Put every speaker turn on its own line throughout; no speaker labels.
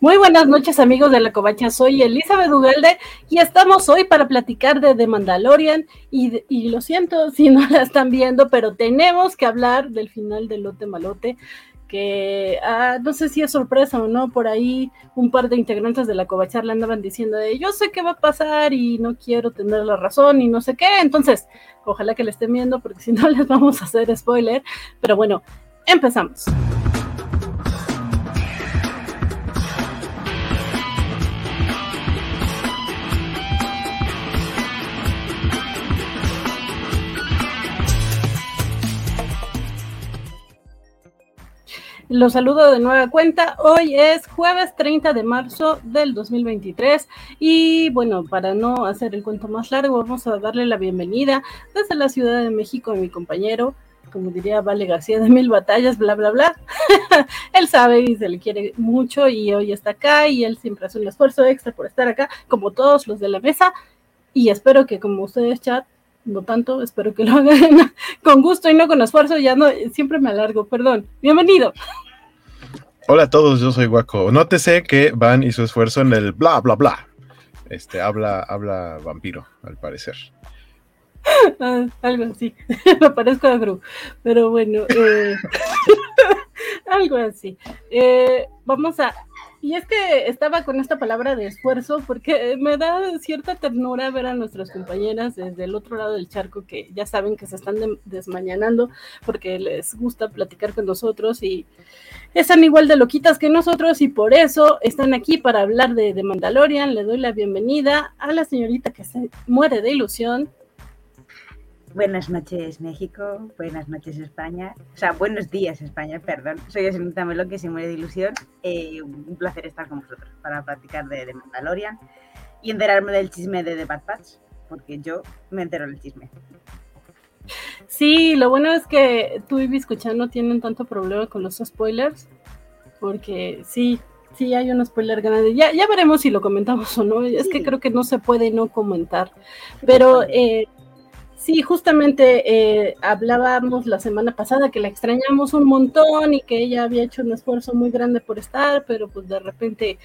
Muy buenas noches amigos de la Covacha, soy Elizabeth Ugalde y estamos hoy para platicar de The Mandalorian. Y, y, lo siento si no la están viendo, pero tenemos que hablar del final de Lote Malote, que ah, no sé si es sorpresa o no, por ahí un par de integrantes de la Covacharla andaban diciendo de yo sé qué va a pasar y no quiero tener la razón y no sé qué, entonces ojalá que le estén viendo porque si no les vamos a hacer spoiler, pero bueno, empezamos. Los saludo de nueva cuenta. Hoy es jueves 30 de marzo del 2023 y bueno, para no hacer el cuento más largo, vamos a darle la bienvenida desde la Ciudad de México a mi compañero, como diría Vale García de Mil Batallas, bla, bla, bla. él sabe y se le quiere mucho y hoy está acá y él siempre hace un esfuerzo extra por estar acá, como todos los de la mesa. Y espero que como ustedes chat no tanto, espero que lo hagan con gusto y no con esfuerzo, ya no, siempre me alargo, perdón. Bienvenido.
Hola a todos, yo soy Guaco. Nótese que Van hizo esfuerzo en el bla bla bla. Este habla, habla vampiro, al parecer.
Ah, algo así. me parezco a Gru. Pero bueno, eh, algo así. Eh, vamos a y es que estaba con esta palabra de esfuerzo porque me da cierta ternura ver a nuestras compañeras desde el otro lado del charco que ya saben que se están desmañanando porque les gusta platicar con nosotros y están igual de loquitas que nosotros y por eso están aquí para hablar de, de Mandalorian. Le doy la bienvenida a la señorita que se muere de ilusión,
Buenas noches México, buenas noches España, o sea, buenos días España, perdón. Soy Esenita Melo, que se muere de ilusión. Eh, un placer estar con vosotros para platicar de, Mandalorian y enterarme del chisme de The Bad Patch, porque yo me entero del chisme.
Sí, lo bueno es que tú y Biscochan no tienen tanto problema con los spoilers, porque sí, sí hay un spoiler grande. Ya, ya veremos si lo comentamos o no. Es que creo que no se puede no comentar. Pero eh, Sí, justamente eh, hablábamos la semana pasada que la extrañamos un montón y que ella había hecho un esfuerzo muy grande por estar, pero pues de repente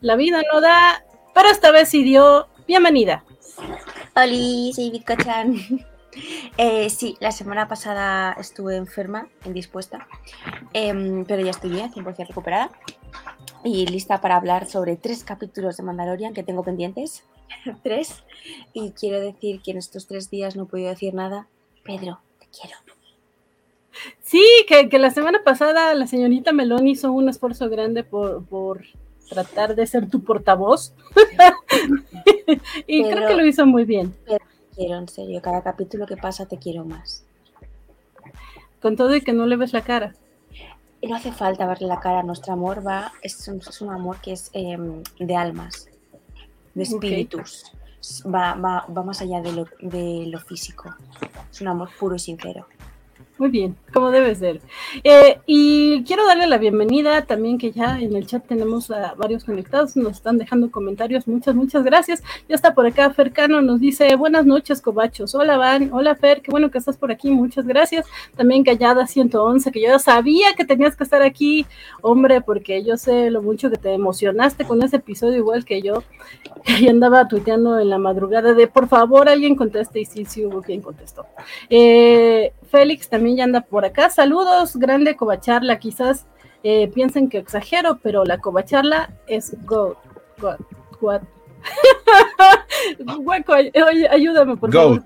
la vida no da, pero esta vez sí dio. Bienvenida.
Hola, soy Bitcochan. Eh, sí, la semana pasada estuve enferma, indispuesta, em, pero ya estoy bien, 100% recuperada y lista para hablar sobre tres capítulos de Mandalorian que tengo pendientes. tres. Y quiero decir que en estos tres días no he podido decir nada. Pedro, te quiero.
Sí, que, la semana pasada la señorita Melón hizo un esfuerzo grande por, por tratar de ser tu portavoz. y creo que lo hizo muy bien.
Pero te quiero, en serio. Cada capítulo que pasa te quiero más.
Con todo y que no le ves la cara.
No hace falta verle la cara. Nuestro amor va, es un, es un amor que es em, de almas de espíritus. Va, va, va, más allá de lo, de lo físico. Es un amor puro y sincero.
Muy bien, como debe ser. Eh, y quiero darle la bienvenida también que ya en el chat tenemos a varios conectados, nos están dejando comentarios, muchas, muchas gracias. Ya está por acá Fercano, nos dice buenas noches Cobachos, hola Van, hola Fer, qué bueno que estás por aquí, muchas gracias. También Callada 111, que yo ya sabía que tenías que estar aquí, hombre, porque yo sé lo mucho que te emocionaste con ese episodio igual que yo, que andaba tuiteando en la madrugada de por favor alguien conteste y sí, sí hubo quien contestó. Eh, Félix también ya anda por acá. Saludos, grande Covacharla. Quizás eh, piensen que exagero, pero la Covacharla es God. God. God. Hueco, oye, ayúdame por favor.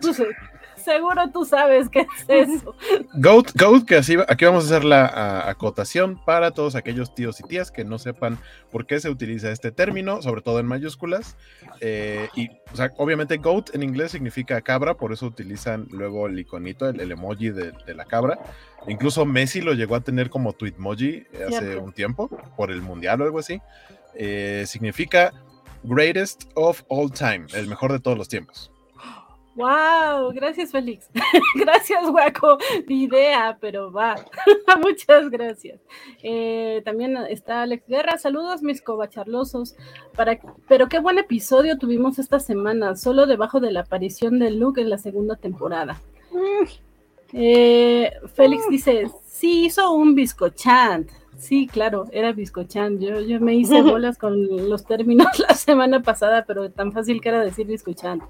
Seguro tú sabes qué es eso.
Goat, goat que así, aquí vamos a hacer la acotación para todos aquellos tíos y tías que no sepan por qué se utiliza este término, sobre todo en mayúsculas. Eh, y, o sea, obviamente goat en inglés significa cabra, por eso utilizan luego el iconito, el, emoji de, la cabra. Incluso Messi lo llegó a tener como tweetmoji hace un tiempo, por el mundial o algo así. Eh, significa greatest of all time, el mejor de todos los tiempos.
Wow, gracias Félix. gracias, Guaco. Ni idea, pero va. Muchas gracias. Eh, también está Alex Guerra. Saludos, mis cobacharlosos. Para... Pero qué buen episodio tuvimos esta semana, solo debajo de la aparición de Luke en la segunda temporada. Eh, Félix dice: Sí, hizo un biscochant. Sí, claro, era Biscochan. Yo, yo me hice bolas con los términos la semana pasada, pero tan fácil que era decir Biscochan.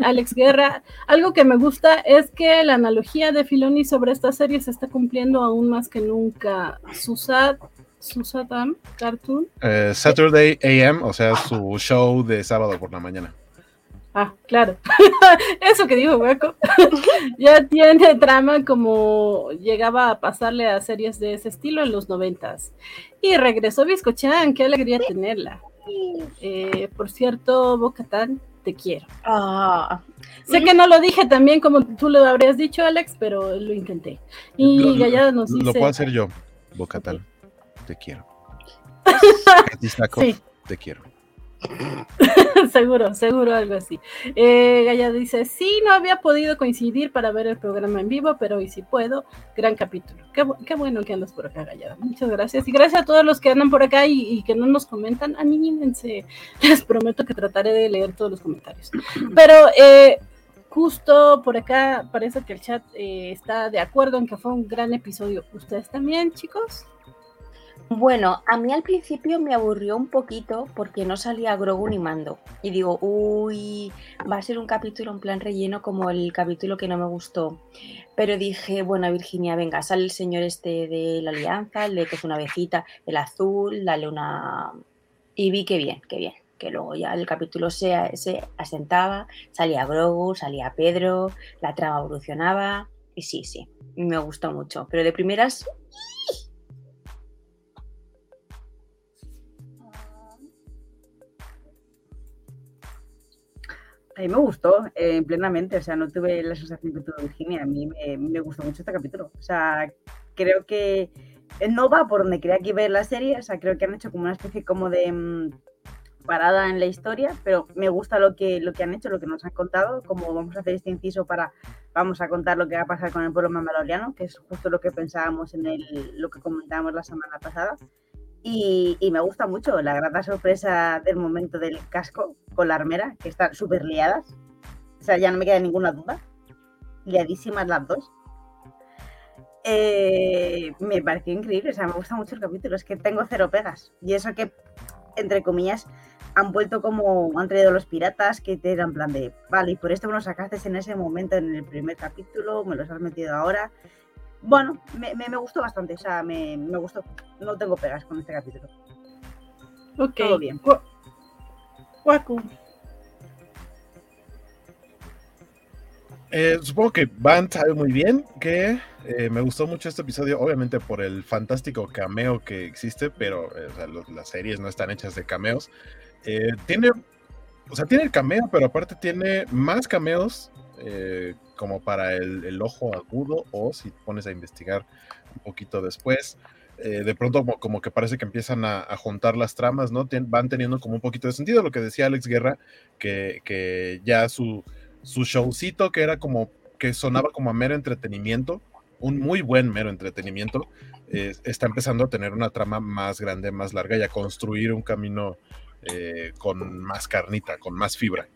Alex Guerra, algo que me gusta es que la analogía de Filoni sobre esta serie se está cumpliendo aún más que nunca. Susad, Susadam, Cartoon.
Eh, Saturday AM, o sea, su show de sábado por la mañana.
Ah, claro. Eso que dijo Hueco. ya tiene trama como llegaba a pasarle a series de ese estilo en los noventas. Y regresó Biscochan, qué alegría tenerla. Eh, por cierto, Bocatán, te quiero.
Ah.
Sé que no lo dije también como tú lo habrías dicho, Alex, pero lo intenté. Y
Lo-
Gallada nos dice...
Lo puedo hacer yo, Bocatán. Te quiero.
Sí.
te quiero.
seguro, seguro algo así. Eh, dice, sí, no había podido coincidir para ver el programa en vivo, pero hoy sí puedo. Gran capítulo. Qué, bu- qué bueno que andas por acá, Gallada. Muchas gracias. Y gracias a todos los que andan por acá y, y que no nos comentan. Anímense. Les prometo que trataré de leer todos los comentarios. Pero eh, justo por acá parece que el chat eh, está de acuerdo en que fue un gran episodio. ¿Ustedes también, chicos?
Bueno, a mí al principio me aburrió un poquito porque no salía Grogu ni Mando. Y digo, uy, va a ser un capítulo en plan relleno como el capítulo que no me gustó. Pero dije, bueno, Virginia, venga, sale el señor este de la alianza, el de que es una abejita, el azul, dale una... Y vi que bien, que bien. Que luego ya el capítulo se asentaba, salía Grogu, salía Pedro, la trama evolucionaba. Y sí, sí, me gustó mucho. Pero de primeras
A mí me gustó eh, plenamente, o sea, no tuve la sensación que tuvo Virginia. A mí me, gustó mucho este capítulo. O sea, creo que no va por donde creía que iba la serie. O sea, creo que han hecho como una especie como de mm, parada en la historia, pero me gusta lo que, lo que han hecho, lo que nos han contado. Como vamos a hacer este inciso para, vamos a contar lo que va a pasar con el pueblo mandaloriano, que es justo lo que pensábamos en el, lo que comentábamos la semana pasada. Y, y me gusta mucho la grata sorpresa del momento del casco con la armera, que están súper liadas. O sea, ya no me queda ninguna duda. Liadísimas las dos. Eh, me pareció increíble, o sea, me gusta mucho el capítulo. Es que tengo cero pegas. Y eso que, entre comillas, han vuelto como han traído los piratas, que te eran plan de, vale, y por esto me lo sacaste en ese momento en el primer capítulo, me los has metido ahora. Bueno, me, me, me gustó bastante, o sea, me, me gustó. No tengo pegas con este capítulo.
Ok.
Todo bien.
Guacu.
Eh, supongo que Van sabe muy bien que eh, me gustó mucho este episodio, obviamente por el fantástico cameo que existe, pero eh, o sea, los- las series no están hechas de cameos. Eh, tiene, o sea, tiene el cameo, pero aparte tiene más cameos eh, como para el, ojo agudo o si pones a investigar un poquito después. eh, de pronto como, que parece que empiezan a, juntar las tramas, ¿no? Van teniendo como un poquito de sentido, lo que decía Alex Guerra, que, que ya su, su showcito que era como que sonaba como a mero entretenimiento, un muy buen mero entretenimiento, eh, está empezando a tener una trama más grande, más larga y a construir un camino eh, con más carnita, con más fibra.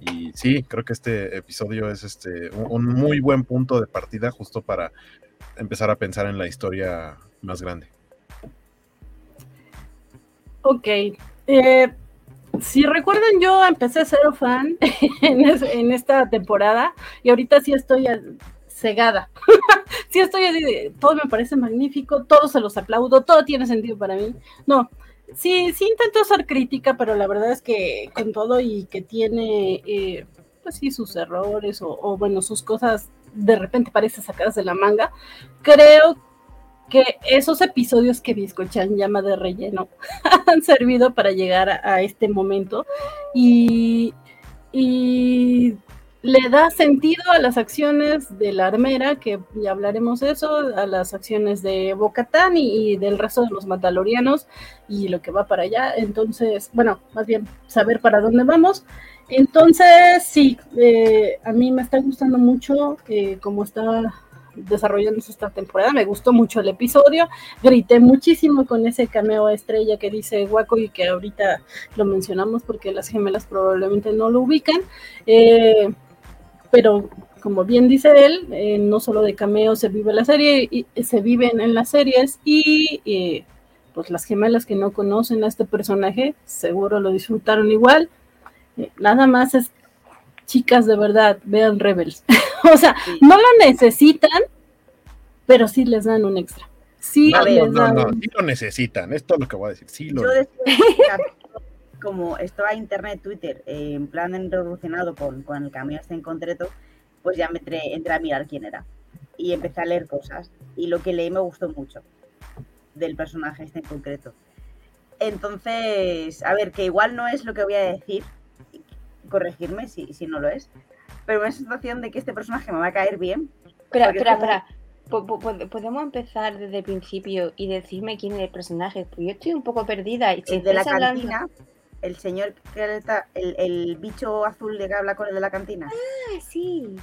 Y sí, creo que este episodio es este un, un muy buen punto de partida justo para empezar a pensar en la historia más grande.
Ok. Eh, si recuerdan, yo empecé a ser fan en, es- en esta temporada y ahorita sí estoy eh, cegada. sí estoy así de, todo me parece magnífico, todo se los aplaudo, todo tiene sentido para mí. No, sí, sí intento ser crítica, pero la verdad es que con todo y que tiene, eh, pues sí, sus errores o, bueno, sus cosas de repente parece sacadas de la manga, creo que esos episodios que Biscochan llama de relleno han servido para llegar a, a este momento y, y, le da sentido a las acciones de la armera, que ya hablaremos de eso, a las acciones de Bocatán y, y, del resto de los mandalorianos y lo que va para allá. Entonces, bueno, más bien saber para dónde vamos. Entonces, sí, eh, a mí me está gustando mucho eh, cómo está desarrollándose esta temporada. Me gustó mucho el episodio. Grité muchísimo con ese cameo estrella que dice Waco y que ahorita lo mencionamos porque las gemelas probablemente no lo ubican. Eh, pero como bien dice él, eh, no solo de cameo se vive la serie, y, se viven en las series y pues las gemelas que no conocen a este personaje seguro lo disfrutaron igual. Eh, nada más es, chicas, de verdad, vean Rebels. o sea, no lo necesitan, pero sí les dan un extra. Sí,
No,
les
no,
dan
no,
un-
sí lo necesitan, esto es lo que voy a decir. Sí lo
Yo después, como estaba internet, Twitter, eh, en plan revolucionado con, con el cameo este en concreto, pues ya me entré, entré a mirar quién era. Y empecé a leer cosas. Y lo que leí me gustó mucho del personaje este en concreto. Entonces, a ver, que igual no es lo que voy a decir, corregirme si, si no lo es, pero me da la sensación de que este personaje me va a caer bien.
Espera,
Porque
espera,
como-
espera. Po- ¿Podemos empezar desde el principio y decirme quién es el personaje? Porque yo estoy un poco perdida. Y si
El de la
hablando-
cantina, el señor que está, el, el bicho azul de que habla con el de la cantina.
Ah, sí.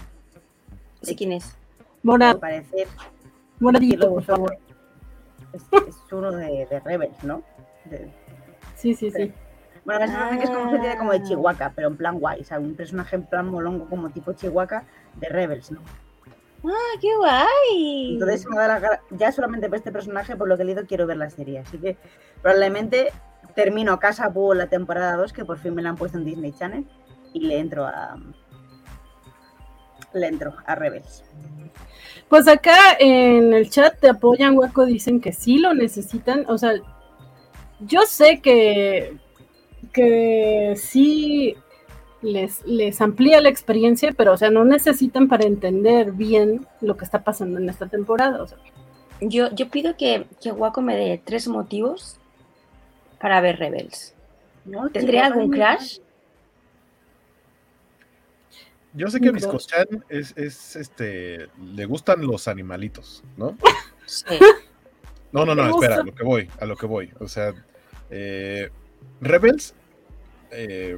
Sé quién es.
Mora-
Al parecer,
moradito, por favor.
es, es uno de, de Rebels, ¿no? De-
Sí, sí, sí.
bueno, la sensación que es como de, como de
Ah.
Chihuahua, pero en plan guay, o sea, un personaje en plan molongo como tipo Chihuahua de Rebels, ¿no?
¡Ah, qué guay!
Entonces me da la ya solamente por este personaje, por lo que he leído, quiero ver la serie. Así que probablemente termino Casa Búho la temporada 2, que por fin me la han puesto en Disney Channel, y le entro a. Le entro a Rebels.
Pues acá en el chat te apoyan, Waco, dicen que sí lo necesitan. O sea, yo sé que, que sí les, les amplía la experiencia, pero o sea, no necesitan para entender bien lo que está pasando en esta temporada. O sea,
Yo, yo pido que, que Waco me dé tres motivos para ver Rebels.
¿No?
¿Tendría
Chihuahua
algún crash?
Yo sé que. Viscochan es, es este, le gustan los animalitos, ¿no?
Sí.
No, no, no,
Me
espera, a lo que voy, a lo que voy. O sea, eh, Rebels, eh,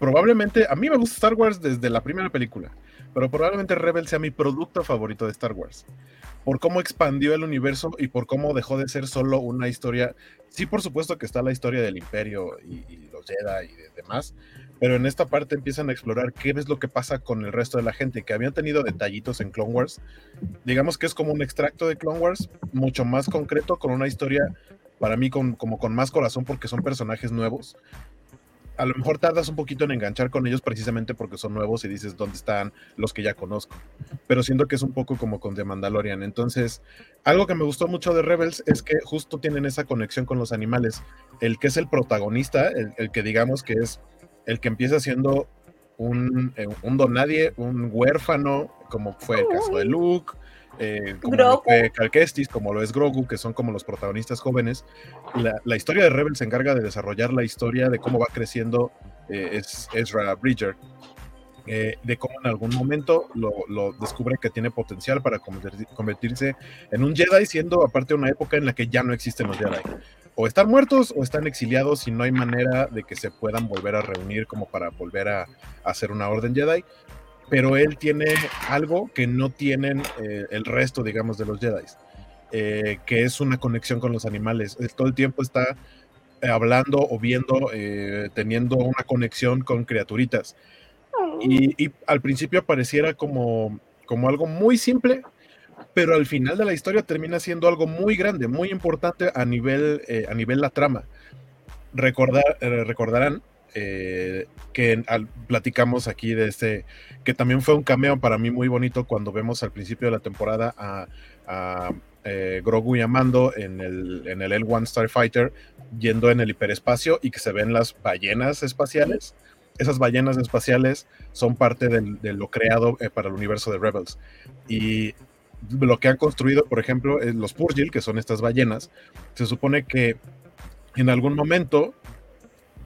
probablemente, a mí me gusta Star Wars desde la primera película, pero probablemente Rebels sea mi producto favorito de Star Wars. Por cómo expandió el universo y por cómo dejó de ser solo una historia. Sí, por supuesto que está la historia del Imperio y, los Jedi y de- demás, pero en esta parte empiezan a explorar qué es lo que pasa con el resto de la gente, que habían tenido detallitos en Clone Wars. Digamos que es como un extracto de Clone Wars, mucho más concreto, con una historia, para mí, con, como con más corazón, porque son personajes nuevos. A lo mejor tardas un poquito en enganchar con ellos precisamente porque son nuevos y dices dónde están los que ya conozco. Pero siento que es un poco como con The Mandalorian. Entonces, algo que me gustó mucho de Rebels es que justo tienen esa conexión con los animales. El que es el protagonista, el, el que digamos que es el que empieza siendo un, eh, un donadie, un huérfano, como fue el caso de Luke, eh, como lo fue como lo es Grogu, que son como los protagonistas jóvenes. La, la historia de Rebels se encarga de desarrollar la historia de cómo va creciendo eh, es Ezra Bridger. eh, de cómo en algún momento lo, lo descubre que tiene potencial para convertir- convertirse en un Jedi, siendo aparte una época en la que ya no existen los Jedi. O están muertos o están exiliados y no hay manera de que se puedan volver a reunir como para volver a, a hacer una orden Jedi. Pero él tiene algo que no tienen eh, el resto, digamos, de los Jedi, eh, que es una conexión con los animales. Todo el tiempo está hablando o viendo, eh, teniendo una conexión con criaturitas. Y, y al principio pareciera como, como algo muy simple, pero al final de la historia termina siendo algo muy grande, muy importante a nivel, a nivel la trama. Recordar, recordarán eh, que platicamos aquí de este, que también fue un cameo para mí muy bonito cuando vemos al principio de la temporada a, eh, Grogu y Amando en el, en el L1 Starfighter yendo en el hiperespacio y que se ven las ballenas espaciales. Esas ballenas espaciales son parte de lo creado eh, para el universo de Rebels. Y lo que han construido, por ejemplo, los Purgil, que son estas ballenas, se supone que en algún momento,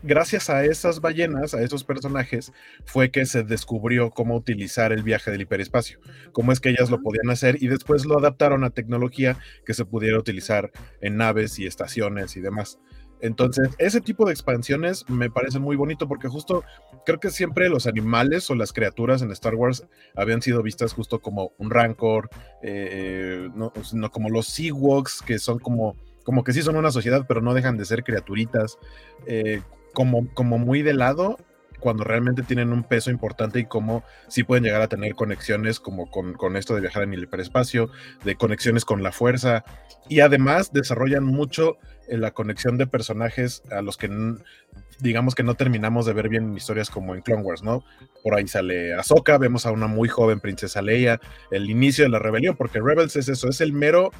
gracias a esas ballenas, a esos personajes, fue que se descubrió cómo utilizar el viaje del hiperespacio, cómo es que ellas lo podían hacer y después lo adaptaron a tecnología que se pudiera utilizar en naves y estaciones y demás. Entonces, ese tipo de expansiones me parece muy bonito porque justo creo que siempre los animales o las criaturas en Star Wars habían sido vistas justo como un rancor, eh, no, no como los Ewoks, que son como, como que sí son una sociedad, pero no dejan de ser criaturitas, eh, como, como muy de lado. cuando realmente tienen un peso importante y cómo sí pueden llegar a tener conexiones como con, con, esto de viajar en el hiperespacio, de conexiones con la fuerza y además desarrollan mucho la conexión de personajes a los que digamos que no terminamos de ver bien en historias como en Clone Wars, ¿no? Por ahí sale Ahsoka, vemos a una muy joven princesa Leia, el inicio de la rebelión, porque Rebels es eso, es el mero,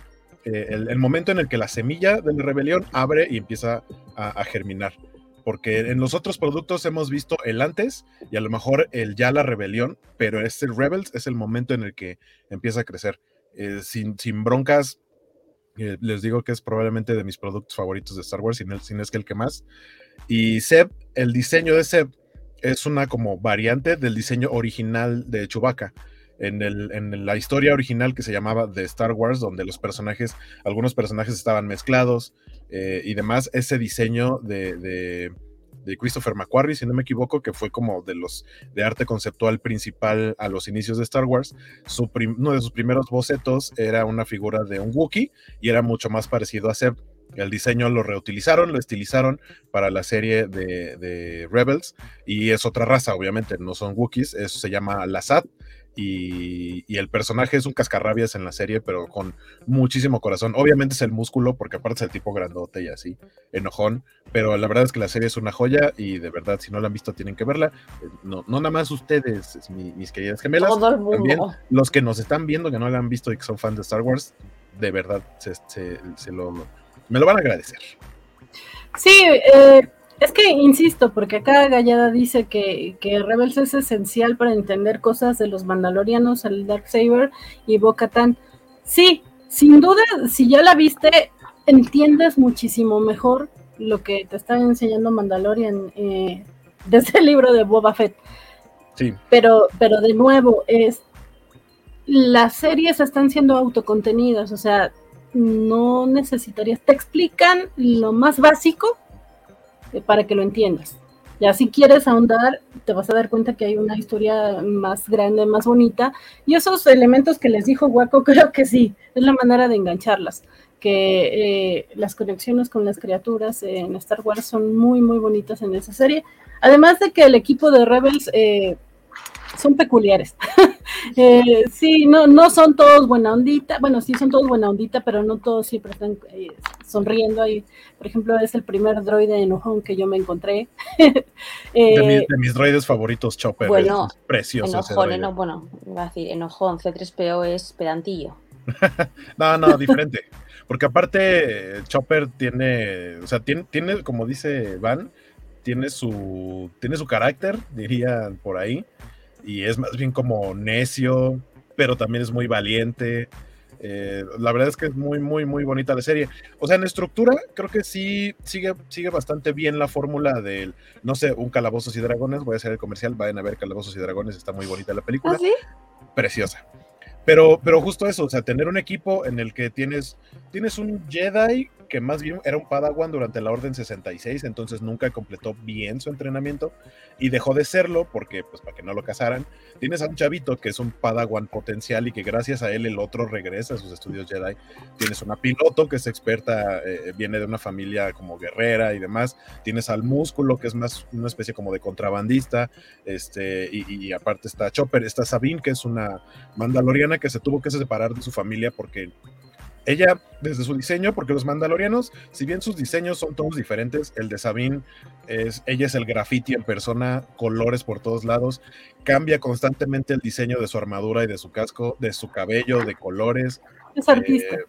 eh, el, momento en el que la semilla de la rebelión abre y empieza a germinar porque en los otros productos hemos visto el antes y a lo mejor el ya la rebelión, pero este Rebels es el momento en el que empieza a crecer. Eh, sin, sin, broncas, eh, les digo que es probablemente de mis productos favoritos de Star Wars, sin, sin es que el que más. Y Seb, el diseño de Seb es una como variante del diseño original de Chewbacca. En, el, en, la historia original que se llamaba The Star Wars, donde los personajes, algunos personajes estaban mezclados, eh, y demás, ese diseño de, de, Christopher McQuarrie, si no me equivoco, que fue como de los de arte conceptual principal a los inicios de Star Wars, uno de sus primeros bocetos era una figura de un Wookiee y era mucho más parecido a Seb. El diseño lo reutilizaron, lo estilizaron para la serie de, de Rebels y es otra raza, obviamente, no son Wookiees, eso se llama Lazad y, el personaje es un cascarrabias en la serie, pero con muchísimo corazón. Obviamente es el músculo, porque aparte es el tipo grandote y así, enojón. Pero la verdad es que la serie es una joya y de verdad, si no la han visto, tienen que verla. Eh, no, no nada más ustedes, mis queridas gemelas, también los que nos están viendo que no la han visto y que son fans de Star Wars, de verdad se, lo, me lo van a agradecer.
Sí, eh, es que insisto, porque acá Gallada dice que, que Rebels es esencial para entender cosas de los Mandalorianos, el Darksaber y bo Sí, sin duda, si ya la viste, entiendes muchísimo mejor lo que te está enseñando Mandalorian eh, desde el libro de Boba Fett.
Sí.
Pero, pero de nuevo, es las series están siendo autocontenidas, o sea, no necesitarías, te explican lo más básico para que lo entiendas. Ya si quieres ahondar, te vas a dar cuenta que hay una historia más grande, más bonita. Y esos elementos que les dijo Waco, creo que sí, es la manera de engancharlas. Que eh, las conexiones con las criaturas en Star Wars son muy, muy bonitas en esa serie. Además de que el equipo de Rebels eh, son peculiares. eh, sí, no, no son todos buena ondita, bueno, sí son todos buena ondita, pero no todos siempre están eh, sonriendo ahí. Por ejemplo, es el primer droide enojón que yo me encontré.
eh, de, mis, droides favoritos, Chopper. Bueno, precioso.
Enojón, bueno, iba a decir, enojón, C3PO es pedantillo.
no, no, diferente. Porque aparte, Chopper tiene, o sea, tiene, tiene, como dice Van, tiene su, tiene su carácter, diría por ahí y es más bien como necio, pero también es muy valiente. Eh, la verdad es que es muy, muy, muy bonita la serie. O sea, en estructura, creo que sí sigue, sigue bastante bien la fórmula del, no sé, un Calabozos y Dragones. Voy a hacer el comercial, vayan a ver Calabozos y Dragones, está muy bonita la película.
¿Ah, sí?
Preciosa. Pero, pero justo eso, o sea, tener un equipo en el que tienes, tienes un Jedi que más bien era un Padawan durante la Orden 66, entonces nunca completó bien su entrenamiento y dejó de serlo porque, pues, para que no lo casaran. Tienes a un chavito que es un Padawan potencial y que gracias a él el otro regresa a sus estudios Jedi. Tienes una piloto que es experta, eh, viene de una familia como guerrera y demás. Tienes al músculo que es más una especie como de contrabandista, este, y, y aparte está Chopper, está Sabine que es una mandaloriana que se tuvo que separar de su familia porque ella, desde su diseño, porque los mandalorianos, si bien sus diseños son todos diferentes, el de Sabine es, ella es el graffiti en persona, colores por todos lados, cambia constantemente el diseño de su armadura y de su casco, de su cabello, de colores.
Es artista. Eh,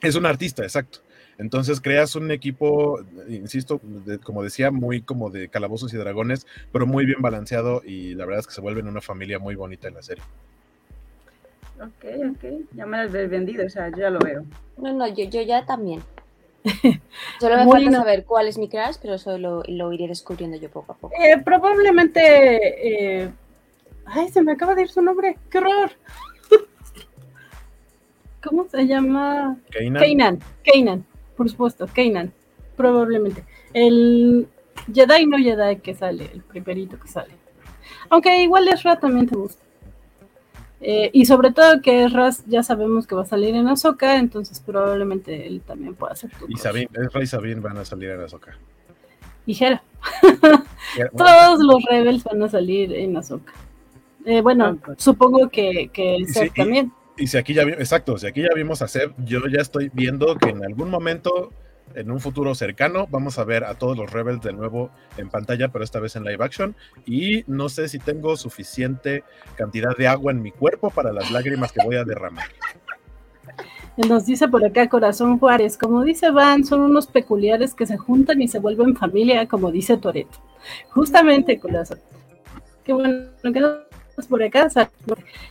es un artista, exacto. Entonces creas un equipo, insisto, como decía, muy como de calabozos y dragones, pero muy bien balanceado y la verdad es que se vuelven una familia muy bonita en la serie.
Ok, ok. Ya me lo has vendido, o sea, yo ya lo veo.
No, no, yo, yo ya también. Solo me falta saber cuál es mi crash, pero eso lo, lo, iré descubriendo yo poco a poco.
Eh, probablemente. Eh... Ay, se me acaba de ir su nombre. ¡Qué horror! ¿Cómo se llama?
Kanan.
Kanan, por supuesto, Kanan. Probablemente. El Jedi no Jedi que sale, el primerito que sale. Aunque igual Ezra también te gusta. Eh, y sobre todo que Ras ya sabemos que va a salir en Azoka, entonces probablemente él también pueda ser tu
Y Sabine, Ezra y Sabine van a salir en Azoka.
Y Jera. Todos los rebels van a salir en Azoka. Eh, bueno, supongo que, que también.
Y si aquí ya vimos, exacto, si aquí ya vimos a Seb, yo ya estoy viendo que en algún momento, en un futuro cercano, vamos a ver a todos los Rebels de nuevo en pantalla, pero esta vez en live action. Y no sé si tengo suficiente cantidad de agua en mi cuerpo para las lágrimas que voy a derramar.
Nos dice por acá Corazón Juárez, como dice Van, son unos peculiares que se juntan y se vuelven familia, como dice Toreto. Justamente, Corazón. Qué bueno que por acá.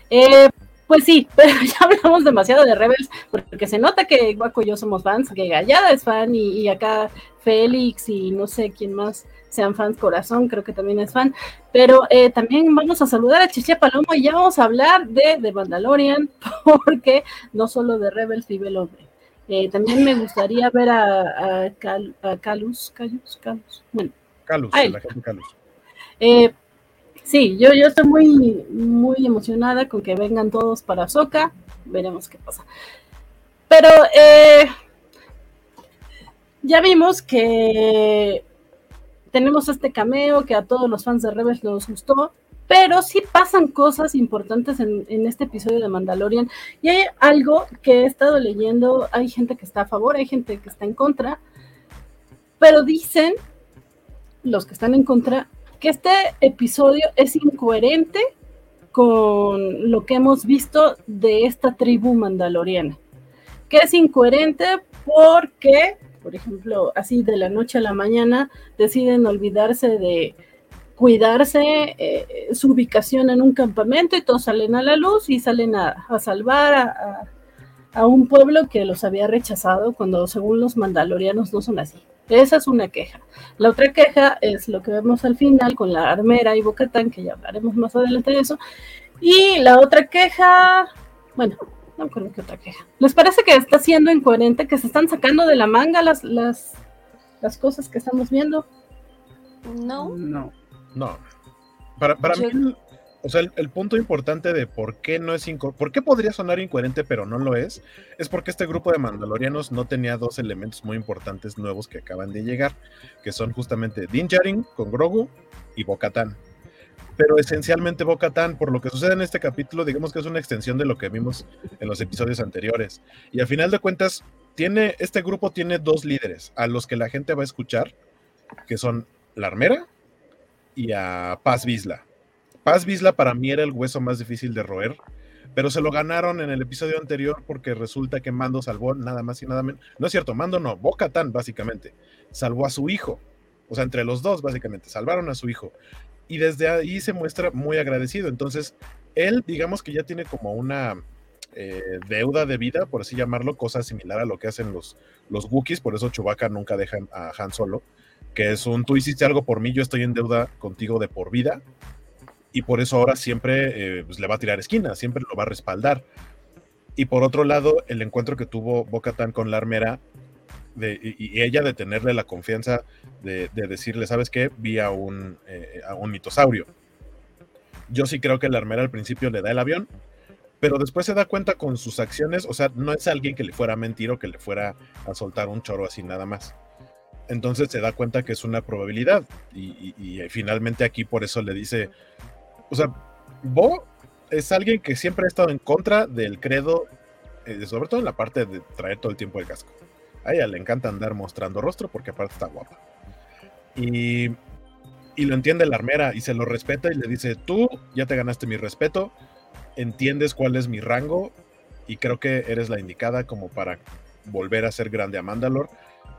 Eh, pues sí, pero ya hablamos demasiado de Rebels, porque se nota que Guaco y yo somos fans, que Gallada es fan y, acá Félix y no sé quién más sean fans, Corazón creo que también es fan, pero eh, también vamos a saludar a Chichia Palomo y ya vamos a hablar de, de Mandalorian, porque no solo de Rebels vive el hombre. Eh, también me gustaría ver a, a, Calus, Calus, Calus, bueno.
Calus, la gente Calus.
Eh, sí, yo, yo estoy muy, muy emocionada con que vengan todos para Soca. Veremos qué pasa. Pero eh, ya vimos que tenemos este cameo que a todos los fans de Rebels nos gustó, pero sí pasan cosas importantes en, en, este episodio de Mandalorian. Y hay algo que he estado leyendo, hay gente que está a favor, hay gente que está en contra, pero dicen, los que están en contra, que este episodio es incoherente con lo que hemos visto de esta tribu mandaloriana. Que es incoherente porque, por ejemplo, así de la noche a la mañana deciden olvidarse de cuidarse eh, su ubicación en un campamento y todos salen a la luz y salen a, salvar a, a un pueblo que los había rechazado cuando según los mandalorianos no son así. Esa es una queja. La otra queja es lo que vemos al final con la armera y Bocatán, que ya hablaremos más adelante de eso. Y la otra queja, bueno, no recuerdo qué otra queja. ¿Les parece que está siendo incoherente, que se están sacando de la manga las, las, las cosas que estamos viendo?
No.
No. No. Para, para mí, o sea, el, punto importante de por qué no es por qué podría sonar incoherente pero no lo es, es porque este grupo de mandalorianos no tenía dos elementos muy importantes nuevos que acaban de llegar, que son justamente Din Djarin con Grogu y Bo-Katan. Pero esencialmente Bo-Katan, por lo que sucede en este capítulo, digamos que es una extensión de lo que vimos en los episodios anteriores. Y a final de cuentas, tiene, este grupo tiene dos líderes a los que la gente va a escuchar, que son la armera y a Paz Vizla Paz Vizla para mí era el hueso más difícil de roer, pero se lo ganaron en el episodio anterior porque resulta que Mando salvó nada más y nada menos. No es cierto, Mando no, Boca Tan, básicamente. Salvó a su hijo. O sea, entre los dos, básicamente, salvaron a su hijo. Y desde ahí se muestra muy agradecido. Entonces, él, digamos que ya tiene como una eh, deuda de vida, por así llamarlo, cosa similar a lo que hacen los, los Wookiees, por eso Chewbacca nunca deja a Han solo, que es un tú hiciste algo por mí, yo estoy en deuda contigo de por vida y por eso ahora siempre eh, pues, le va a tirar esquina, siempre lo va a respaldar. Y por otro lado, el encuentro que tuvo Bocatan con la armera y, ella de tenerle la confianza de, decirle, ¿sabes qué? Vi a un, eh, a un mitosaurio. Yo sí creo que la armera al principio le da el avión, pero después se da cuenta con sus acciones, o sea, no es alguien que le fuera a mentir o que le fuera a soltar un choro así nada más. Entonces se da cuenta que es una probabilidad y, y finalmente aquí por eso le dice, o sea, Bo es alguien que siempre ha estado en contra del credo, eh, sobre todo en la parte de traer todo el tiempo el casco. A ella le encanta andar mostrando rostro porque aparte está guapa. Y, y lo entiende la armera y se lo respeta y le dice, tú ya te ganaste mi respeto, entiendes cuál es mi rango y creo que eres la indicada como para volver a ser grande a Mandalore.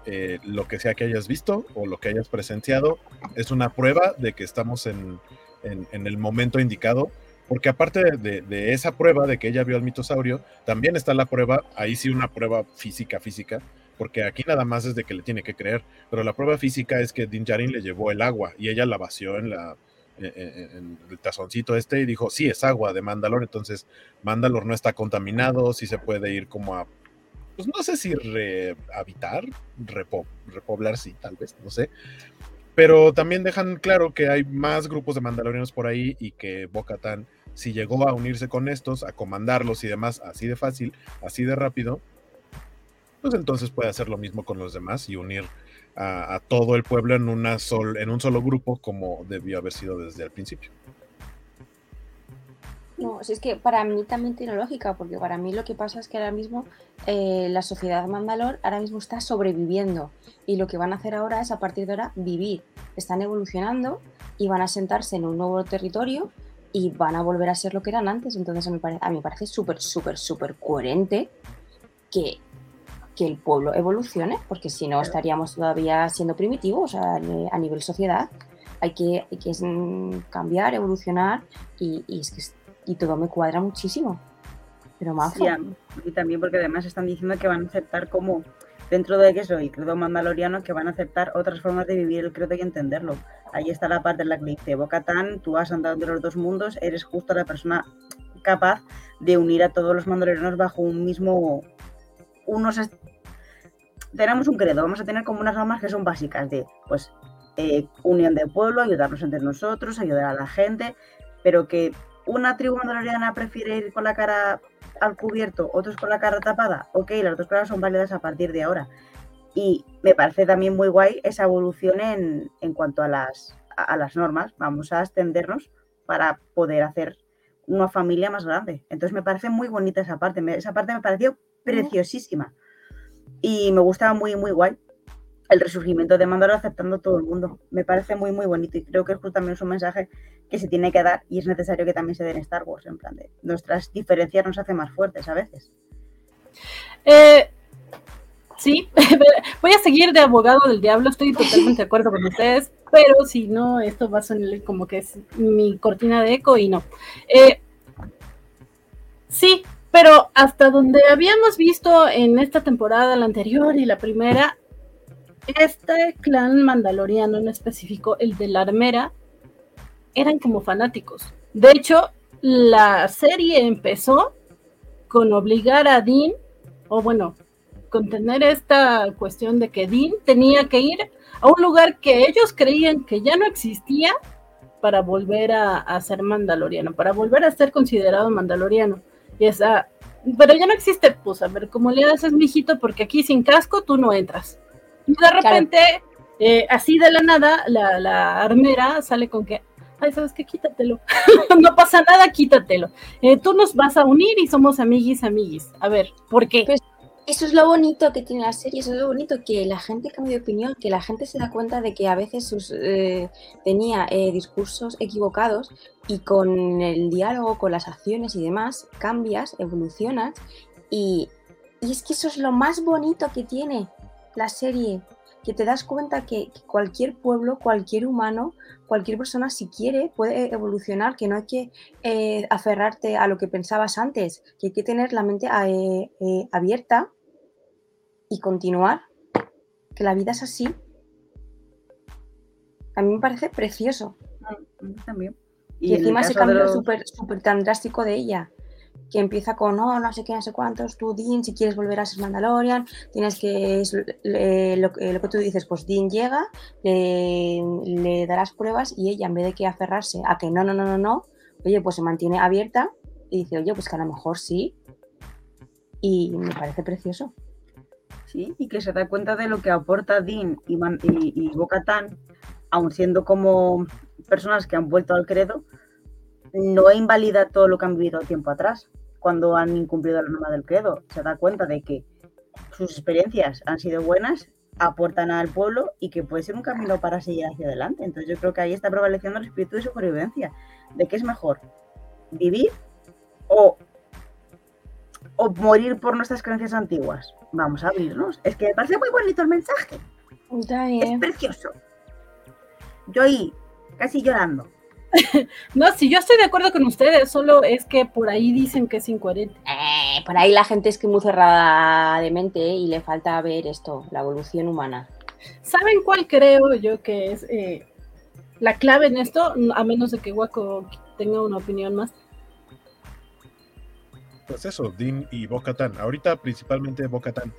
Eh, lo que sea que hayas visto o lo que hayas presenciado es una prueba de que estamos en, en, el momento indicado, porque aparte de, esa prueba de que ella vio al mitosaurio, también está la prueba, ahí sí una prueba física, física, porque aquí nada más es de que le tiene que creer, pero la prueba física es que Din Djarin le llevó el agua y ella la vació en la en, el tazoncito este y dijo, sí, es agua de Mandalor, entonces Mandalor no está contaminado, sí se puede ir como a, pues no sé si rehabitar, repoblar, sí, tal vez, no sé, pero también dejan claro que hay más grupos de mandalorianos por ahí y que Bo-Katan, si llegó a unirse con estos, a comandarlos y demás así de fácil, así de rápido, pues entonces puede hacer lo mismo con los demás y unir a, todo el pueblo en, una sol, en un solo grupo como debió haber sido desde el principio.
No, es que para mí también tiene lógica, porque para mí lo que pasa es que ahora mismo eh, la sociedad Mandalor ahora mismo está sobreviviendo y lo que van a hacer ahora es a partir de ahora vivir. Están evolucionando y van a sentarse en un nuevo territorio y van a volver a ser lo que eran antes. Entonces a mí, a mí me parece súper, súper, súper coherente que, que el pueblo evolucione, porque si no estaríamos todavía siendo primitivos a, a nivel sociedad. Hay que, hay que mm, cambiar, evolucionar y, y, es que, y todo me cuadra muchísimo. Pero más.
y también porque además están diciendo que van a aceptar como dentro de eso el credo mandaloriano que van a aceptar otras formas de vivir el credo y entenderlo. Ahí está la parte en la que dice, Bocatán, tú has andado entre los dos mundos, eres justo la persona capaz de unir a todos los mandalorianos bajo un mismo unos tenemos un credo, vamos a tener como unas normas que son básicas de pues eh, unión del pueblo, ayudarnos entre nosotros, ayudar a la gente, pero que una tribu mandaloriana prefiere ir con la cara al cubierto, otros con la cara tapada, ok, las dos caras son válidas a partir de ahora. Y me parece también muy guay esa evolución en, en cuanto a las, a las normas. Vamos a extendernos para poder hacer una familia más grande. Entonces me parece muy bonita esa parte. esa parte me pareció preciosísima. Y me gusta muy, muy guay el resurgimiento de Mandalor aceptando todo el mundo. Me parece muy, muy bonito y creo que es también un mensaje que se tiene que dar y es necesario que también se den en Star Wars, en plan de nuestras diferencias nos hacen más fuertes a veces.
Eh, sí, voy a seguir de abogado del diablo, estoy totalmente de acuerdo con ustedes, pero si no, esto va a sonar como que es mi cortina de eco y no. Eh, sí, pero hasta donde habíamos visto en esta temporada, la anterior y la primera, este clan mandaloriano en específico, el de la armera, eran como fanáticos. De hecho, la serie empezó con obligar a Dean, o bueno, con tener esta cuestión de que Dean tenía que ir a un lugar que ellos creían que ya no existía para volver a, a ser mandaloriano, para volver a ser considerado mandaloriano. Y esa, pero ya no existe, pues a ver cómo le haces, mijito, porque aquí sin casco tú no entras. Y de repente, eh, así de la nada, la, armera sale con que, ay, ¿sabes qué? Quítatelo. no pasa nada, quítatelo. Eh, tú nos vas a unir y somos amiguis, amiguis. A ver, ¿por qué?
Pues eso es lo bonito que tiene la serie, eso es lo bonito que la gente cambia de opinión, que la gente se da cuenta de que a veces sus, eh, tenía eh, discursos equivocados y con el diálogo, con las acciones y demás, cambias, evolucionas y, y es que eso es lo más bonito que tiene la serie, que te das cuenta que, cualquier pueblo, cualquier humano, cualquier persona, si quiere, puede evolucionar, que no hay que eh, aferrarte a lo que pensabas antes, que hay que tener la mente eh, eh, abierta y continuar, que la vida es así. A mí me parece precioso.
también.
Y, encima ese cambio súper tan drástico de ella que empieza con, no, no sé qué, no sé cuántos, tú, Dean, si quieres volver a ser Mandalorian, tienes que, lo, que tú dices, pues Dean llega, le, darás pruebas y ella, en vez de que aferrarse a que no, no, no, no, no, oye, pues se mantiene abierta y dice, oye, pues que a lo mejor sí. Y me parece precioso.
Sí, y que se da cuenta de lo que aporta Dean y, y, y aun siendo como personas que han vuelto al credo, no invalida todo lo que han vivido tiempo atrás, cuando han incumplido la norma del credo. Se da cuenta de que sus experiencias han sido buenas, aportan al pueblo y que puede ser un camino para seguir hacia adelante. Entonces yo creo que ahí está prevaleciendo el espíritu de supervivencia, de que es mejor vivir o, o morir por nuestras creencias antiguas. Vamos a abrirnos. Es que me parece muy bonito el mensaje. Es precioso. Yo ahí, casi llorando.
no, si yo estoy de acuerdo con ustedes, solo es que por ahí dicen que es incoherente.
Eh, por ahí la gente es que muy cerrada de mente y le falta ver esto, la evolución humana.
¿Saben cuál creo yo que es eh, la clave en esto? A menos de que Waco tenga una opinión más.
Pues eso, Dean y Bocatan. Ahorita principalmente Bocatan.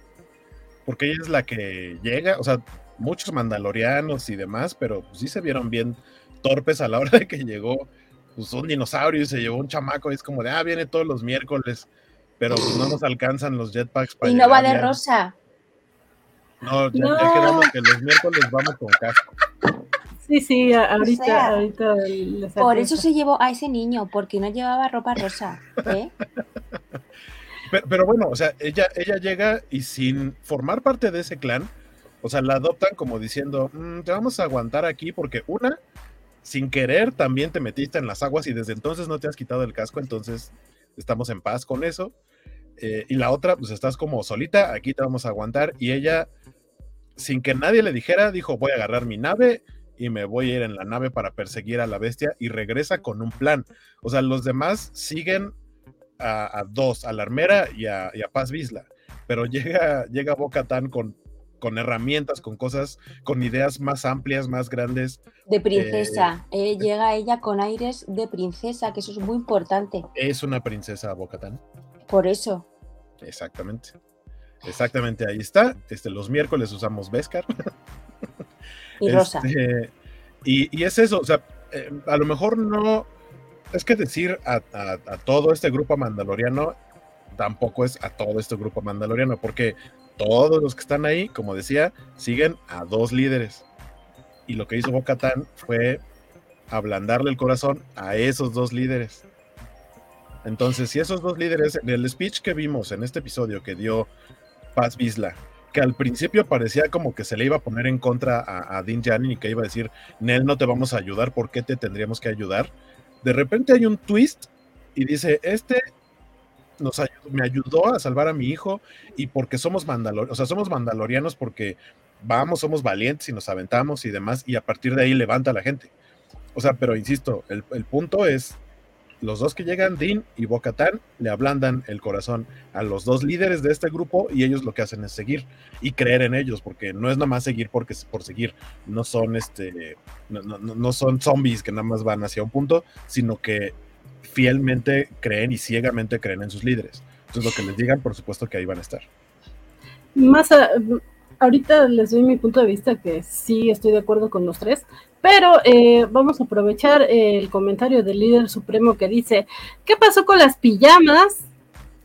Porque ella es la que llega, o sea, muchos mandalorianos y demás, pero sí se vieron bien torpes a la hora de que llegó pues, un dinosaurio y se llevó un chamaco. Y es como de, ah, viene todos los miércoles, pero pues, no nos alcanzan los jetpacks
para. Y no va de rosa.
No, ya,
No.
ya quedamos que los miércoles vamos con casco.
Sí, sí, ahorita,
sea,
ahorita
Por eso se llevó a ese niño, porque no llevaba ropa rosa. ¿eh?
Pero, pero bueno, o sea, ella, ella llega y sin formar parte de ese clan, o sea, la adoptan como diciendo, "Mm, te vamos a aguantar aquí porque una, sin querer también te metiste en las aguas y desde entonces no te has quitado el casco, entonces estamos en paz con eso. Eh, y la otra, pues estás como solita, aquí te vamos a aguantar. Y ella, sin que nadie le dijera, dijo, voy a agarrar mi nave y me voy a ir en la nave para perseguir a la bestia y regresa con un plan. O sea, los demás siguen a, a dos, a la armera y a, Paz Visla, pero llega, llega Boca Tan con, con herramientas, con cosas, con ideas más amplias, más grandes.
De princesa. eh, llega ella con aires de princesa, que eso es muy importante.
Es una princesa Boca Tan.
Por eso.
Exactamente. Exactamente, ahí está. Este, los miércoles usamos Beskar.
Y rosa.
Este, y, y es eso, o sea, eh, a lo mejor no. Es que decir a, a- a todo este grupo mandaloriano tampoco es a todo este grupo mandaloriano, porque todos los que están ahí, como decía, siguen a dos líderes. Y lo que hizo Boca fue ablandarle el corazón a esos dos líderes. Entonces, si esos dos líderes, en el speech que vimos en este episodio que dio Paz Visla, que al principio parecía como que se le iba a poner en contra a, a Djarin y que iba a decir, Nel, no te vamos a ayudar, ¿por qué te tendríamos que ayudar? De repente hay un twist y dice, este me ayudó a salvar a mi hijo y porque somos mandalorianos, o sea, somos mandalorianos porque vamos, somos valientes y nos aventamos y demás, y a partir de ahí levanta a la gente. O sea, pero insisto, el, el punto es, los dos que llegan, Din y Bocatán, le ablandan el corazón a los dos líderes de este grupo y ellos lo que hacen es seguir y creer en ellos, porque no es nada más seguir porque por seguir, no son este, no- no- no son zombies que nada más van hacia un punto, sino que fielmente creen y ciegamente creen en sus líderes. Entonces lo que les digan, por supuesto que ahí van a estar.
Más a- ahorita les doy mi punto de vista que sí estoy de acuerdo con los tres, pero eh, vamos a aprovechar el comentario del líder supremo que dice, ¿qué pasó con las pijamas?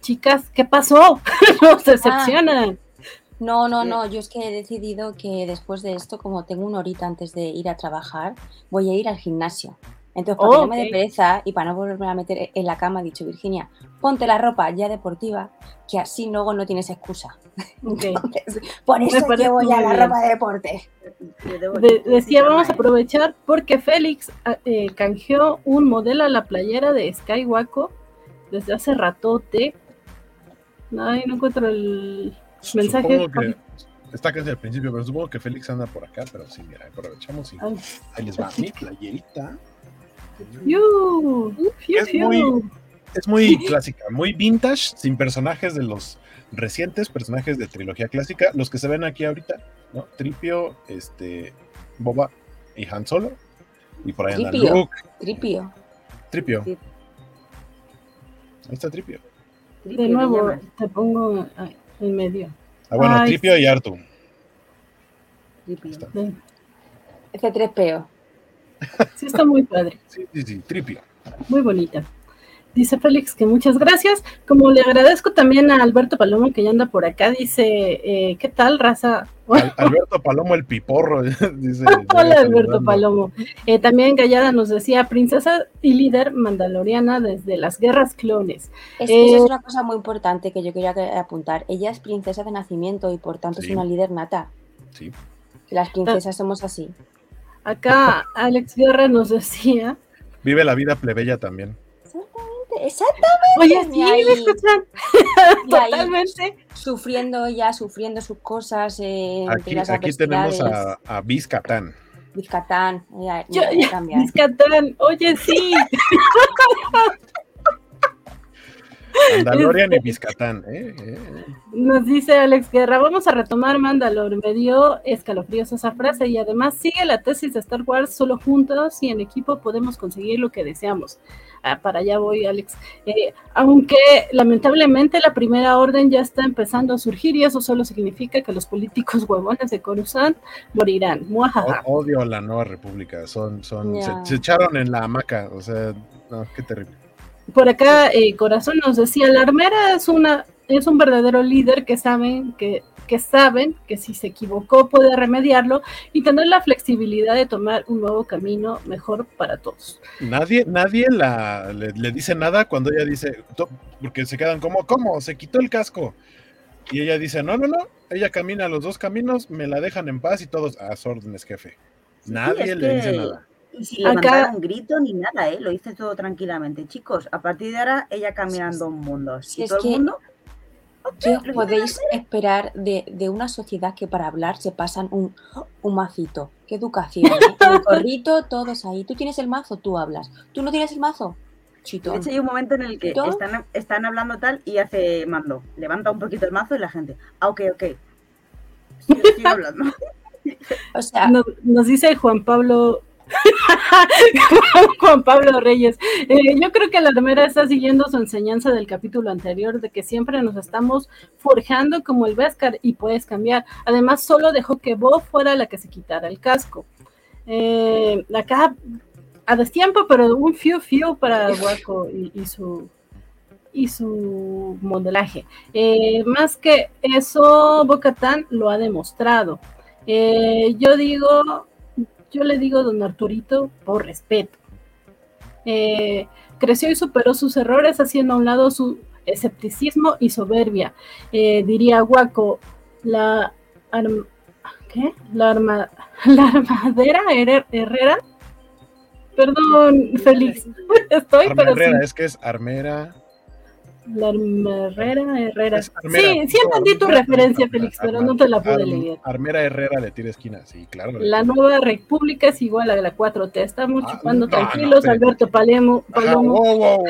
Chicas, ¿qué pasó? Nos decepcionan.
No, no, no, yo es que he decidido que después de esto, como tengo una horita antes de ir a trabajar, voy a ir al gimnasio. Entonces, para
Oh,
que no me dé pereza y para no volverme a meter en la cama, he dicho, Virginia, ponte la ropa ya deportiva, que así luego no tienes excusa. Entonces, por eso llevo ya la
bien.
ropa de deporte.
De- decía, vamos a aprovechar porque Félix ah, eh, canjeó un modelo a la playera de Skywalker desde hace ratote. Ay, no encuentro el mensaje.
Que está casi al principio, pero supongo que Félix anda por acá, pero sí, mira, aprovechamos y
Ay,
ahí les va mi playerita.
Fiu, fiu,
Es muy- Es muy clásica, muy vintage, sin personajes de los recientes, personajes de trilogía clásica, los que se ven aquí ahorita, ¿no? Tripio, este, Boba y Han Solo. Y por ahí anda
Tripio.
Luke,
Tripio.
Tripio. Ahí está Tripio.
De nuevo, te pongo en medio.
Ah, bueno,
Ay,
Tripio y Artu.
Tripio.
está.
Sí,
C3PO.
Sí está muy padre.
Sí, sí, sí, Tripio.
Muy bonita. Dice Félix que muchas gracias. Como le agradezco también a Alberto Palomo que ya anda por acá, dice, eh, ¿qué tal, raza?
Al- Alberto Palomo el piporro, dice.
Hola Alberto. Palomo. Eh, también Gallada nos decía, princesa y líder mandaloriana desde las guerras clones.
Es,
Eh,
Eso es una cosa muy importante que yo quería que- apuntar. Ella es princesa de nacimiento y por tanto
Sí.
es una líder nata.
Sí.
Las princesas somos así.
Acá Alex Guerra nos decía,
Vive la vida plebeya también.
Exactamente.
oye,
Y
sí,
ahí-
¿me escuchan? Totalmente.
Sufriendo ella, sufriendo sus cosas. eh, entre
Aquí,
las
aquí tenemos a, a Vizcatán.
Vizcatán. Ella,
Yo-
mira, voy a cambiar.
Vizcatlán, oye, sí.
Mandalorian y
Este-
Vizcatán. ¿eh? Eh, eh.
Nos dice Alex Guerra, vamos a retomar Mandalore. Me dio escalofríos esa frase y además sigue la tesis de Star Wars, solo juntos y en equipo podemos conseguir lo que deseamos. Ah, para allá voy, Alex. Eh, aunque lamentablemente la primera orden ya está empezando a surgir y eso solo significa que los políticos huevones de Coruscant morirán. Muajaja.
Odio la nueva república. Son, son, se, echaron en la hamaca. O sea, no, qué terrible.
Por acá, eh, Corazón nos decía, la armera es una es un verdadero líder que saben que que saben que si se equivocó puede remediarlo y tener la flexibilidad de tomar un nuevo camino mejor para todos.
Nadie, nadie la, le, le dice nada cuando ella dice, porque se quedan como, ¿cómo? Se quitó el casco. Y ella dice, no, no, no, ella camina los dos caminos, me la dejan en paz y todos a sus órdenes, jefe. Nadie le dice nada.
Y sin
Acá-
levantar un grito ni nada, ¿eh? Lo hice todo tranquilamente. Chicos, a partir de ahora, ella caminando un mundo.
Si
Y
es
todo
que-
el mundo.
¿Qué os podéis esperar de, de una sociedad que para hablar se pasan un, un macito? ¡Qué educación! ¿eh? El gorrito, todos ahí. Tú tienes el mazo, tú hablas. ¿Tú no tienes el mazo?
De
Chitón.
hecho, hay un momento en el que están, están hablando tal y hace mando. Levanta un poquito el mazo y la gente. Ah, ok, ok. Sí, estoy hablando.
O sea,
Nos, nos dice Juan Pablo. Juan Pablo Reyes. Eh, yo creo que la armera está siguiendo su enseñanza del capítulo anterior de que siempre nos estamos forjando como el Beskar y puedes cambiar. Además, solo dejó que Bo fuera la que se quitara el casco. Eh, acá a destiempo, pero un fiu fiu para Waco y, y su y su modelaje. Eh, más que eso, Bocatán lo ha demostrado. Yo digo, yo le digo don Arturito por respeto. Eh, creció y superó sus errores haciendo a un lado su escepticismo y soberbia. Eh, diría Guaco, la arm- ¿qué? La, arma, la armadera Herrera, Herrera. Perdón, Félix. Estoy, pero sí.
Es que es armera.
La Herrera, Herrera.
Armera.
Sí, sí entendí tu
Armera,
referencia,
armera,
Félix, pero no te la pude leer.
Armera Herrera le tira esquina, sí, claro.
La nueva república es igual a la 4T. Estamos
Ah,
chupando
no,
tranquilos. Alberto Palemo, Palomo.
wow, wow,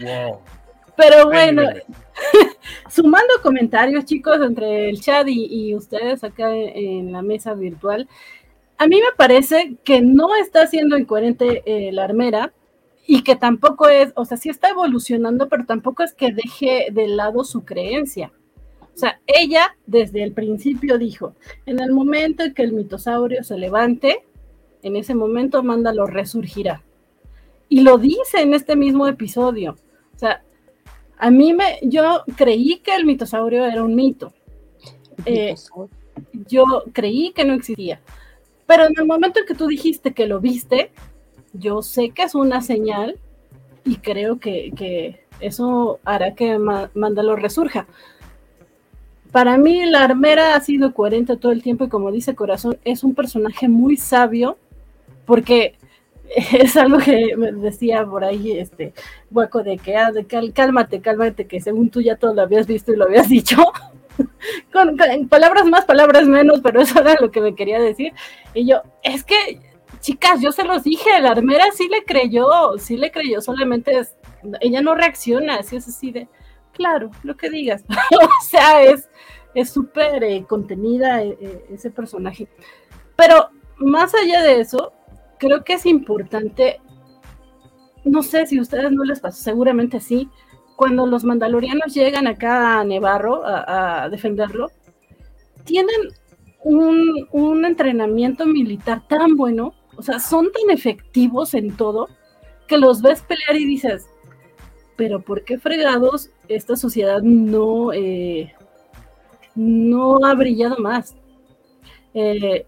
wow.
Pero bueno, sumando comentarios, chicos, entre el chat y, y ustedes acá en, en la mesa virtual, a mí me parece que no está siendo incoherente eh, la armera y que tampoco es, o sea, sí está evolucionando, pero tampoco es que deje de lado su creencia. O sea, ella desde el principio dijo, en el momento en que el mitosaurio se levante, en ese momento Mándalo resurgirá. Y lo dice en este mismo episodio. O sea, a mí me, yo creí que el mitosaurio era un mito. Eh, yo creí que no existía. Pero en el momento en que tú dijiste que lo viste, yo sé que es una señal y creo que, que eso hará que Ma- Mándalo resurja. Para mí la armera ha sido coherente todo el tiempo y como dice Corazón, es un personaje muy sabio porque es algo que me decía por ahí este hueco de que, ah, de cal- cálmate, cálmate, que según tú ya todo lo habías visto y lo habías dicho. con, con palabras más, palabras menos, pero eso era lo que me quería decir. Y yo, es que, chicas, yo se los dije, la armera sí le creyó, sí le creyó, solamente es, ella no reacciona, así es así de, claro, lo que digas. o sea, es es súper eh, contenida eh, eh, ese personaje. Pero más allá de eso, creo que es importante, no sé si a ustedes no les pasó, seguramente sí, cuando los mandalorianos llegan acá a Nevarro a, a defenderlo, tienen un, un entrenamiento militar tan bueno, o sea, son tan efectivos en todo, que los ves pelear y dices, pero ¿por qué fregados esta sociedad no, eh, no ha brillado más? Eh,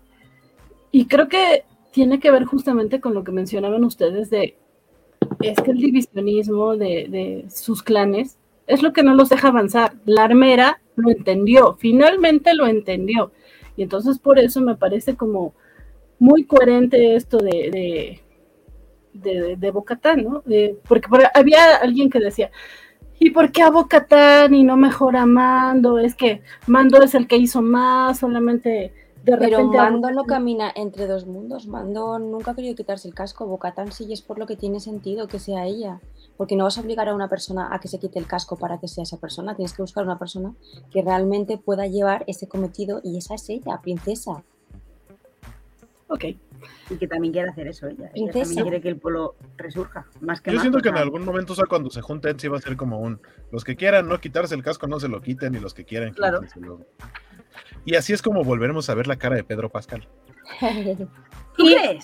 y creo que tiene que ver justamente con lo que mencionaban ustedes de, es que el divisionismo de, de sus clanes es lo que no los deja avanzar. La armera lo entendió, finalmente lo entendió. Y entonces por eso me parece como muy coherente esto de, de, de, de Bocatán, ¿no? De- porque por- había alguien que decía, ¿y por qué a Bocatán y no mejor a Mando? Es que Mando es el que hizo más, solamente de repente...
Mando no camina entre dos mundos. Mando nunca ha querido quitarse el casco. Bocatán sí y es por lo que tiene sentido que sea ella. Porque no vas a obligar a una persona a que se quite el casco para que sea esa persona. Tienes que buscar una persona que realmente pueda llevar ese cometido y esa es ella, princesa.
Ok,
Y que también quiere hacer eso ella. Ella también quiere que el pueblo resurja. Más que
Yo
más,
siento que en algún momento, o sea, cuando se junten, sí va a ser como un. Los que quieran no quitarse el casco, no se lo quiten, y los que quieran,
Claro.
quítenselo. Y así es como volveremos a ver la cara de Pedro Pascal.
¿Tú
Y-?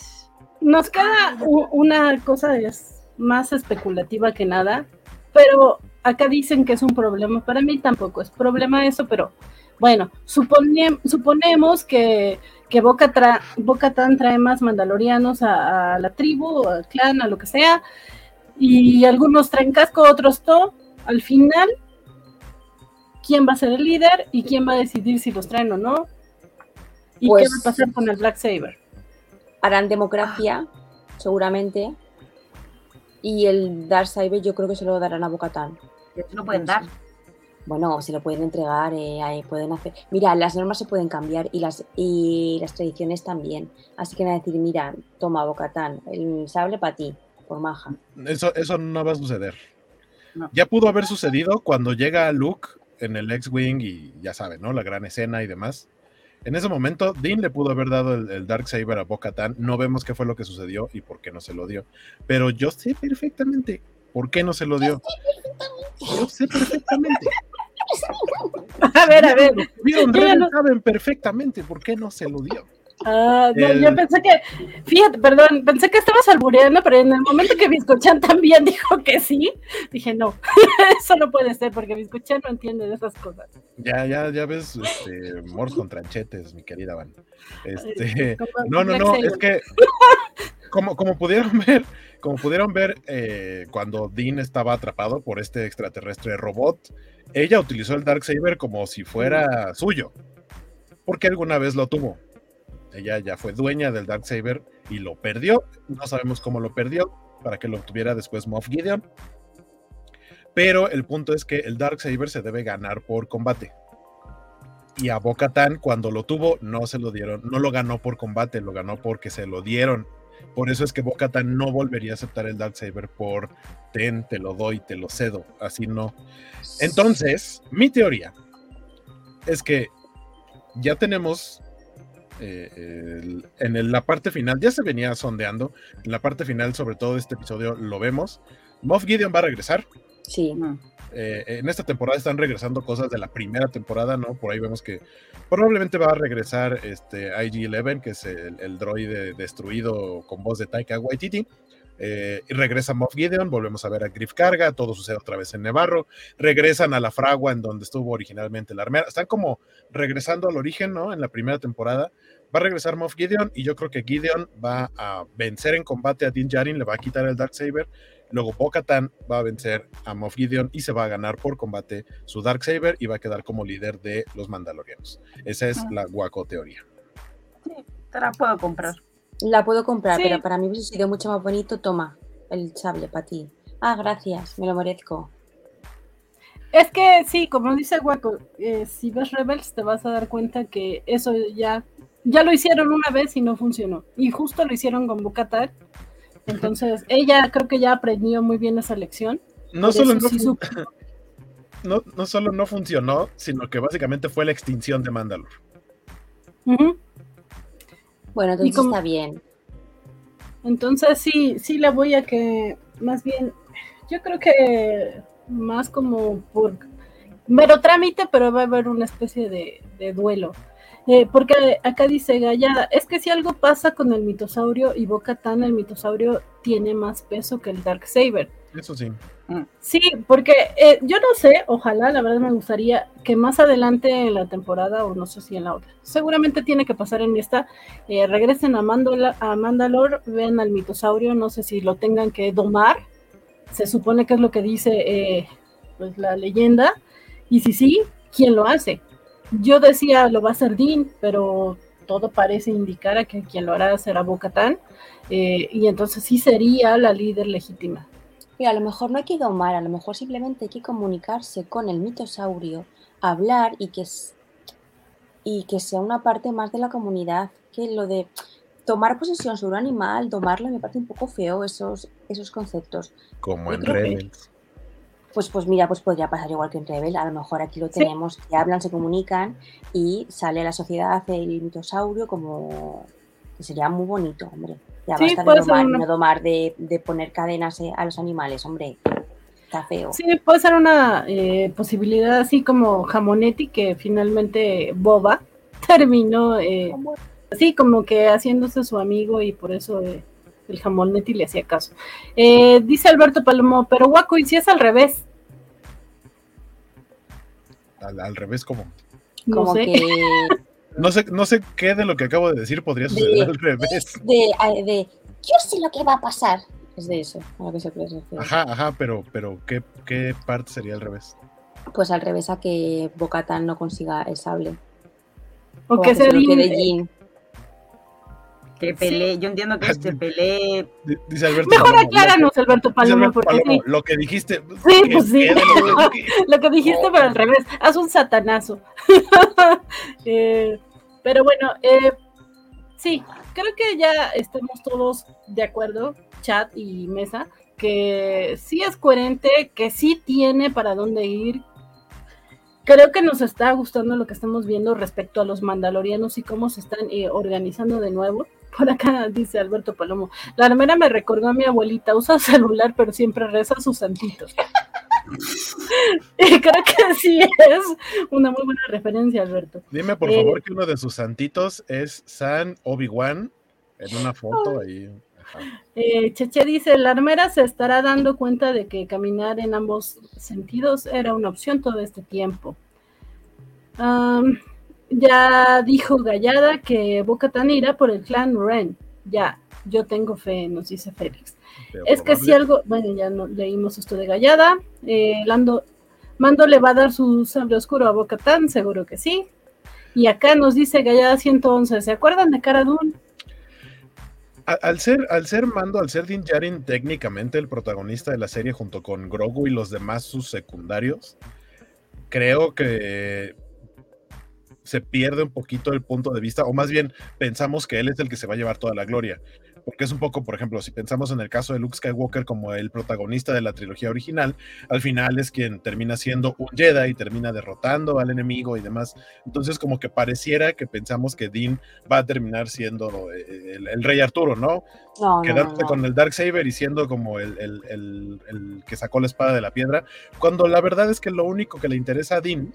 Nos queda una cosa es más especulativa que nada, pero acá dicen que es un problema. Para mí tampoco es problema eso, pero Bueno, suponemos que, que Boca, trae más mandalorianos a, la tribu, al clan, a lo que sea, y algunos traen casco, otros no. Al final, ¿quién va a ser el líder y quién va a decidir si los traen o no? ¿Y qué
Pues-
va a pasar con el Black Saber?
Harán democracia, seguramente. Y el Darksaber yo creo que se lo darán a Bocatán.
Que se lo pueden dar.
Bueno, se lo pueden entregar, eh, ahí pueden hacer. Mira, las normas se pueden cambiar y las y las tradiciones también. Así que van a decir, mira, toma Bocatán, el sable para ti, por maja.
Eso, eso no va a suceder.
No.
Ya pudo haber sucedido cuando llega Luke en el X-Wing y ya saben, ¿no? La gran escena y demás. En ese momento, Dean le pudo haber dado el, el Dark Saber a Bo-Katan. No vemos qué fue lo que sucedió y por qué no se lo dio. Pero yo sé perfectamente por qué no se lo dio. Yo sé perfectamente.
A ver, a ver.
Vieron, saben perfectamente por qué no se lo dio.
Ah, no,
El-
yo pensé que, fíjate, perdón, pensé que estabas albureando, pero en el momento que Biscochan también dijo que sí, dije no, eso no puede ser, porque Biscochan no entiende de esas cosas.
Ya, ya, ya ves, este, Morse con tranchetes, mi querida Van. Este, no, no, no, es que como, como pudieron ver, como pudieron ver eh, cuando Dean estaba atrapado por este extraterrestre robot, ella utilizó el Darksaber como si fuera suyo, porque alguna vez lo tuvo. Ella ya fue dueña del Darksaber y lo perdió. No sabemos cómo lo perdió, para que lo obtuviera después Moff Gideon. Pero el punto es que el Darksaber se debe ganar por combate. Y a Bo-Katan, cuando lo tuvo, no se lo dieron, no lo ganó por combate, lo ganó porque se lo dieron. Por eso es que Bo-Katan no volvería a aceptar el Darksaber por ten, te lo doy, te lo cedo. Así no. Entonces, mi teoría es que ya tenemos eh, el- en el- la parte final, ya se venía sondeando, en la parte final, sobre todo de este episodio, lo vemos. Moff Gideon va a regresar.
Sí.
Eh, en esta temporada están regresando cosas de la primera temporada, ¿no? Por ahí vemos que probablemente va a regresar este IG-11, que es el, el droide destruido con voz de Taika Waititi. Eh, y regresa Moff Gideon, volvemos a ver a Griff Carga, todo sucede otra vez en Nevarro, regresan a la fragua en donde estuvo originalmente la armera, están como regresando al origen, ¿no? En la primera temporada, va a regresar Moff Gideon y yo creo que Gideon va a vencer en combate a Din Djarin, le va a quitar el Darksaber, luego Bo-Katan va a vencer a Moff Gideon y se va a ganar por combate su Darksaber y va a quedar como líder de los Mandalorianos. Esa es
Ah.
la guaco teoría.
Te la puedo comprar.
La puedo comprar,
Sí.
pero para mí hubiese sido mucho más bonito. Toma, el sable para ti. Ah, gracias, me lo merezco.
Es que sí, como dice Waco, eh, si ves Rebels te vas a dar cuenta que eso ya, ya lo hicieron una vez y no funcionó. Y justo lo hicieron con Bukatar. Entonces, ella creo que ya aprendió muy bien esa lección.
No solo no,
sí
no, no solo no funcionó, sino que básicamente fue la extinción de Mandalore.
Ujú.
Bueno, entonces
como-
está bien.
Entonces sí, sí la voy a que, más bien, yo creo que más como por mero trámite, pero va a haber una especie de, de duelo. Eh, porque acá dice Gallada, es que si algo pasa con el mitosaurio y Boca Tan, el mitosaurio tiene más peso que el Dark Saber.
Eso sí.
Sí, porque eh, yo no sé, ojalá, la verdad me gustaría que más adelante en la temporada, o no sé si en la otra, seguramente tiene que pasar en esta, eh, regresen a, Mandola- a vean al mitosaurio, no sé si lo tengan que domar, se supone que es lo que dice eh, pues, la leyenda, y si sí, ¿quién lo hace? Yo decía, lo va a hacer Dean, pero todo parece indicar a que quien lo hará será Bo-Katan, eh, y entonces sí sería la líder legítima.
Mira, a lo mejor no hay que domar, a lo mejor simplemente hay que comunicarse con el mitosaurio, hablar y que, y que sea una parte más de la comunidad. Que lo de tomar posesión sobre un animal, domarlo, me parece un poco feo esos, esos conceptos.
Como
Yo
en Rebels.
Pues, pues mira, pues podría pasar igual que en Rebel. A lo mejor aquí lo
Sí.
tenemos, que hablan, se comunican y sale a la sociedad el mitosaurio como que sería muy bonito, hombre. Ya
Sí,
basta de
puede ser
domar,
una-
no domar de, de poner cadenas eh, a los animales, hombre. Está feo.
Sí, puede ser una eh, posibilidad así como Jamonetti, que finalmente Boba terminó eh, así como que haciéndose su amigo y por eso eh, el Jamonetti le hacía caso. Eh, dice Alberto Palomo, pero guaco, ¿y si es al revés?
Al, al revés, como.
No
Como
sé.
que
No sé, no sé qué de lo que acabo de decir podría suceder
De-
al revés.
de, de yo sé lo que va a pasar. Es de eso, a lo que se puede refiere.
Ajá, ajá, pero, pero ¿qué, qué parte sería al revés?
Pues al revés a que Bocatan no consiga el sable.
O
a
que
se
se
lo quede Jin.
Que pelee, yo entiendo que se pelee.
Di- Dice Alberto.
Mejor
Palomo,
acláranos, Alberto Paloma, porque
Palomo,
sí,
lo que dijiste.
Sí,
¿qué-
pues sí.
lo que-
lo que dijiste, pero al revés, haz un satanazo. Eh, pero bueno, eh, sí, creo que ya estamos todos de acuerdo, chat y mesa, que sí es coherente, que sí tiene para dónde ir. Creo que nos está gustando lo que estamos viendo respecto a los mandalorianos y cómo se están eh, organizando de nuevo. Por acá dice Alberto Palomo, la armera me recordó a mi abuelita, usa celular pero siempre reza sus santitos. Y creo que sí es una muy buena referencia, Alberto.
Dime por
Eh,
favor que uno de sus santitos es San Obi-Wan en una foto ahí. Ajá.
Eh, Cheche dice, la armera se estará dando cuenta de que caminar en ambos sentidos era una opción todo este tiempo. Ya dijo Gallada que Boca irá por el clan Ren. Ya, yo tengo fe, nos dice Félix.
Pero
Es que si algo, bueno, ya no leímos esto de Gallada. Eh, Lando, Mando le va a dar su sable oscuro a Boca seguro que sí. Y acá nos dice Gallada 111, ¿se acuerdan de Cara Dune?
Al ser, al ser Mando, al ser Din Djarin técnicamente el protagonista de la serie junto con Grogu y los demás sus secundarios, creo que se pierde un poquito el punto de vista, o más bien pensamos que él es el que se va a llevar toda la gloria. Porque es un poco, por ejemplo, si pensamos en el caso de Luke Skywalker como el protagonista de la trilogía original, al final es quien termina siendo un Jedi y termina derrotando al enemigo y demás. Entonces, como que pareciera que pensamos que Dean va a terminar siendo eh, el, el rey Arturo, ¿no?
No,
Quedándose
no, no.
con el Dark Saber y siendo como el, el- el- el que sacó la espada de la piedra, cuando la verdad es que lo único que le interesa a Dean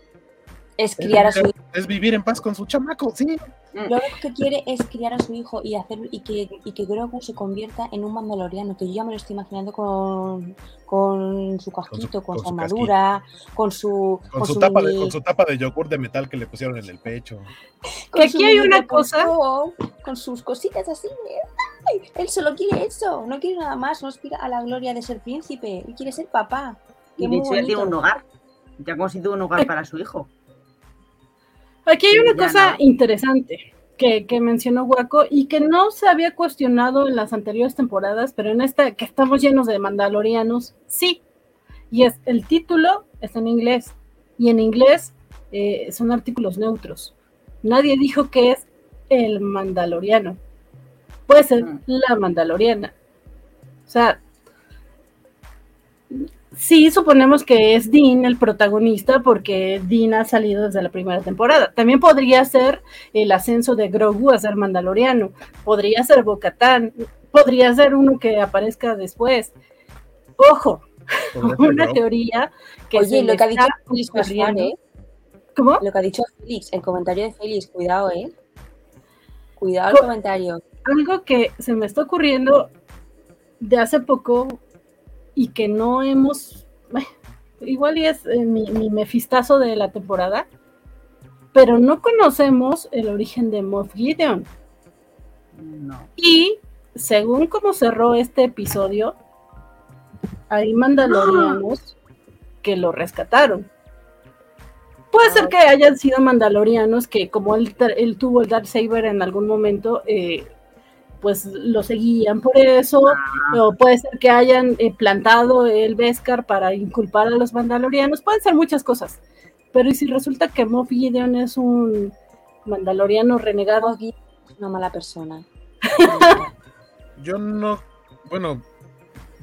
Es criar a su hijo.
es vivir en paz con su chamaco, sí.
Lo único que quiere es criar a su hijo y hacer y que, y que Grogu se convierta en un mandaloriano, que yo ya me lo estoy imaginando con, con su casquito, con su,
con su
armadura, con su
Con, su tapa de, con su tapa de yogur de metal que le pusieron en el pecho.
Que aquí hay una cosa-
con sus cositas así. Él solo quiere eso, no quiere nada más, no aspira a la gloria de ser príncipe, él quiere ser papá.
Y de
muy
hecho ya tiene un hogar. Ya ha conseguido un hogar para su hijo.
Aquí hay una cosa
no.
interesante que, que mencionó Waco y que no se había cuestionado en las anteriores temporadas, pero en esta que estamos llenos de mandalorianos, sí. Y es el título está en inglés y en inglés eh, son artículos neutros. Nadie dijo que es el mandaloriano. Puede ser
Mm.
la mandaloriana. O sea, sí suponemos que es Dean el protagonista porque Dean ha salido desde la primera temporada. También podría ser el ascenso de Grogu a ser mandaloriano. Podría ser Bocatán. Podría ser uno que aparezca después. Ojo, una teoría que
Oye,
se
lo que ha dicho Félix. ¿eh?
¿Cómo?
Lo que ha dicho Félix, el comentario de Félix, cuidado, ¿eh? Cuidado el
Co-
comentario.
algo que se me está ocurriendo de hace poco y que no hemos, bueno, igual y es eh, mi, mi mefistazo de la temporada, pero no conocemos el origen de Moff Gideon.
No.
Y según cómo cerró este episodio, hay mandalorianos que lo rescataron. Puede ser que hayan sido mandalorianos que como él, él tuvo el Dark Saber en algún momento, eh, pues lo seguían por eso, o puede ser que hayan eh, plantado el Beskar para inculpar a los mandalorianos, pueden ser muchas cosas. Pero ¿y si resulta que Moff Gideon es un mandaloriano renegado?
Una mala persona.
Yo no, bueno,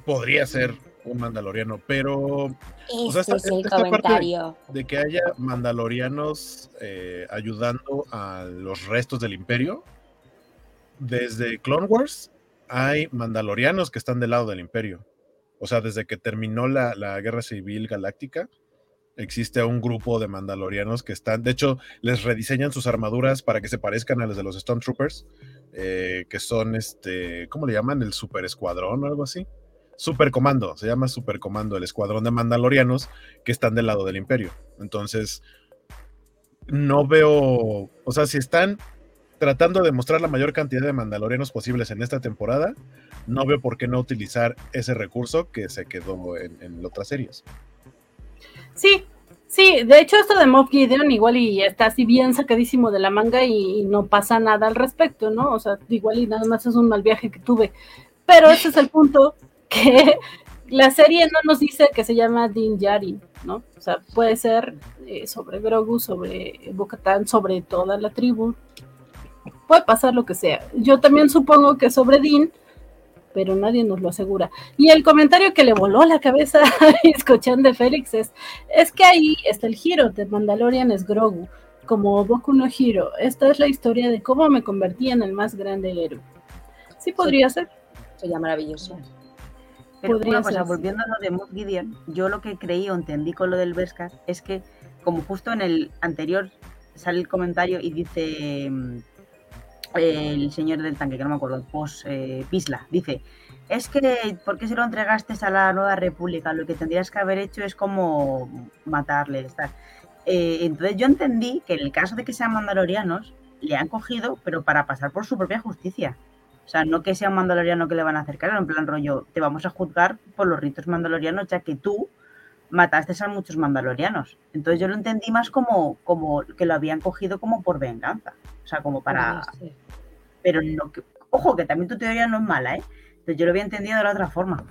podría ser un mandaloriano, pero
Este
sea, esta-
es el
esta parte-
comentario.
de que haya mandalorianos eh, ayudando a los restos del imperio, desde Clone Wars hay mandalorianos que están del lado del imperio. O sea, desde que terminó la, la guerra civil galáctica, existe un grupo de mandalorianos que están, de hecho, les rediseñan sus armaduras para que se parezcan a las de los Stormtroopers, eh, que son, este, ¿cómo le llaman? El Super Escuadrón o algo así. Supercomando, se llama Supercomando, el escuadrón de mandalorianos que están del lado del imperio. Entonces, no veo, o sea, si están tratando de mostrar la mayor cantidad de mandalorianos posibles en esta temporada, no veo por qué no utilizar ese recurso que se quedó en, otras series.
Sí, sí, de hecho esto de Moff Gideon igual y está así bien sacadísimo de la manga y, no pasa nada al respecto, ¿no? O sea, igual y nada más es un mal viaje que tuve. Pero ese es el punto que la serie no nos dice que se llama Din Djarin, ¿no? O sea, puede ser eh, sobre Grogu, sobre Bocatán, sobre toda la tribu. Puede pasar lo que sea. Yo también supongo que sobre Din, pero nadie nos lo asegura. Y el comentario que le voló la cabeza a de Félix es, es que ahí está el giro de Mandalorian es Grogu, como Boku no Hiro. Esta es la historia de cómo me convertí en el más grande héroe. Sí podría ser.
Sería maravilloso.
Pero una cosa, volviendo a lo de Moff Gideon, yo lo que creí o entendí con lo del Beskar es que, como justo en el anterior sale el comentario y dice mm, el señor del tanque, que no me acuerdo, post eh, Pisla, dice, es que, ¿por qué se lo entregaste a la Nueva República? Lo que tendrías que haber hecho es como matarle, estar. Eh, entonces yo entendí que en el caso de que sean mandalorianos, le han cogido, pero para pasar por su propia justicia. O sea, no que sea un mandaloriano que le van a acercar, en plan rollo, te vamos a juzgar por los ritos mandalorianos, ya que tú mataste a muchos mandalorianos. Entonces yo lo entendí más como, como que lo habían cogido como por venganza. O sea, como para... Pero no que... Ojo, que también tu teoría no es mala, ¿eh? Entonces yo lo había entendido de la otra forma.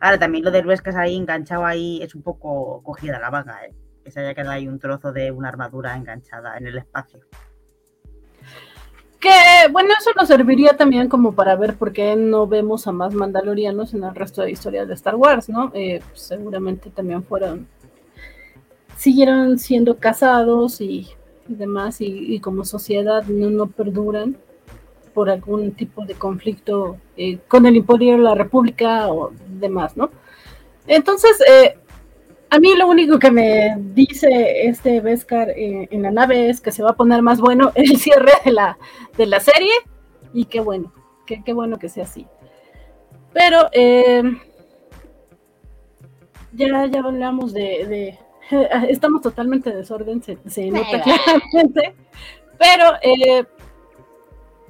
Ahora, también lo de Ruescas ahí enganchado ahí es un poco cogida la vaga, ¿eh? Que se haya quedado ahí un trozo de una armadura enganchada en el espacio.
Que bueno, eso nos serviría también como para ver por qué no vemos a más mandalorianos en el resto de historias de Star Wars, ¿no? Eh, seguramente también fueron, siguieron siendo casados y, demás, y, como sociedad no, no, perduran por algún tipo de conflicto eh, con el Imperio la República o demás, ¿no? Entonces, eh, a mí lo único que me dice este Beskar eh, en la nave es que se va a poner más bueno el cierre de la, de la serie. Y qué bueno, qué, bueno que sea así. Pero eh, ya, ya hablamos de, estamos totalmente en desorden, se, nota claramente, pero eh,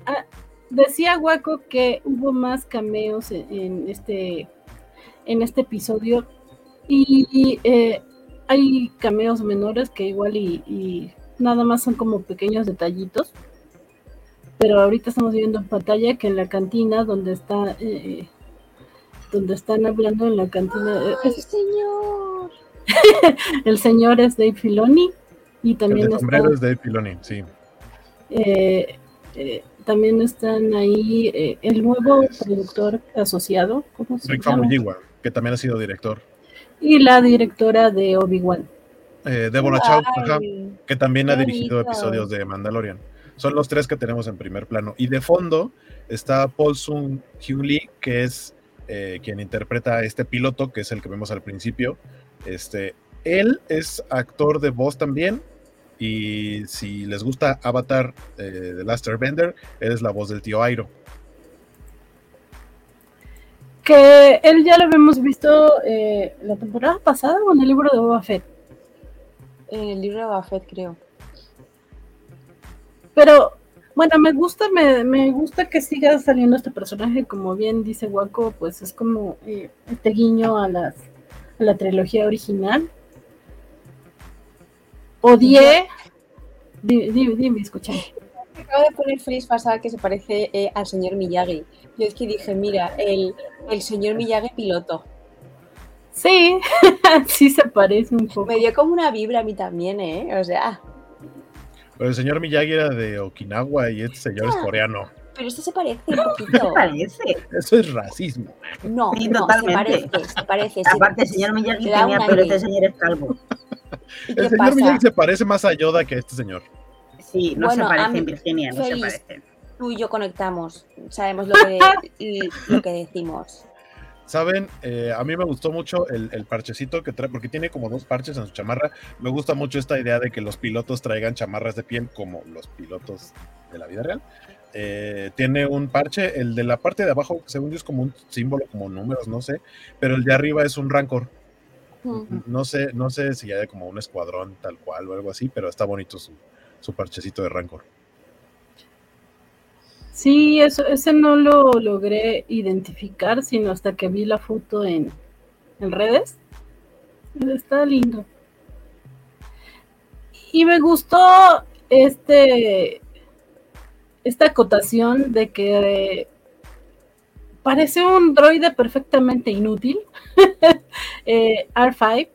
ah, decía Waco que hubo más cameos en este en este episodio y eh, hay cameos menores que igual y, nada más son como pequeños detallitos. Pero ahorita estamos viendo en pantalla que en la cantina donde está eh, donde están hablando en la cantina.
Eh, ¡Ay, señor!
el señor es Dave Filoni y también
el sombrero es Dave Filoni, sí.
también están ahí el nuevo productor asociado, ¿cómo se
Rick que también ha sido director
y la directora de Obi-Wan.
Eh, Deborah Chow, que también ha dirigido episodios de Mandalorian. Son los tres que tenemos en primer plano. Y de fondo está Paul Sung Hyun Lee, que es eh, quien interpreta a este piloto, que es el que vemos al principio. Este, él es actor de voz también. Y si les gusta Avatar eh, de Last Bender, él es la voz del tío Airo
que él ya lo habíamos visto eh, la temporada pasada o en el libro de Boba Fett.
En el libro de Boba Fett, creo.
Pero, bueno, me gusta, me, gusta que siga saliendo este personaje, como bien dice Waco, pues es como eh, este guiño a, las, a la trilogía original. Odié. Dime, dime, dime escúchame.
Acabo de poner Freeze pasada que se parece eh, al señor Miyagi. Yo es que dije, mira, el, el señor Miyagi piloto.
Sí, sí se parece un poco.
Me dio como una vibra a mí también, ¿eh? O sea.
Pero el señor Miyagi era de Okinawa y este señor es ah, coreano.
Pero este se parece un poquito.
se parece?
Eso es racismo.
No, no, se parece, se parece.
Aparte, el señor Miyagi tenía, pero este señor es calvo.
el señor Miyagi se parece más a Yoda que a este señor.
Sí, no se parece en Virginia, no se parece
tú y yo conectamos, sabemos lo que, lo que decimos.
Saben, eh, a mí me gustó mucho el, parchecito que trae, porque tiene como dos parches en su chamarra. Me gusta mucho esta idea de que los pilotos traigan chamarras de piel como los pilotos de la vida real. Eh, tiene un parche, el de la parte de abajo, según yo, es como un símbolo, como números, no sé, pero el de arriba es un rancor. No sé, no sé si hay como un escuadrón tal cual o algo así, pero está bonito su, su parchecito de Rancor.
Sí, eso, ese no lo logré identificar, sino hasta que vi la foto en, en redes. Está lindo. Y me gustó este esta acotación de que parece un droide perfectamente inútil, eh, R5,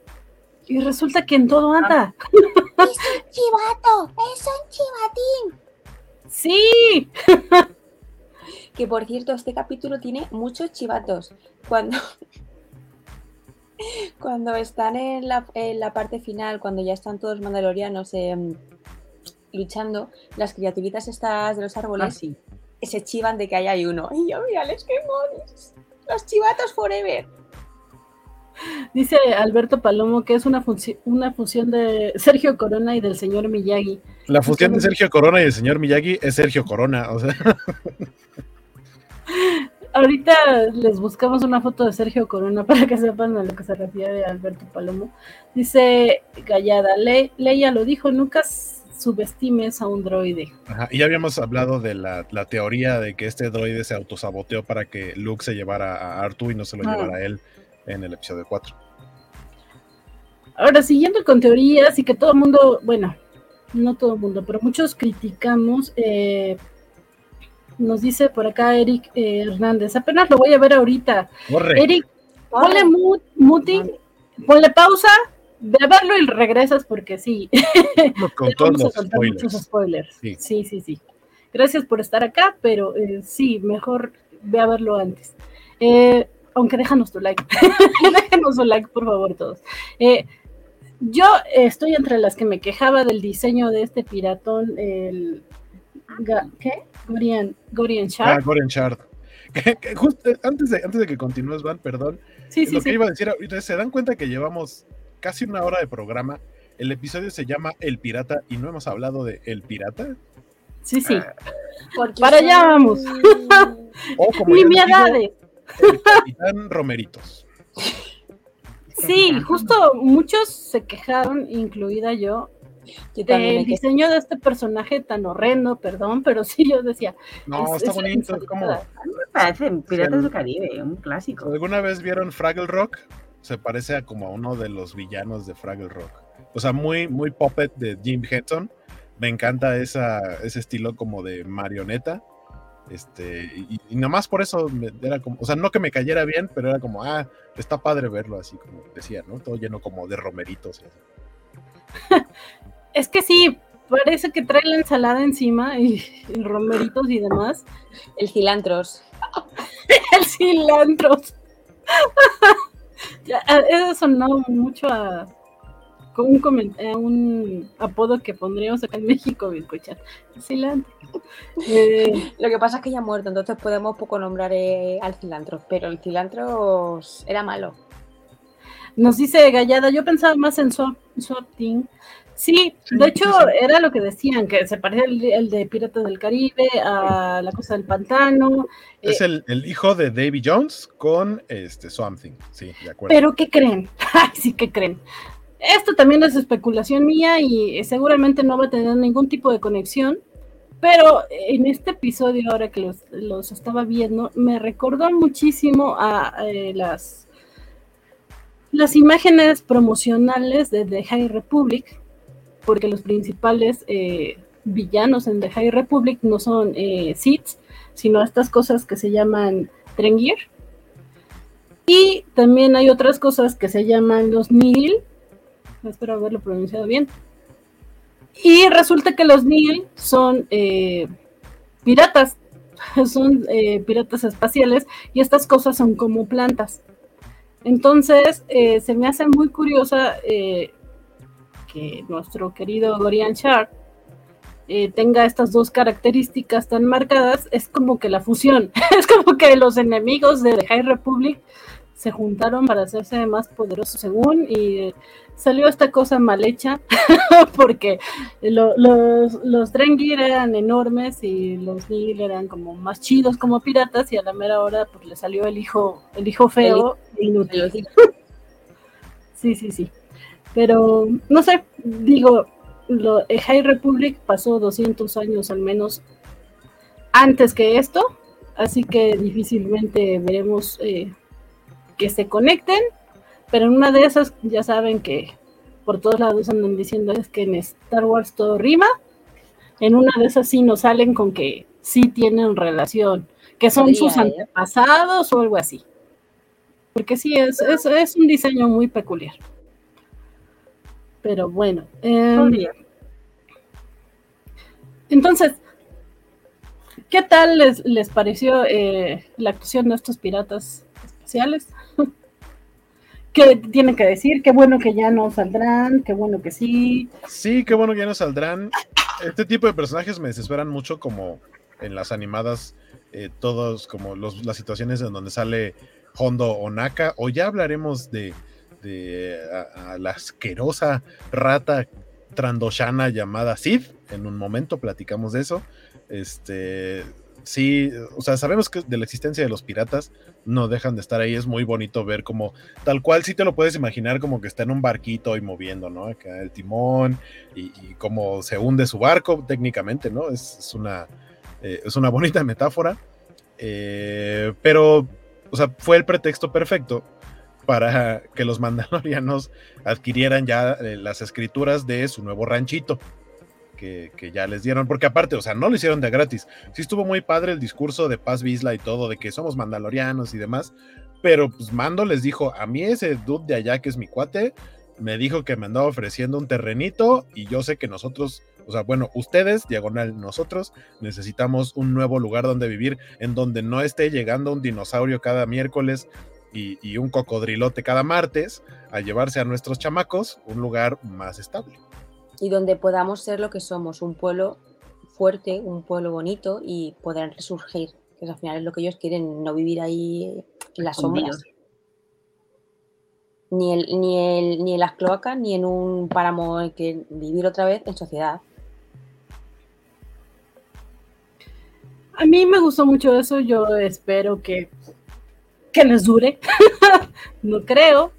y resulta que en todo anda.
¡Es un chivato! ¡Es un chivatín!
Sí,
Que por cierto, este capítulo tiene muchos chivatos. Cuando, cuando están en la, en la parte final, cuando ya están todos mandalorianos em, luchando, las criaturitas estas de los
Ah,
árboles
sí.
se chivan de que ahí hay uno. Y yo, mírales qué monos. Los chivatos forever.
Dice Alberto Palomo que es una, funci- una fusión de Sergio Corona y del señor Miyagi.
La fusión de Sergio Corona y el señor Miyagi es Sergio Corona, o sea,
Ahorita les buscamos una foto de Sergio Corona para que sepan a lo que se refiere Alberto Palomo. Dice Gallada, Le- Leia lo dijo, nunca subestimes a un droide.
ajá, y ya habíamos hablado de la, la teoría de que este droide se autosaboteó para que Luke se llevara a Artu y no se lo
Ah.
llevara a él en el episodio 4.
Ahora, siguiendo con teorías y que todo el mundo, bueno, no todo el mundo, pero muchos criticamos, eh, nos dice por acá Eric eh, Hernández, apenas lo voy a ver ahorita.
¡Corre!
Eric, ponle muting, ponle pausa, ve a verlo y regresas porque sí,
con todos
vamos a
los
muchos
spoilers.
spoilers.
Sí.
Sí, sí, sí. Gracias por estar acá, pero eh, sí, mejor ve a verlo antes. Eh, aunque déjanos tu like. déjanos tu like, por favor, todos. Eh, yo estoy entre las que me quejaba del diseño de este piratón, el... ¿Qué? Gorian, Gorian
Ah,
Shark.
Goren Shard. Justo antes de, antes de que continúes, Van, perdón,
Sí, sí,
lo que
sí.
iba a decir ahorita, ¿se dan cuenta que llevamos casi una hora de programa? El episodio se llama El Pirata y no hemos hablado de El Pirata.
Sí, sí.
Porque
Para allá vamos.
O como ya les digo. El Capitán Romeritos.
Sí, justo muchos se quejaron, incluida yo, del diseño de este personaje tan horrendo, perdón, pero sí yo decía,
No,
Es-
está
es
bonito. es como,
insaltada.
A mí me parece Piratas del Caribe, un clásico.
¿Alguna vez vieron Fraggle Rock? Se parece a como a uno de los villanos de Fraggle Rock. O sea, muy, muy puppet de Jim Henson. Me encanta esa, ese estilo como de marioneta. Este, y, y nomás por eso me- era como, o sea, no que me cayera bien, pero era como, ah, está padre verlo así como decía, ¿no? Todo lleno como de romeritos. y así.
es que sí, parece que trae la ensalada encima y, y romeritos y demás.
El cilantros.
El cilantro. Ya, a- eso sonó mucho a, un, a un apodo que pondríamos acá en México, escuchar. El cilantro. Eh,
Lo que pasa es que ya ha muerto, entonces podemos poco nombrar eh, al cilantro, pero el cilantro era malo.
Nos dice Gallada, yo pensaba más en Swap, Swap Team. Sí, de hecho era lo que decían, que se parecía el, el de Piratas del Caribe, a la cosa del pantano. eh,
Es el, el hijo de Davy Jones con este Swamp Thing. Sí, de acuerdo.
pero ¿qué creen? Ay, sí, ¿qué creen? Esto también es especulación mía y eh, seguramente no va a tener ningún tipo de conexión, pero en este episodio, ahora que los, estaba viendo, me recordó muchísimo a, eh, las, las imágenes promocionales de The High Republic, porque los principales eh, villanos en The High Republic no son eh, Sith, sino estas cosas que se llaman Drengir. Y también hay otras cosas que se llaman los Nil. Espero haberlo pronunciado bien. Y resulta que los Nil son eh, piratas. Son eh, piratas espaciales y estas cosas son como plantas. Entonces, eh, se me hace muy curiosa que nuestro querido Gorian Shark tenga estas dos características tan marcadas. Es como que la fusión. es como que los enemigos de The High Republic se juntaron para hacerse más poderosos según y eh, salió esta cosa mal hecha porque lo- los, los Drengir eran enormes y los Nil eran como más chidos como piratas y a la mera hora pues le salió el hijo el hijo feo e inútil. Sí, sí, sí. Pero, no sé, digo, lo, el High Republic pasó 200 años al menos antes que esto, así que difícilmente veremos eh, que se conecten, pero en una de esas ya saben que por todos lados andan diciendo es que en Star Wars todo rima, en una de esas sí nos salen con que sí tienen relación, que son sus ¿eh? antepasados o algo así. Porque sí, es, es, es un diseño muy peculiar. Pero bueno. Eh, entonces, ¿qué tal les, les pareció eh, la actuación de estos piratas espaciales? ¿Qué tienen que decir? Qué bueno que ya no saldrán, qué bueno que sí.
Sí, qué bueno que ya no saldrán. Este tipo de personajes me desesperan mucho como en las animadas, eh, todos como las situaciones en donde sale Hondo o Naka, o ya hablaremos de, de la asquerosa rata trandoshana llamada Sid. En un momento platicamos de eso. Este, sí, o sea, sabemos que de la existencia de los piratas no dejan de estar ahí. Es muy bonito ver como tal cual, sí te lo puedes imaginar como que está en un barquito y moviendo, ¿no? Acá el timón y, cómo se hunde su barco técnicamente, ¿no? Es, una, eh, es una bonita metáfora. Eh, pero, o sea, fue el pretexto perfecto para que los mandalorianos adquirieran ya eh, las escrituras de su nuevo ranchito que, ya les dieron, porque aparte, o sea, no lo hicieron de gratis. Sí estuvo muy padre el discurso de Paz Vizla y todo, de que somos mandalorianos y demás, pero pues Mando les dijo, a mí ese dude de allá que es mi cuate, me dijo que me andaba ofreciendo un terrenito y yo sé que nosotros, o sea, bueno, ustedes, diagonal, nosotros necesitamos un nuevo lugar donde vivir, en donde no esté llegando un dinosaurio cada miércoles y, y un cocodrilote cada martes a llevarse a nuestros chamacos un lugar más estable
y donde podamos ser lo que somos, un pueblo fuerte, un pueblo bonito y poder resurgir, que al final es lo que ellos quieren, no vivir ahí en las sombras. Ni, el, ni, el, ni en las cloacas, ni en un páramo, que vivir otra vez en sociedad.
A mí me gustó mucho eso, yo espero que, que les dure, no creo,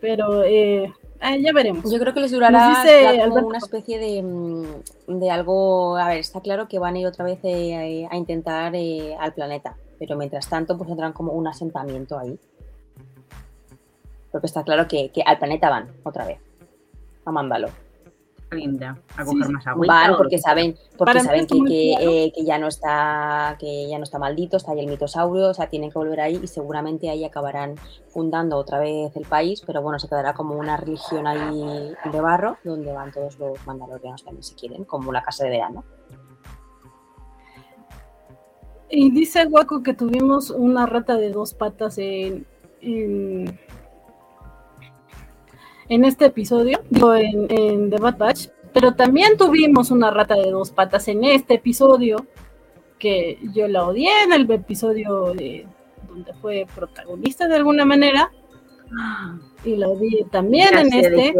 pero eh, Ah, ya veremos.
Yo creo que les durará como una especie mm, de, algo. A ver, está claro que van a ir otra vez eh, a intentar eh, al planeta, pero mientras tanto, pues tendrán como un asentamiento ahí. Porque está claro que, que al planeta van otra vez, a Mándalo
linda a coger más agua.
Van porque saben, porque saben eh, que, ya no está, que ya no está maldito, está ahí el mitosaurio, o sea, tienen que volver ahí y seguramente ahí acabarán fundando otra vez el país, pero bueno, se quedará como una religión ahí de barro, donde van todos los mandalorianos también si quieren, como una casa de verano.
Y dice Guaco que tuvimos una rata de dos patas en en este episodio, en, en The Bad Batch, pero también tuvimos una rata de dos patas en este episodio, que yo la odié en el episodio de, donde fue protagonista de alguna manera, y la odié también en este.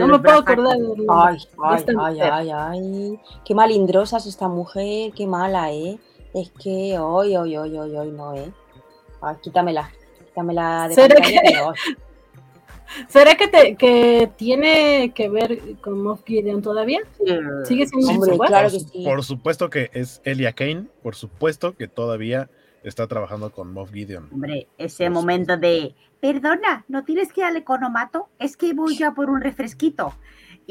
no me puedo acordar.
Ay, ay, ay, ay, ay, qué malindrosa es esta mujer, qué mala, ¿eh? Es que, hoy, hoy, hoy, hoy, hoy, no, ¿eh? Ay, quítamela.
¿Será que, ¿Será que, te, que tiene que ver con Moff Gideon todavía? ¿Sigue siendo
claro Por supuesto que es Elia Kane, por supuesto que todavía está trabajando con Moff Gideon.
Hombre, ese momento de, perdona, ¿no tienes que ir al economato? Es que voy ya por un refresquito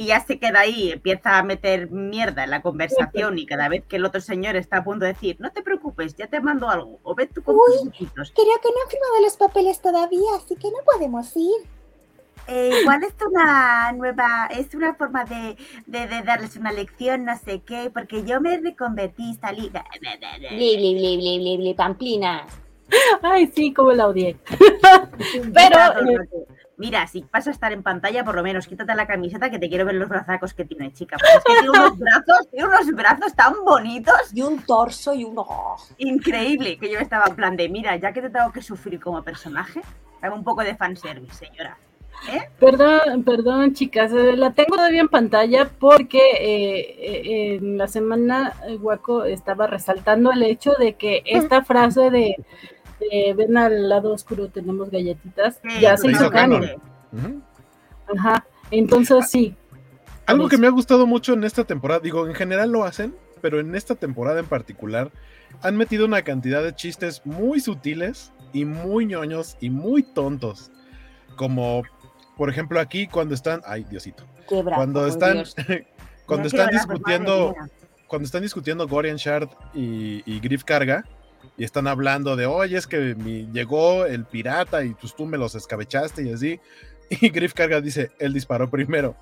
y ya se queda ahí, empieza a meter mierda en la conversación y cada vez que el otro señor está a punto de decir, no te preocupes, ya te mando algo, o ve tú con
Uy, Creo que no han firmado los papeles todavía, así que no podemos ir.
Eh, igual es una nueva, es una forma de, de, darles una lección, no sé qué, porque yo me reconvertí, salí.
Bli, bli, bli, bli, bli, bli, pamplinas.
Ay, sí, como la odié. Pero.
Mira, si vas a estar en pantalla, por lo menos quítate la camiseta que te quiero ver los brazacos que tiene, chica. Porque es que tiene unos brazos, tiene unos brazos tan bonitos.
Y un torso y un
Increíble, que yo estaba en plan de, mira, ya que te tengo que sufrir como personaje, hago un poco de fanservice, señora. ¿Eh?
Perdón, perdón, chicas, eh, la tengo todavía en pantalla porque eh, en la semana Guaco estaba resaltando el hecho de que esta frase de eh, ven al lado oscuro, tenemos galletitas,
Sí,
ya se hizo canon. Ajá. Entonces sí.
Algo que me ha gustado mucho en esta temporada, digo, en general lo hacen, pero en esta temporada en particular han metido una cantidad de chistes muy sutiles y muy ñoños y muy tontos. Como, por ejemplo, aquí cuando están, ay, Diosito, cuando están,
Dios.
cuando están discutiendo, cuando están discutiendo Gorian Shard y, y Griff Carga y están hablando de, oye, es que mi- llegó el pirata y pues tú me los escabechaste y así. Y Griff Carga dice, él disparó primero.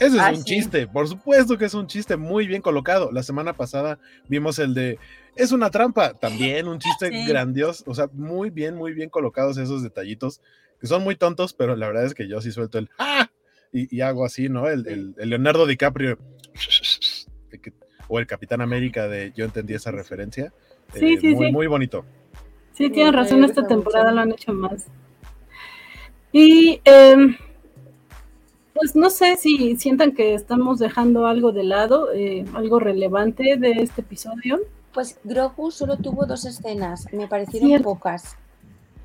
Eso es
Ah,
un
sí.
chiste, por supuesto que es un chiste muy bien colocado. La semana pasada vimos el de, es una trampa, también un chiste
Sí.
grandioso, o sea, muy bien, muy bien colocados esos detallitos, que son muy tontos, pero la verdad es que yo sí suelto el, ¡ah! Y, y hago así, ¿no? El, el- el Leonardo DiCaprio, o el Capitán América de yo entendí esa referencia.
Sí,
eh,
sí,
muy,
sí.
muy bonito.
Sí, tienes razón, esta temporada lo han hecho más. Y em, pues no sé si sientan que estamos dejando algo de lado, eh, algo relevante de este episodio.
Pues Grogu solo tuvo dos escenas, me parecieron
Cierto.
pocas.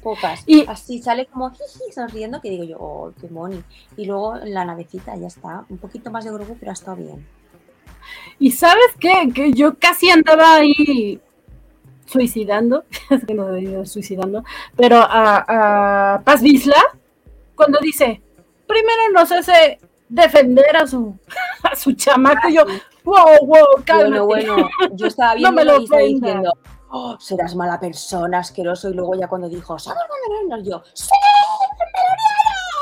Pocas.
Y-
Así sale como jiji, sonriendo, que digo yo, oh, qué moni. Y luego en la navecita ya está. Un poquito más de Grogu, pero ha estado bien.
Y sabes qué, que yo casi andaba ahí suicidando, es que no suicidando, pero a, a Paz Vizla, cuando dice, primero nos hace defender a su, a su chamaco, y yo, wow, wow, cálmate.
Bueno, bueno, yo estaba
No
viendo
me lo
y diciendo, oh, serás mala persona, asqueroso. Y luego ya cuando dijo, somos yo, ¡sí!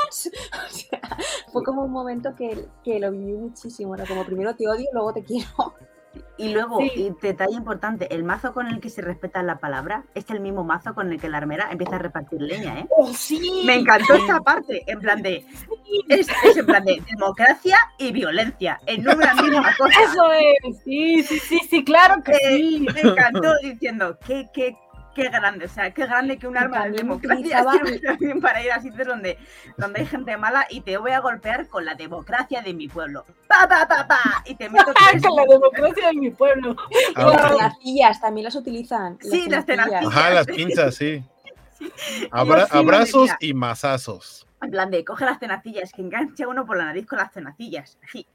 O sea, fue como un momento que, que lo viví muchísimo. Era como primero te odio, luego te quiero.
Y luego,
Sí.
y detalle importante, el mazo con el que se respeta la palabra es el mismo mazo con el que la armera empieza a repartir leña, ¿eh?
Oh, sí.
Me encantó esa parte, en plan de, es, es en plan de democracia y violencia, en una misma cosa.
Eso es, sí, sí, sí, sí, claro que
Eh,
sí.
me encantó diciendo, qué, qué, qué grande, o sea, qué grande que un arma de democracia también para ir a sitios donde, donde hay gente mala y te voy a golpear con la democracia de mi pueblo. ¡Pa, pa, pa, pa! Y te meto
Con la democracia de mi pueblo.
Y las
Ah,
tenacillas también las utilizan.
Sí, las tenacillas.
Ajá, las pinzas, sí. Abra-
sí, madre
abrazos y mazazos.
En plan de, coge las tenacillas, que engancha uno por la nariz con las tenacillas. Así.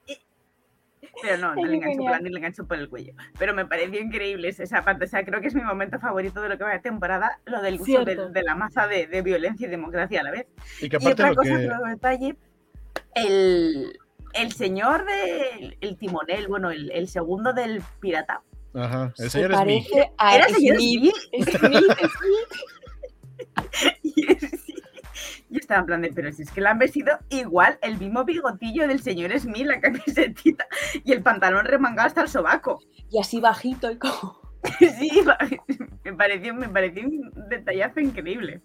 Pero no, no le engancho por la
genial.
nariz, le engancho por el cuello. Pero me pareció increíble esa parte. O sea, creo que es mi momento favorito de lo que va de temporada, lo del uso de, de la masa de, de violencia y democracia a la vez.
Y que
Y
aparte
otra
lo
cosa,
que.
otro detalle, el, el señor del el timonel, bueno, el, el segundo del pirata.
Ajá, el
Se
señor
a
Era el señor
Smith.
Smith.
Smith, Smith.
Y es- Yo estaba en plan de, pero si es que le han vestido igual el mismo bigotillo del señor Smith, la camisetita y el pantalón remangado hasta el sobaco.
Y así bajito y como...
Sí, me pareció, me pareció un detallazo increíble.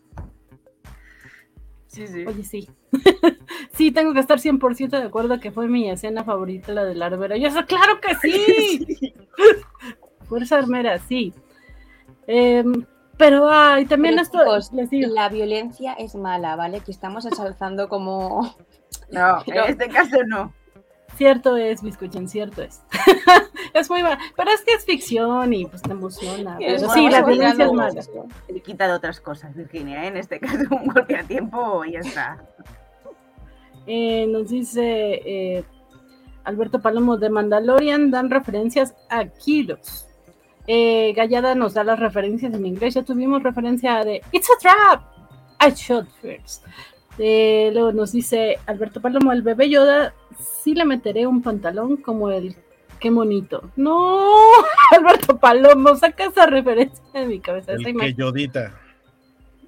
Sí, sí.
Oye, sí. sí, tengo que estar 100% de acuerdo que fue mi escena favorita la de la armera. Yo, eso, claro que sí. Fuerza armera, sí. Em, pero, ay, también
Pero,
esto,
chicos,
les digo,
La violencia es mala, ¿vale? Que estamos ensalzando como...
No,
Pero-
en este caso no.
cierto es, Biscuchen, cierto es. es muy mal, pero es que es ficción y pues te emociona.
Bueno,
sí, la violencia es mala.
Se quita de otras cosas, Virginia. ¿eh? En este caso, un golpe a tiempo y ya está.
Eh, nos dice eh, Alberto Palomo de Mandalorian, dan referencias a Kilos. Eh, Gallada nos da las referencias en inglés. Ya tuvimos referencia de It's a trap. I shot first. Eh, luego nos dice Alberto Palomo, el bebé Yoda, sí le meteré un pantalón como el. Qué bonito. No, Alberto Palomo, saca esa referencia de mi cabeza.
El
esa
que yodita.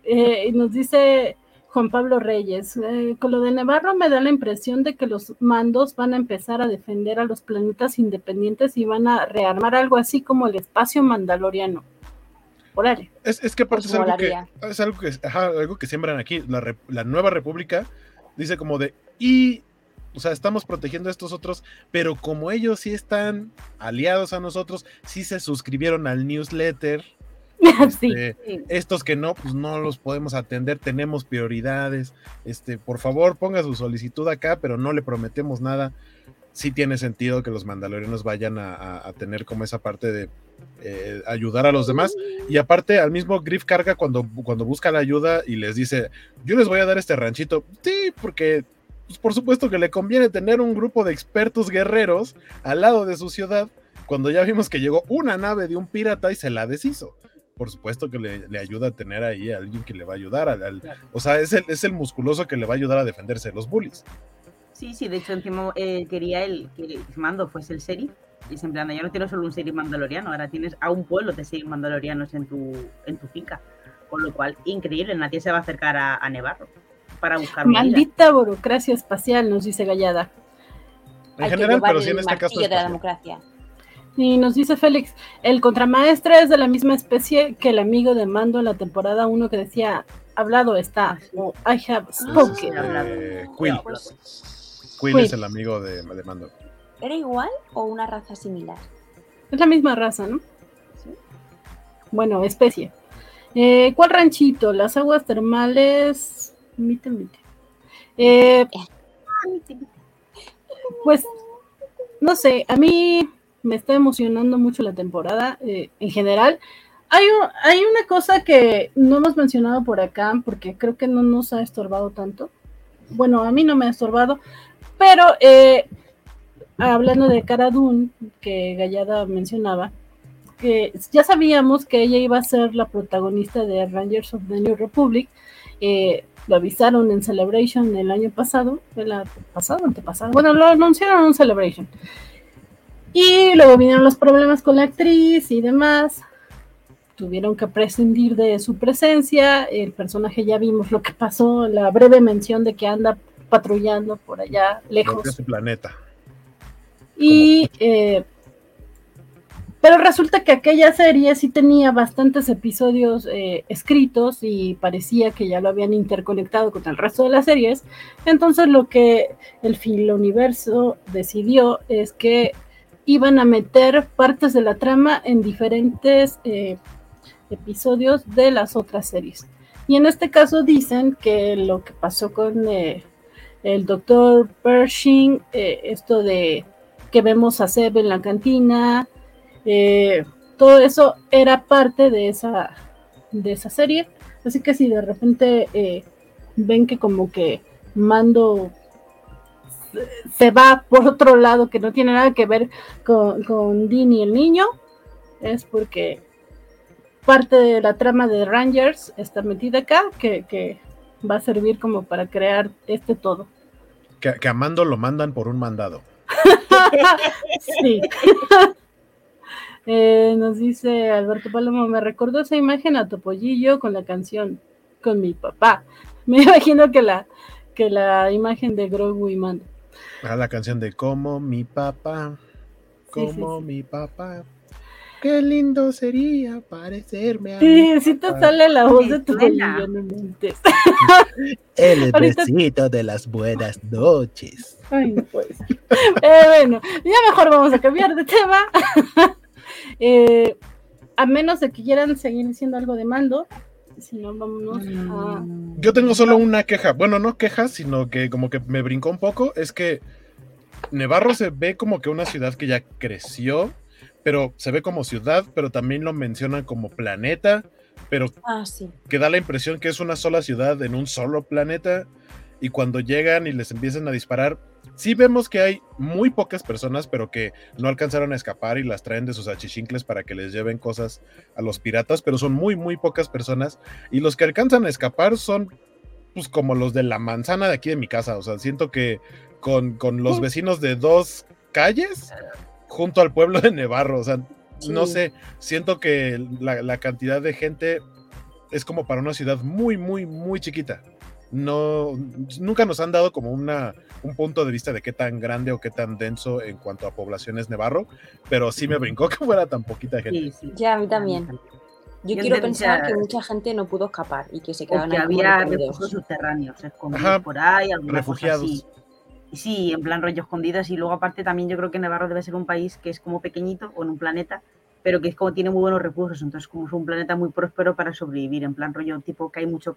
Eh, y nos dice Juan Pablo Reyes, eh, con lo de Navarro me da la impresión de que los mandos van a empezar a defender a los planetas independientes y van a rearmar algo así como el espacio mandaloriano. Órale.
Es, es que aparte
Pues
es algo que, es algo que, ajá, algo que siembran aquí. La, re- la nueva república dice como de, y, o sea, estamos protegiendo a estos otros, pero como ellos sí están aliados a nosotros, sí se suscribieron al newsletter. este,
Sí.
estos que no, pues no los podemos atender, tenemos prioridades. Este, por favor, ponga su solicitud acá, pero no le prometemos nada. Sí tiene sentido que los mandalorianos vayan a, a- a tener como esa parte de eh, ayudar a los demás. Y aparte, al mismo Griff carga cuando, cuando busca la ayuda y les dice, yo les voy a dar este ranchito. Sí, porque pues, por supuesto que le conviene tener un grupo de expertos guerreros al lado de su ciudad, cuando ya vimos que llegó una nave de un pirata y se la deshizo. Por supuesto que le, le ayuda a tener ahí a alguien que le va a ayudar. al- al- o sea, es el, es el musculoso que le va a ayudar a defenderse de los bullies.
Sí, sí, de hecho encima eh, quería él que el mando fuese el sheriff. Y es en plan, ya no tienes solo un sheriff mandaloriano, ahora tienes a un pueblo de sheriff mandalorianos en tu, en tu finca. Con lo cual, increíble, nadie se va a acercar a, a Nevarro para buscar.
Maldita burocracia espacial, nos dice Gallada.
En
Hay
general, pero sí en
el
este caso.
martillo de la
espacial.
democracia.
Y nos dice Félix, el contramaestre es de la misma especie que el amigo de Mando en la temporada 1 que decía, hablado está, o I have spoken.
Eh, Quill.
Pues,
Quill
Quill.
es el amigo de, de Mando.
¿Era igual o una raza similar?
Es la misma raza, ¿no? Bueno, especie. Eh, ¿Cuál ranchito? Las aguas termales. Mite, mite. Eh, pues, no sé, a mí me está emocionando mucho la temporada eh, en general. Hay, un- hay una cosa que no hemos mencionado por acá porque creo que no nos ha estorbado tanto. Bueno, a mí no me ha estorbado, pero eh, hablando de Cara Dune, que Gallada mencionaba, que ya sabíamos que ella iba a ser la protagonista de Rangers of the New Republic. eh, lo avisaron en Celebration el año pasado, ¿fue el pasado antepasado? Bueno, lo anunciaron en Celebration. Y luego vinieron los problemas con la actriz y demás. Tuvieron que prescindir de su presencia. El personaje ya vimos lo que pasó, la breve mención de que anda patrullando por allá lejos.
que es su planeta.
Y, eh, pero resulta que aquella serie sí tenía bastantes episodios eh, escritos y parecía que ya lo habían interconectado con el resto de las series. Entonces lo que el Universo decidió es que iban a meter partes de la trama en diferentes eh, episodios de las otras series. Y en este caso dicen que lo que pasó con eh, el doctor Pershing, eh, esto de que vemos a Seb en la cantina, todo eso era parte de esa, de esa serie. Así que si de repente ven que como que Mando se- va por otro lado que no tiene nada que ver con, con Dean y el niño, es porque parte de la trama de Rangers está metida acá, que, que va a servir como para crear este todo.
Que, que a Mando lo mandan por un mandado.
Sí. Eh, nos dice Alberto Palomo, me recordó esa imagen a Topollillo con la canción con mi papá. Me imagino que la, que la imagen de Grogu y Mando.
Ah, la canción de Como mi papá,
Sí, sí,
como
sí.
mi papá. Qué lindo sería parecerme a
Sí,
mi
sí te sale la voz de no inventes.
El
Ahorita-
besito de las buenas noches.
Ay. Eh, bueno, ya mejor vamos a cambiar de tema. Eh, a menos de que quieran seguir diciendo algo de mando, si no, vámonos a.
Mm,
Yo tengo solo una queja. Bueno, no queja, sino que como que me brincó un poco. Es que Nevarro se ve como que una ciudad que ya creció, pero se ve como ciudad, pero también lo mencionan como planeta, pero
Ah, sí.
que da la impresión que es una sola ciudad en un solo planeta. Y cuando llegan y les empiezan a disparar, sí vemos que hay muy pocas personas, pero que no alcanzaron a escapar y las traen de sus achichincles para que les lleven cosas a los piratas, pero son muy, muy pocas personas. Y los que alcanzan a escapar son, pues, como los de la manzana de aquí de mi casa. O sea, siento que con, con los vecinos de dos calles, junto al pueblo de Nevarro, o sea, no sé, siento que la, la cantidad de gente es como para una ciudad muy, muy, muy chiquita. No, nunca nos han dado como una, un punto de vista de qué tan grande o qué tan denso en cuanto a población es Nevarro, pero sí me brincó que fuera tan poquita gente.
Sí, sí.
Ya, a mí también. Yo
Yo
quiero pensar que mucha gente no pudo escapar y que se
O
quedaban
que había refugios subterráneos escondidos
Ajá,
por ahí, alguna cosa
refugiados.
así. Sí, en plan rollo escondidos. Y luego, aparte, también yo creo que Nevarro debe ser un país que es como pequeñito o en un planeta, pero que es como tiene muy buenos recursos. Entonces, como es un planeta muy próspero para sobrevivir. En plan rollo, tipo que hay mucho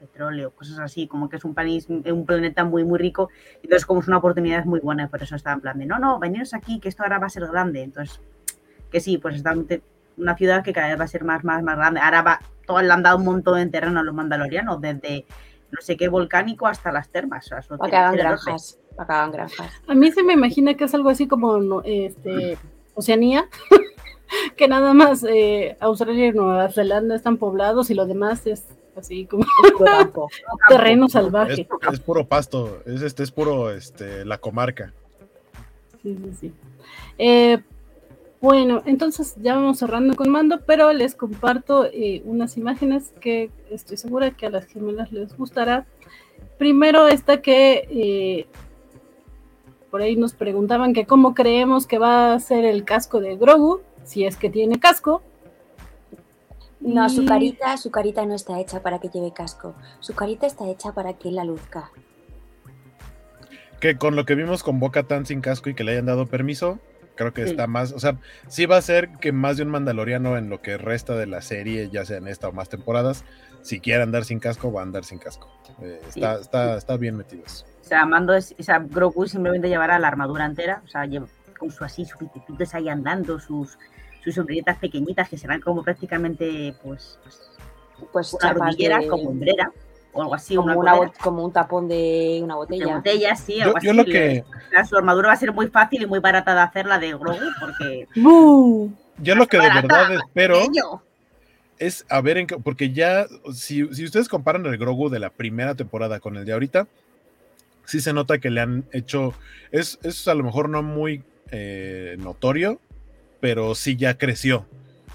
petróleo, cosas así. Como que es un país, un planeta muy, muy rico. Entonces, como es una oportunidad muy buena. Por eso está en plan de no, no, veniros aquí, que esto ahora va a ser grande. Entonces, que sí, pues está una ciudad que cada vez va a ser más, más, más grande. Ahora va, todo le han dado un montón de terreno a los mandalorianos, desde no sé qué volcánico hasta las termas. O sea, eso
Para que
tiene
hagan
ser enorme.
granjas. Para que hagan granjas.
A mí se me imagina que es algo así como no, este, Oceanía, que nada más eh, Australia y Nueva Zelanda están poblados y lo demás es así como
campo.
terreno
Es,
salvaje.
es puro pasto, es este es puro este la comarca.
Sí, sí, sí. Eh, bueno, entonces ya vamos cerrando con mando, pero les comparto eh, unas imágenes que estoy segura que a las gemelas les gustará. Primero esta que eh, por ahí nos preguntaban que cómo creemos que va a ser el casco de Grogu, si es que tiene casco.
No, su carita, su carita no está hecha para que lleve casco. Su carita está hecha para que la luzca.
Que con lo que vimos con Boca Tan sin casco y que le hayan dado permiso, creo que
Sí.
está más, o sea, sí va a ser que más de un mandaloriano en lo que resta de la serie, ya sea en esta o más temporadas, si quiere andar sin casco, va a andar sin casco. Eh, está,
Sí.
está, está bien metido eso.
O sea, Mando es, o sea, Grogu simplemente llevará la armadura entera, o sea, lleva con su así, sus ahí andando, sus, sus sombreretas pequeñitas que serán como prácticamente, pues, pues,
Pues
una rodillera,
de-
como hombrera, o algo así,
como,
una,
una como un tapón de una
de
botella.
botella, sí,
Yo,
algo
yo
así.
lo que,
sea, su armadura va a ser muy fácil y muy barata de hacer la de Grogu, porque...
¡Bu!
yo lo que de verdad espero
Pequeño.
es a ver en qué, porque ya, si, si ustedes comparan el Grogu de la primera temporada con el de ahorita, sí se nota que le han hecho, es, es a lo mejor no muy eh, notorio, pero sí ya creció.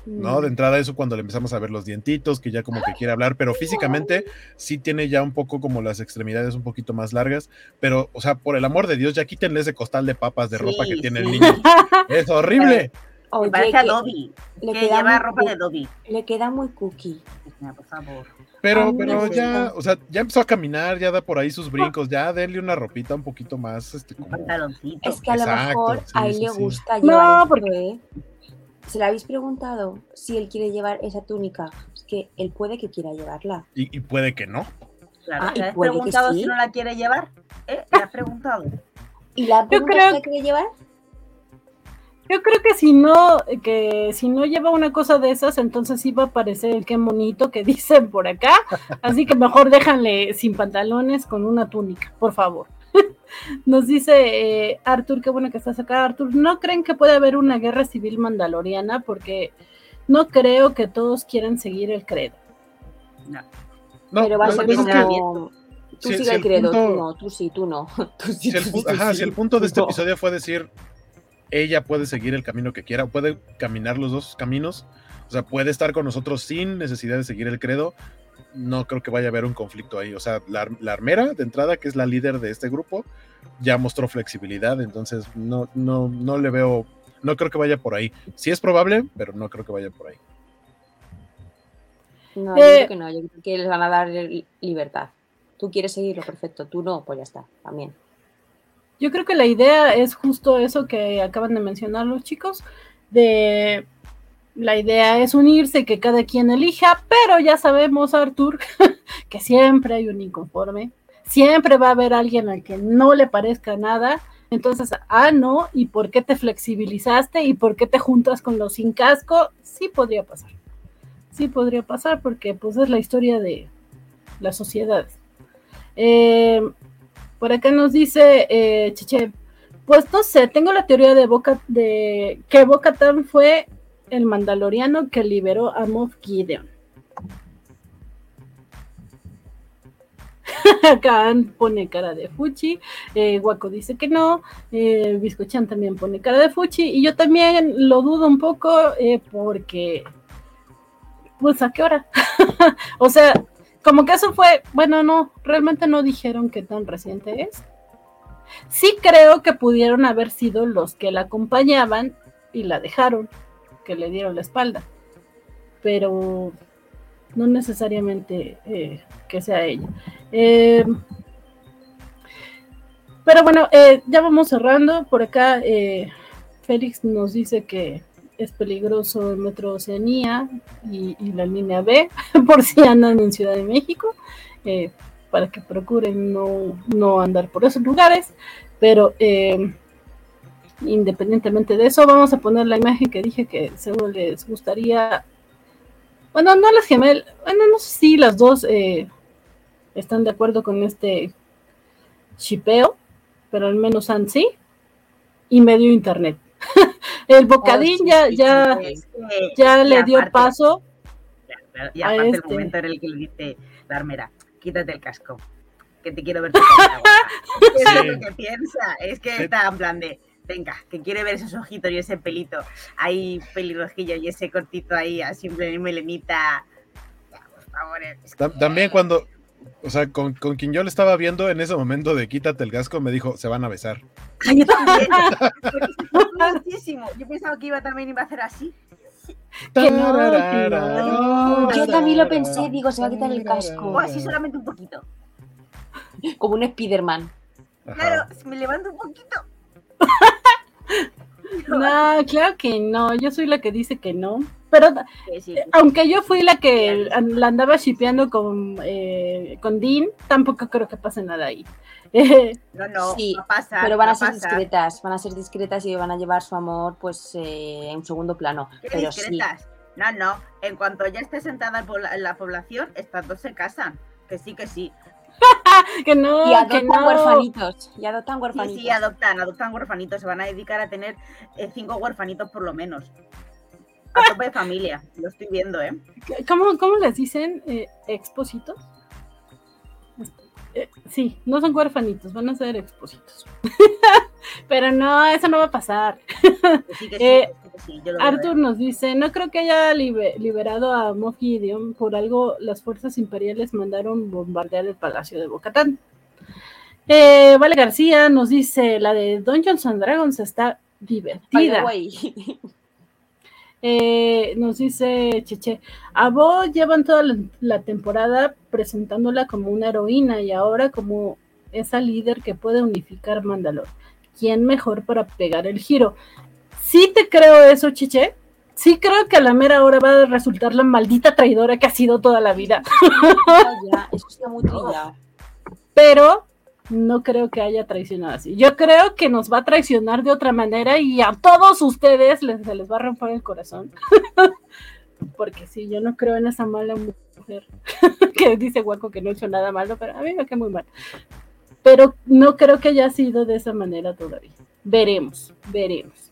¿no? De entrada eso cuando le empezamos a ver los dientitos, que ya como que quiere hablar, pero físicamente sí tiene ya un poco como las extremidades un poquito más largas, pero, o sea, por el amor de Dios, ya quítenle ese costal de papas de ropa que
Sí,
tiene el niño. Es horrible.
Oye,
parece a
que
Dobby,
le
que
queda
lleva
muy
ropa de Dobby.
le queda muy cookie.
Por favor.
Pero,
me
pero ya, o sea, ya empezó a caminar, ya da por ahí sus brincos, ya denle una ropita un poquito más, este,
Un
como...
pantaloncito.
Es que a lo
Exacto,
mejor
sí,
a él
sí,
le
sí.
gusta
No,
llevar esto,
porque-
¿eh? ¿Se le habéis preguntado si él quiere llevar esa túnica? Es que él puede que quiera llevarla.
Y, y puede que no.
Claro,
Ah, y
¿le has
que
preguntado
sí.
si no la quiere llevar? ¿Eh? ¿Le has preguntado?
¿Y la
Yo
pregunta
creo-
si la quiere llevar?
Yo creo que si no, que si no lleva una cosa de esas, entonces sí va a aparecer el qué monito que dicen por acá. Así que mejor déjanle sin pantalones con una túnica, por favor. Nos dice eh, Arthur, qué bueno que estás acá, Arthur. ¿No creen que puede haber una guerra civil mandaloriana? Porque no creo que todos quieran seguir el credo.
No.
No,
Pero va a ser como... Tú
si-
sigue
si
el credo,
punto-
tú no, tú sí, tú no. Tú sí,
si el,
tú
pu-
sí, tú
ajá,
sí.
si el punto de este
No.
episodio fue decir, ella puede seguir el camino que quiera, puede caminar los dos caminos, o sea, puede estar con nosotros sin necesidad de seguir el credo, no creo que vaya a haber un conflicto ahí. O sea, la, la armera de entrada, que es la líder de este grupo, ya mostró flexibilidad, entonces no, no, no le veo, no creo que vaya por ahí. Sí es probable, pero no creo que vaya por ahí.
No, yo
Eh,
creo que no, yo creo que les van a dar li- libertad. Tú quieres seguirlo, perfecto. Tú no, pues ya está, también.
Yo creo que la idea es justo eso que acaban de mencionar los chicos, de la idea es unirse, que cada quien elija, pero ya sabemos, Artur, que siempre hay un inconforme, siempre va a haber alguien al que no le parezca nada. Entonces, ah, no, ¿y por qué te flexibilizaste? ¿Y por qué te juntas con los sin casco? Sí podría pasar. Sí podría pasar porque pues es la historia de las sociedades. Eh, por acá nos dice eh, Cheche, pues no sé, tengo la teoría de Boca de que Boca Tan fue el mandaloriano que liberó a Moff Gideon. Khan pone cara de Fuchi, eh, Waco dice que no, eh, Biscochan también pone cara de Fuchi, y yo también lo dudo un poco eh, porque, pues a qué hora, o sea, como que eso fue, bueno, no, realmente no dijeron qué tan reciente es. Sí creo que pudieron haber sido los que la acompañaban y la dejaron, que le dieron la espalda, pero no necesariamente eh, que sea ella. Eh, pero bueno, eh, ya vamos cerrando. Por acá Félix nos dice que es peligroso el Metro Oceanía y, la línea B, por si andan en Ciudad de México, eh, para que procuren no, no andar por esos lugares. Pero eh, independientemente de eso, vamos a poner la imagen que dije que seguro les gustaría. Bueno, no las gemel, bueno, no sé si las dos eh, están de acuerdo con este chipeo, pero al menos han sí, y medio internet. el bocadín
Oh, sí,
ya,
sí,
ya,
sí, es que-
ya le dio
aparte-
paso.
Claro, Y
a
aparte el
este.
momento en el que le dice la armera, quítate el casco, que te quiero ver tu guapa". Es lo que piensa, es que está en plan de, venga, que quiere ver esos ojitos y ese pelito ahí pelirrojillo y ese cortito ahí, así en melenita. Ya, por favor, es que-
También cuando, o sea, con, con quien yo le estaba viendo en ese momento de quítate el casco, me dijo, se van a besar.
Ay, yo también, muchísimo. Yo pensaba que iba también iba a hacer así.
Que no, que no.
Yo también lo pensé, digo, se va a quitar el casco.
O así solamente un poquito.
Como un Spiderman.
Claro, si me levanto un poquito.
No, claro que no, yo soy la que dice que no. Pero
Sí, sí,
aunque yo fui la que la andaba shipeando con, eh, con Dean, tampoco creo que pase nada ahí.
No, no,
Sí,
va a pasar.
Pero van
va
a ser discretas, van a ser discretas y van a llevar su amor pues eh, en segundo plano.
¿Qué
Pero sí,
discretas? No, no. En cuanto ya esté sentada en la población, estas dos se casan. Que sí, que sí.
que no,
y
que
adoptan
no.
huerfanitos, y adoptan
Sí,
huerfanitos.
sí, adoptan, adoptan huerfanitos. Se van a dedicar a tener eh, cinco huerfanitos por lo menos. A tope de familia. Lo estoy viendo, ¿eh?
¿Cómo, cómo les dicen? Eh, ¿Expósitos? Eh, sí, no son huérfanitos, van a ser expósitos. Pero no, eso no va a pasar.
Sí, sí,
Eh,
sí,
Arthur nos dice, no creo que haya libe- liberado a Moff Gideon, por algo las fuerzas imperiales mandaron bombardear el palacio de Bocatán. Eh, vale García nos dice, la de Dungeons and Dragons está
By the
divertida.
way.
Eh, nos dice Cheche, a Bo llevan toda la, la temporada presentándola como una heroína y ahora como esa líder que puede unificar Mandalor. ¿Quién mejor para pegar el giro? Sí te creo eso, Cheche. Sí creo que a la mera hora va a resultar la maldita traidora que ha sido toda la vida.
ya, eso está muy trillado.
Pero no creo que haya traicionado así. Yo creo que nos va a traicionar de otra manera y a todos ustedes les, se les va a romper el corazón. Porque sí, yo no creo en esa mala mujer que dice Guaco que no hizo nada malo, pero a mí me queda muy mal. Pero no creo que haya sido de esa manera todavía. Veremos, veremos.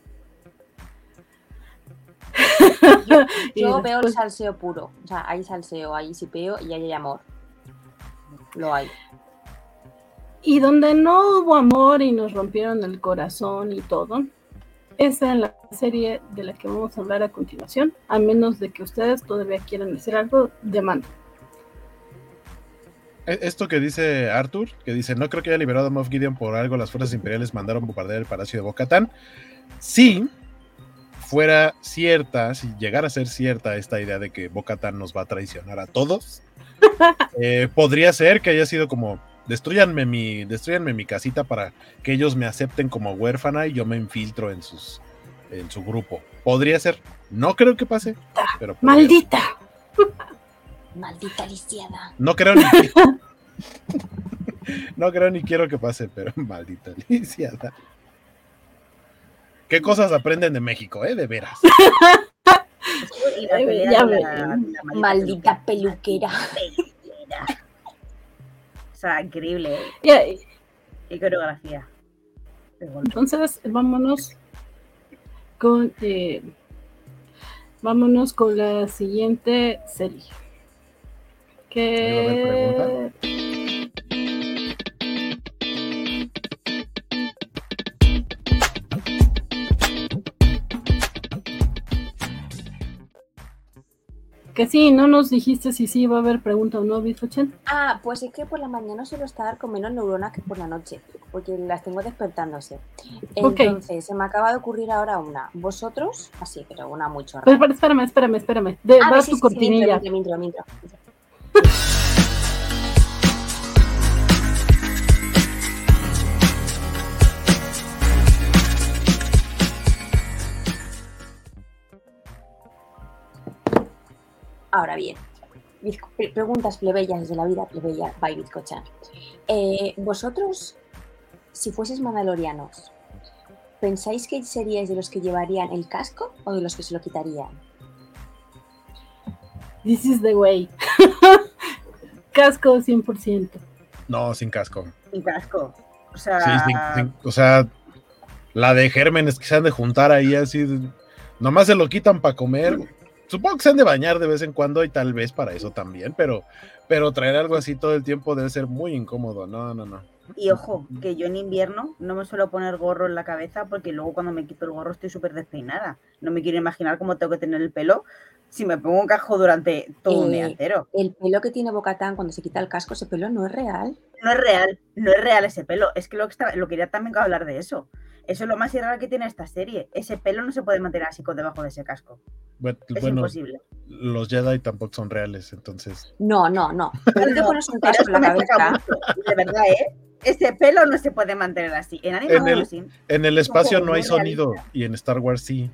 Yo veo el salseo puro. O sea, hay salseo, hay sipeo y hay amor. Lo hay.
Y donde no hubo amor y nos rompieron el corazón y todo, esa es la serie de la que vamos a hablar a continuación, a menos de que ustedes todavía quieran decir algo de mando.
E- Esto que dice Arthur, que dice, no creo que haya liberado a Moff Gideon por algo, las fuerzas imperiales mandaron bombardear el palacio de Bocatán. Si fuera cierta, si llegara a ser cierta esta idea de que Bocatán nos va a traicionar a todos, eh, podría ser que haya sido como, destruyanme mi, destruyanme mi casita para que ellos me acepten como huérfana y yo me infiltro en sus en su grupo. Podría ser. No creo que pase, pero.
¡Maldita!
Maldita lisiada.
No creo ni No creo ni quiero que pase, pero maldita lisiada. ¿Qué cosas aprenden de México, eh? De veras.
La la- la
Maldita peluquera.
Peluquera. Sea, increíble, ¿eh?
Ya, y-
Qué coreografía.
Entonces, vámonos con eh, vámonos con la siguiente serie.
¿Iba a haber
Que Que sí, no nos dijiste si sí va a haber pregunta o no, Bifochen.
Ah, pues es que por la mañana suelo estar con menos neuronas que por la noche, porque las tengo despertándose. Entonces, se me acaba de ocurrir ahora una. ¿Vosotros? Así, pero una muy chorra.
Pero, espérame, espérame, espérame. De,
Ah,
va
sí,
tu
sí, sí,
cortinilla.
mi intro, mi intro, mi intro. Ahora bien, preguntas plebeyas de la vida plebeya by Bizcochan. Eh, vosotros, si fueseis mandalorianos, ¿pensáis que seríais de los que llevarían el casco o de los que se lo quitarían?
This is the way. Casco 100%.
No, sin casco.
Sin casco. O sea,
Sí, sin- sin- o sea, la de gérmenes que se han de juntar ahí así. Nomás se lo quitan para comer. Supongo que se han de bañar de vez en cuando y tal vez para eso también, pero, pero traer algo así todo el tiempo debe ser muy incómodo. No, no, no.
y ojo, que yo en invierno no me suelo poner gorro en la cabeza porque luego cuando me quito el gorro estoy súper despeinada. No me quiero imaginar cómo tengo que tener el pelo si me pongo un casco durante todo un día
Eh,
entero.
El pelo que tiene Bocatán cuando se quita el casco, ese pelo no es real.
No es real, no es real ese pelo. Es que lo que estaba, lo quería también hablar de eso. Eso es lo más irreal que tiene esta serie. Ese pelo no se puede mantener así con debajo de ese casco.
Bueno,
Es
bueno,
imposible.
los Jedi tampoco son reales, entonces.
No, no, no. Pero te pones un casco en la cabeza.
De verdad, ¿eh? Ese pelo no se puede mantener así. En anime
En el-. En el espacio no hay sonido y en Star Wars sí.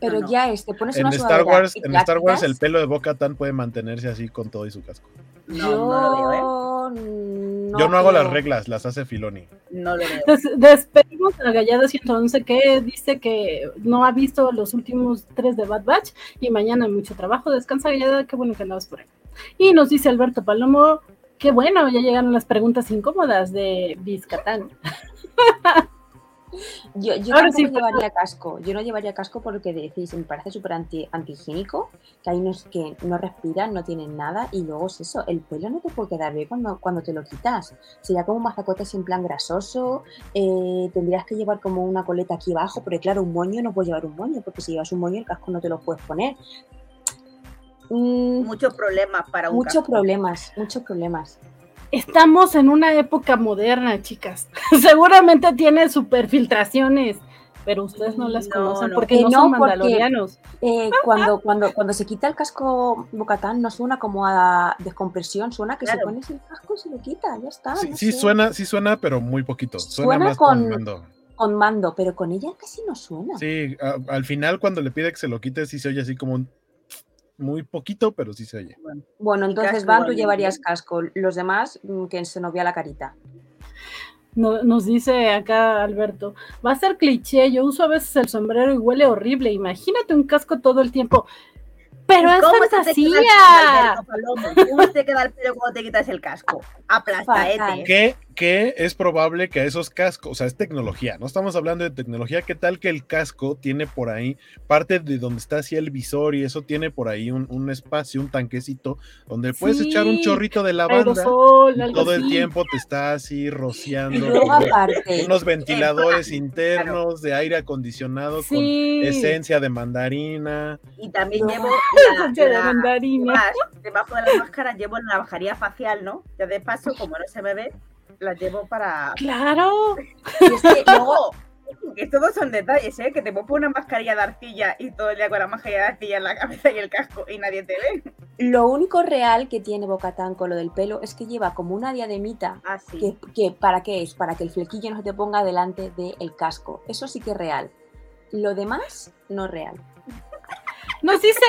Pero
no.
ya es, te pones
En
una
Star Wars, en Star Wars el pelo de Boca Tan puede mantenerse así con todo y su casco.
No, no lo veo, ¿eh?
Yo
Yo no hago las reglas, las hace Filoni.
No lo veo.
Des- despedimos a Gallada 111 que dice que no ha visto los últimos tres de Bad Batch y mañana hay mucho trabajo. Descansa Gallada, qué bueno que andabas por ahí. Y nos dice Alberto Palomo, qué bueno, ya llegaron las preguntas incómodas de Vizcatán.
Yo, yo
Ahora sí,
llevaría casco. Yo no llevaría casco porque decís, me parece súper anti, antihigiénico, que hay unos que no respiran, no tienen nada, y luego es eso, el pelo no te puede quedar bien cuando, cuando te lo quitas. Sería como un mazacote así en plan grasoso, eh, tendrías que llevar como una coleta aquí abajo, porque claro, un moño no puedes llevar un moño, porque si llevas un moño el casco no te lo puedes poner. Mm,
Muchos problemas para un
muchos
casco.
problemas, muchos problemas.
Estamos en una época moderna, chicas. Seguramente tiene superfiltraciones, pero ustedes no las
No,
conocen
no.
porque no,
no,
son
porque-
mandalorianos.
Eh, cuando, cuando, cuando se quita el casco Bocatán no suena como a descompresión, suena que se
Claro.
pones el casco y se lo quita, ya está.
Sí,
no
sí
sé.
suena, sí suena, pero muy poquito. Suena,
Suena
más con
con-
mando.
Con mando, pero con ella casi no suena.
Sí, a- al final cuando le pide que se lo quite, sí se oye así como un muy poquito, pero sí se oye.
Bueno, entonces
casco
Van, tú llevarías casco. Los demás, mm, que se nos vea la carita.
No- nos dice acá Alberto, va a ser cliché, yo uso a veces el sombrero y huele horrible, imagínate un casco todo el tiempo. Pero es
¿Cómo se te queda el pelo,
fantasía.
¿Cómo te queda el pelo cuando te quitas el casco? Aplastaete.
Fatal.
Que, es probable que a esos cascos, o sea, es tecnología, no estamos hablando de tecnología, ¿qué tal que el casco tiene por ahí parte de donde está así el visor y eso tiene por ahí un, un espacio, un tanquecito, donde puedes echar un chorrito de lavanda
Aerosol,
y
algo
todo el tiempo te está así
Y
rociando
aparte,
unos ventiladores internos de aire acondicionado
Sí.
con esencia de mandarina.
Y también
No.
llevo la,
De
la-
mandarina.
debajo de la máscara llevo la navajería facial, ¿no? Ya de paso, como no se me ve, la llevo para.
Claro.
y es que luego,
todos son detalles, ¿eh? Que te pongo una mascarilla de arcilla y todo el día con la mascarilla de arcilla en la cabeza y el casco y nadie te ve.
lo único real que tiene Bocatán con lo del pelo es que lleva como una diademita. Que, que ¿Para qué es? Para que el flequillo no se te ponga delante del casco. Eso sí que es real. Lo demás, no es real.
Nos dice.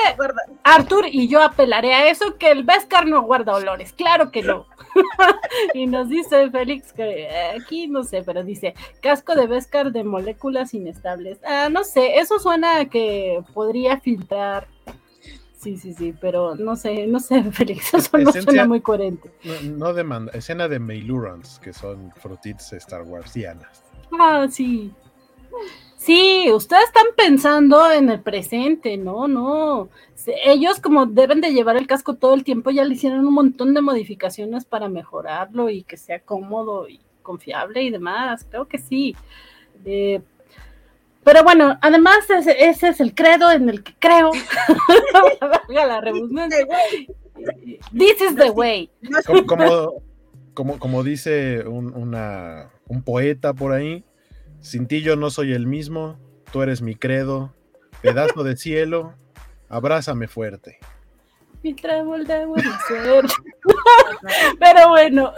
Arthur y yo apelaré a eso que el Beskar no guarda olores, claro que no. y nos dice Félix que eh, aquí no sé, pero dice casco de Beskar de moléculas inestables. Ah, no sé, eso suena a que podría filtrar. Sí, sí, sí, pero no sé, no sé, Félix, eso no
Esencia-
suena muy coherente.
No, no de manda- escena de Mailurons, que son frutits Star Warsianas.
Ah, sí. Sí, ustedes están pensando en el presente, no, no. Ellos como deben de llevar el casco todo el tiempo, ya le hicieron un montón de modificaciones para mejorarlo y que sea cómodo y confiable y demás, creo que sí. Eh, pero bueno, además ese, ese es el credo en el que creo. Valga la redundancia. This is the way.
Como, como, como, como dice un, una- un poeta por ahí, sin ti yo no soy el mismo, tú eres mi credo, pedazo de cielo, abrázame fuerte.
Mi trébol de buena suerte. Pero bueno,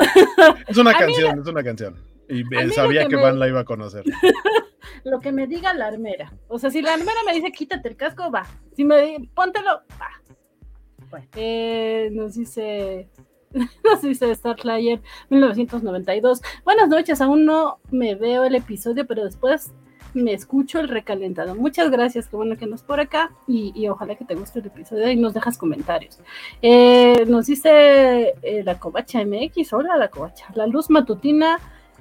Es una canción, es una canción. Y sabía
que
que
me-
Van la iba a conocer.
lo que me diga la armera. O sea, si la armera me dice quítate el casco, va. Si me dice póntelo, va.
Bueno.
Eh, nos dice, nos dice Starflyer 1992. Buenas noches, aún no me veo el episodio, pero después me escucho el recalentado. Muchas gracias, qué bueno que nos por acá y, y ojalá que te guste el episodio y nos dejas comentarios. Eh, nos dice eh, la Covacha MX, hola la Covacha, la luz matutina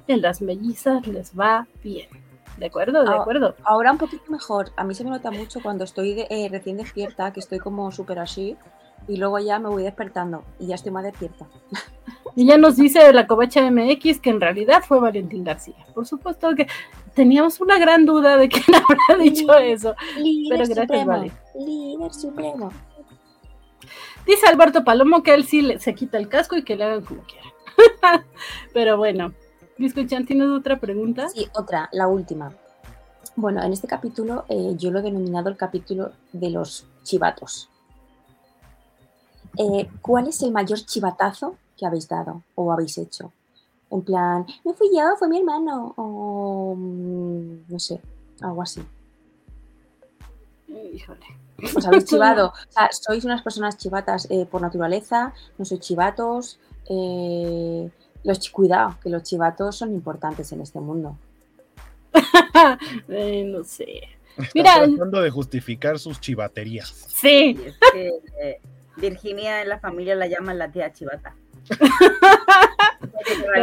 en las mellizas les va bien. ¿De acuerdo? ¿De
Ah,
acuerdo?
Ahora un poquito mejor. A mí se me nota mucho cuando estoy de- eh, recién despierta, que estoy como súper así, y luego ya me voy despertando y ya estoy más despierta.
Y ya nos dice la Covacha MX que en realidad fue Valentín García. Por supuesto que teníamos una gran duda de quién habrá dicho eso.
Líder
Pero gracias,
supremo.
Vale.
Líder supremo.
Dice Alberto Palomo que él sí se quita el casco y que le hagan como quieran. Pero bueno, Biscochan, ¿tienes otra pregunta?
Sí, otra, la última. Bueno, en este capítulo eh, yo lo he denominado el capítulo de los chivatos. Eh, ¿Cuál es el mayor chivatazo que habéis dado o habéis hecho? En plan, no fui yo, fue mi hermano. O mm, no sé, algo así.
Híjole.
Os habéis chivado. O sea, sois unas personas chivatas eh, por naturaleza, no sois chivatos. eh, los cuidado, que los chivatos son importantes en este mundo.
Eh, no sé.
Está
Mira,
tratando de justificar sus chivaterías.
sí.
Es que eh, Virginia en la familia la llaman la tía chivata.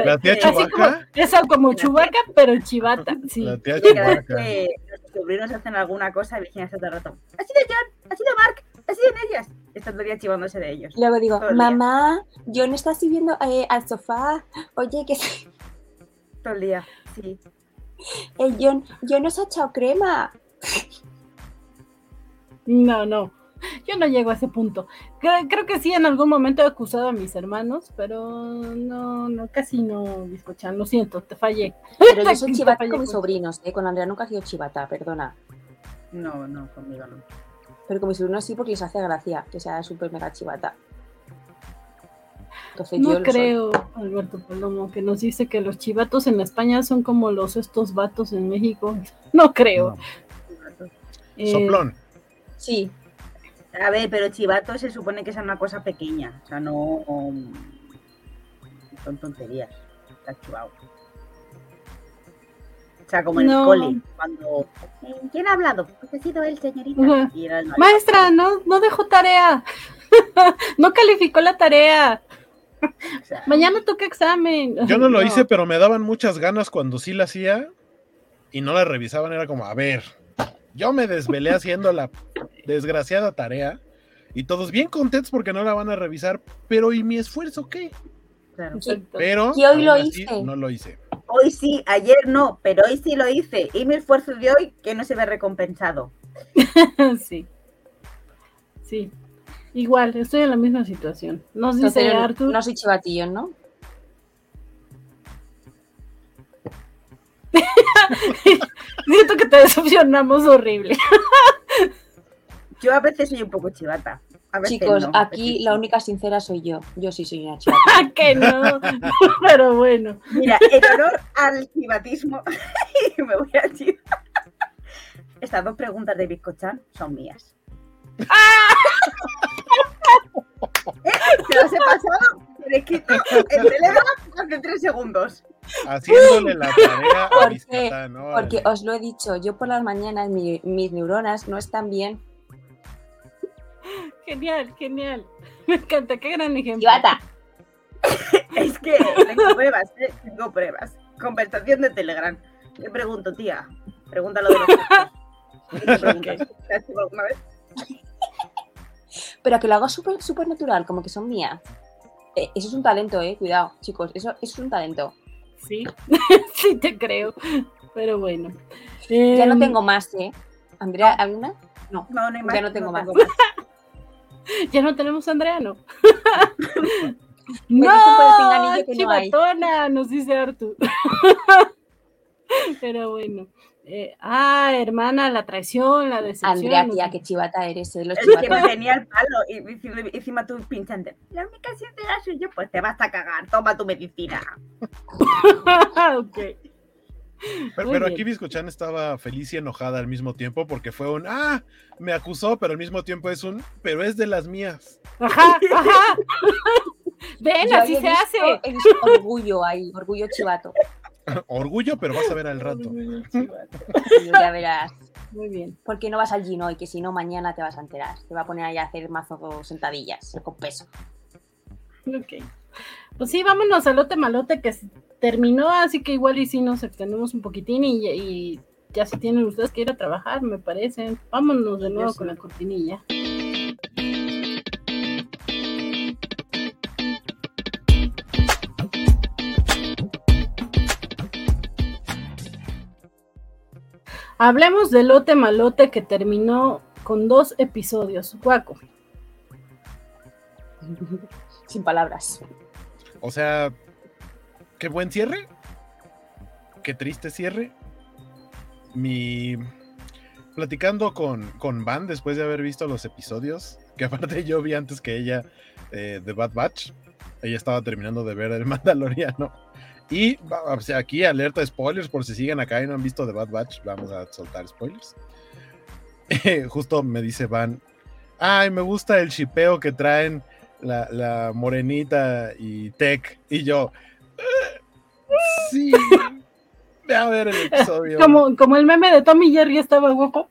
La tía
Eh,
Chivaca.
eso como chubaca, pero chivata. Sí.
La tía Chivaca.
nuestros sobrinos hacen alguna cosa, Virginia está todo el rato. Ha sido John, ha sido Mark, ha sido en ellas. Está todo el día chivándose de ellos.
Y luego digo, mamá, yo no está subiendo eh, al sofá. Oye, que se-
Todo el día, sí.
el John, yo no se ha echado crema.
No, no. Yo no llego a ese punto. Creo, creo que sí, en algún momento he acusado a mis hermanos, pero no, no, casi no, Biscochan. Lo siento, te fallé.
Pero yo soy chivata con mis
mucho.
sobrinos, ¿eh? Con Andrea nunca ha sido chivata, perdona.
No, no, conmigo no.
Pero con mis sobrinos sí porque les hace gracia que sea súper mega chivata. Entonces yo
No
soy.
creo, Alberto Palomo, que nos dice que los chivatos en España son como los estos vatos en México. No creo.
No.
Eh,
Soplón.
Sí,
A ver, pero chivato se supone que es una cosa pequeña. O sea, no. um, son tonterías. Está chivado. O sea, como en
No.
el cole, cuando. ¿Quién ha hablado? Pues ha sido él, señorita.
Ajá.
Y era el
Maestra, no, no dejó tarea. no calificó la tarea.
o sea,
Mañana toca examen.
Yo no lo hice, pero me daban muchas ganas cuando sí la hacía y no la revisaban. Era como, a ver, yo me desvelé haciendo la desgraciada tarea y todos bien contentos porque no la van a revisar, pero ¿y mi esfuerzo qué?
claro.
Pero
Y hoy lo hice.
no lo hice.
Hoy sí, ayer no, pero hoy sí lo hice. Y mi esfuerzo de hoy que no se ve recompensado.
sí. Sí. Igual, estoy en la misma situación. Nos dice
entonces
Arthur.
no soy chivatillo, ¿no?
Siento que te decepcionamos horrible.
Yo a veces soy un poco chivata. A veces
Chicos,
no, a
aquí
veces
la única sincera soy yo. Yo sí soy una chivata.
que no. Pero bueno.
Mira, en honor al chivatismo, me voy a chivar. Estas dos preguntas de Bizcochan son mías. ¿Eh? Se las he pasado por escrito en Telegram hace tres segundos.
Haciéndole la tarea a
¿Por
mis
qué?
catán, órale.
Porque os lo he dicho, yo por las mañanas mi- mis neuronas no están bien.
Genial, genial. Me encanta, qué gran ejemplo.
Chivata.
Es que tengo pruebas, ¿eh? tengo pruebas. Conversación de Telegram. Le pregunto, tía, pregúntalo de los.
Pero que lo hago súper súper natural, como que son mías. Eh, eso es un talento, eh. Cuidado, chicos, eso, eso es un talento.
Sí, sí te creo. Pero bueno.
Ya no
Em,
tengo más, eh. Andrea, ¿alguna? No.
No, no hay más.
Ya no tengo más.
Ya no tenemos a Andrea, ¿no?
no
chivatona, nos dice Artur. Pero bueno. Eh, ah, hermana, la traición, la decepción.
Andrea, tía, qué chivata eres, eh. Los
Es que me
chivatos.
tenía el palo y encima- encima tú pinchante. La única sincera soy yo, pues te vas a cagar, toma tu medicina.
ok.
Pero, pero aquí Biscochan estaba feliz y enojada al mismo tiempo porque fue un, ah, me acusó, pero al mismo tiempo es un, pero es de las mías.
Ajá, ajá. Ven,
Yo
así se hace.
Orgullo ahí, orgullo chivato.
Orgullo, pero vas a ver al rato.
ya verás.
Muy bien.
¿Por qué no vas al gym hoy? Que si no, mañana te vas a enterar. Te va a poner ahí a hacer mazo sentadillas con peso.
Ok. Pues sí, vámonos al lote malote que terminó, así que igual y si nos extendemos un poquitín y, y ya si tienen ustedes que ir a trabajar, me parece. Vámonos de nuevo
sí.
con la cortinilla. Hablemos del lote malote que terminó con dos episodios. Guaco.
Sin palabras.
O sea, qué buen cierre. Qué triste cierre. Mi. Platicando con, con Van después de haber visto los episodios, que aparte yo vi antes que ella eh, de Bad Batch. Ella estaba terminando de ver El Mandaloriano. Y va- o sea, aquí alerta spoilers por si siguen acá y no han visto The Bad Batch, vamos a soltar spoilers. Justo me dice Van, ay, me gusta el chipeo que traen la, la morenita y Tech. Y yo, "Eh, sí, ve a ver el episodio.
Como, como el meme de Tommy Jerry estaba guapo.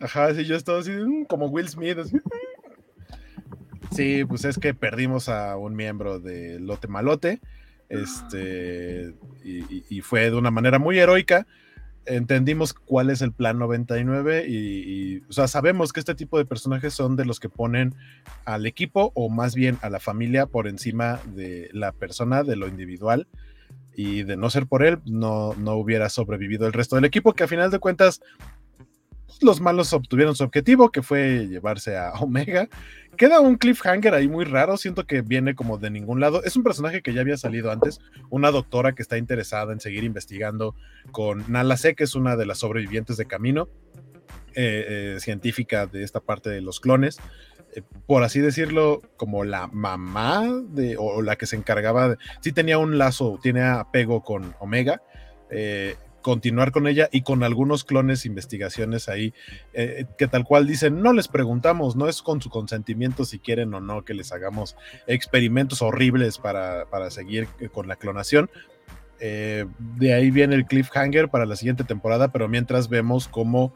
Ajá, sí, yo estaba así, "Mm", como Will Smith. así. Sí, pues es que perdimos a un miembro de Lote Malote. Este, y, fue de una manera muy heroica. Entendimos cuál es el plan 99 y, y, o sea, sabemos que este tipo de personajes son de los que ponen al equipo o más bien a la familia por encima de la persona, de lo individual. Y de no ser por él, no, no hubiera sobrevivido el resto del equipo, que a final de cuentas los malos obtuvieron su objetivo, que fue llevarse a Omega. Queda un cliffhanger ahí muy raro, siento que viene como de ningún lado. Es un personaje que ya había salido antes, una doctora que está interesada en seguir investigando con Nala C, que es una de las sobrevivientes de Camino, eh, eh, científica de esta parte de los clones. eh, por así decirlo, como la mamá de, o la que se encargaba de, sí tenía un lazo, tiene apego con Omega, eh, continuar con ella y con algunos clones investigaciones ahí eh, que tal cual dicen, no les preguntamos, no es con su consentimiento si quieren o no que les hagamos experimentos horribles para, para seguir eh, con la clonación. Eh, de ahí viene el cliffhanger para la siguiente temporada, pero mientras vemos cómo,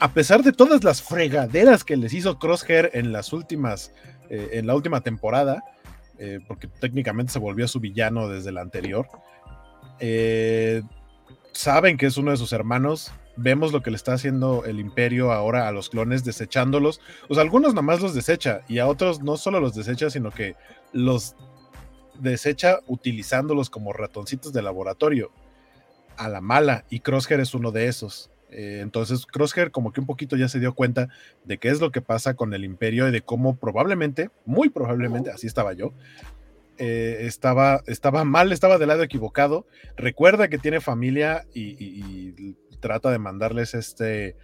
a pesar de todas las fregaderas que les hizo Crosshair en las últimas, en la última temporada, porque técnicamente se volvió su villano desde la anterior, eh, saben que es uno de sus hermanos. Vemos lo que le está haciendo el imperio ahora a los clones, desechándolos. O sea, algunos nomás los desecha y a otros no solo los desecha, sino que los desecha utilizándolos como ratoncitos de laboratorio a la mala. Y Crosshair es uno de esos. Eh, entonces, Crosshair como que un poquito ya se dio cuenta de qué es lo que pasa con el imperio y de cómo probablemente, muy probablemente, así estaba yo, eh, estaba, estaba mal, estaba del lado equivocado. Recuerda que tiene familia y, y- trata de mandarles este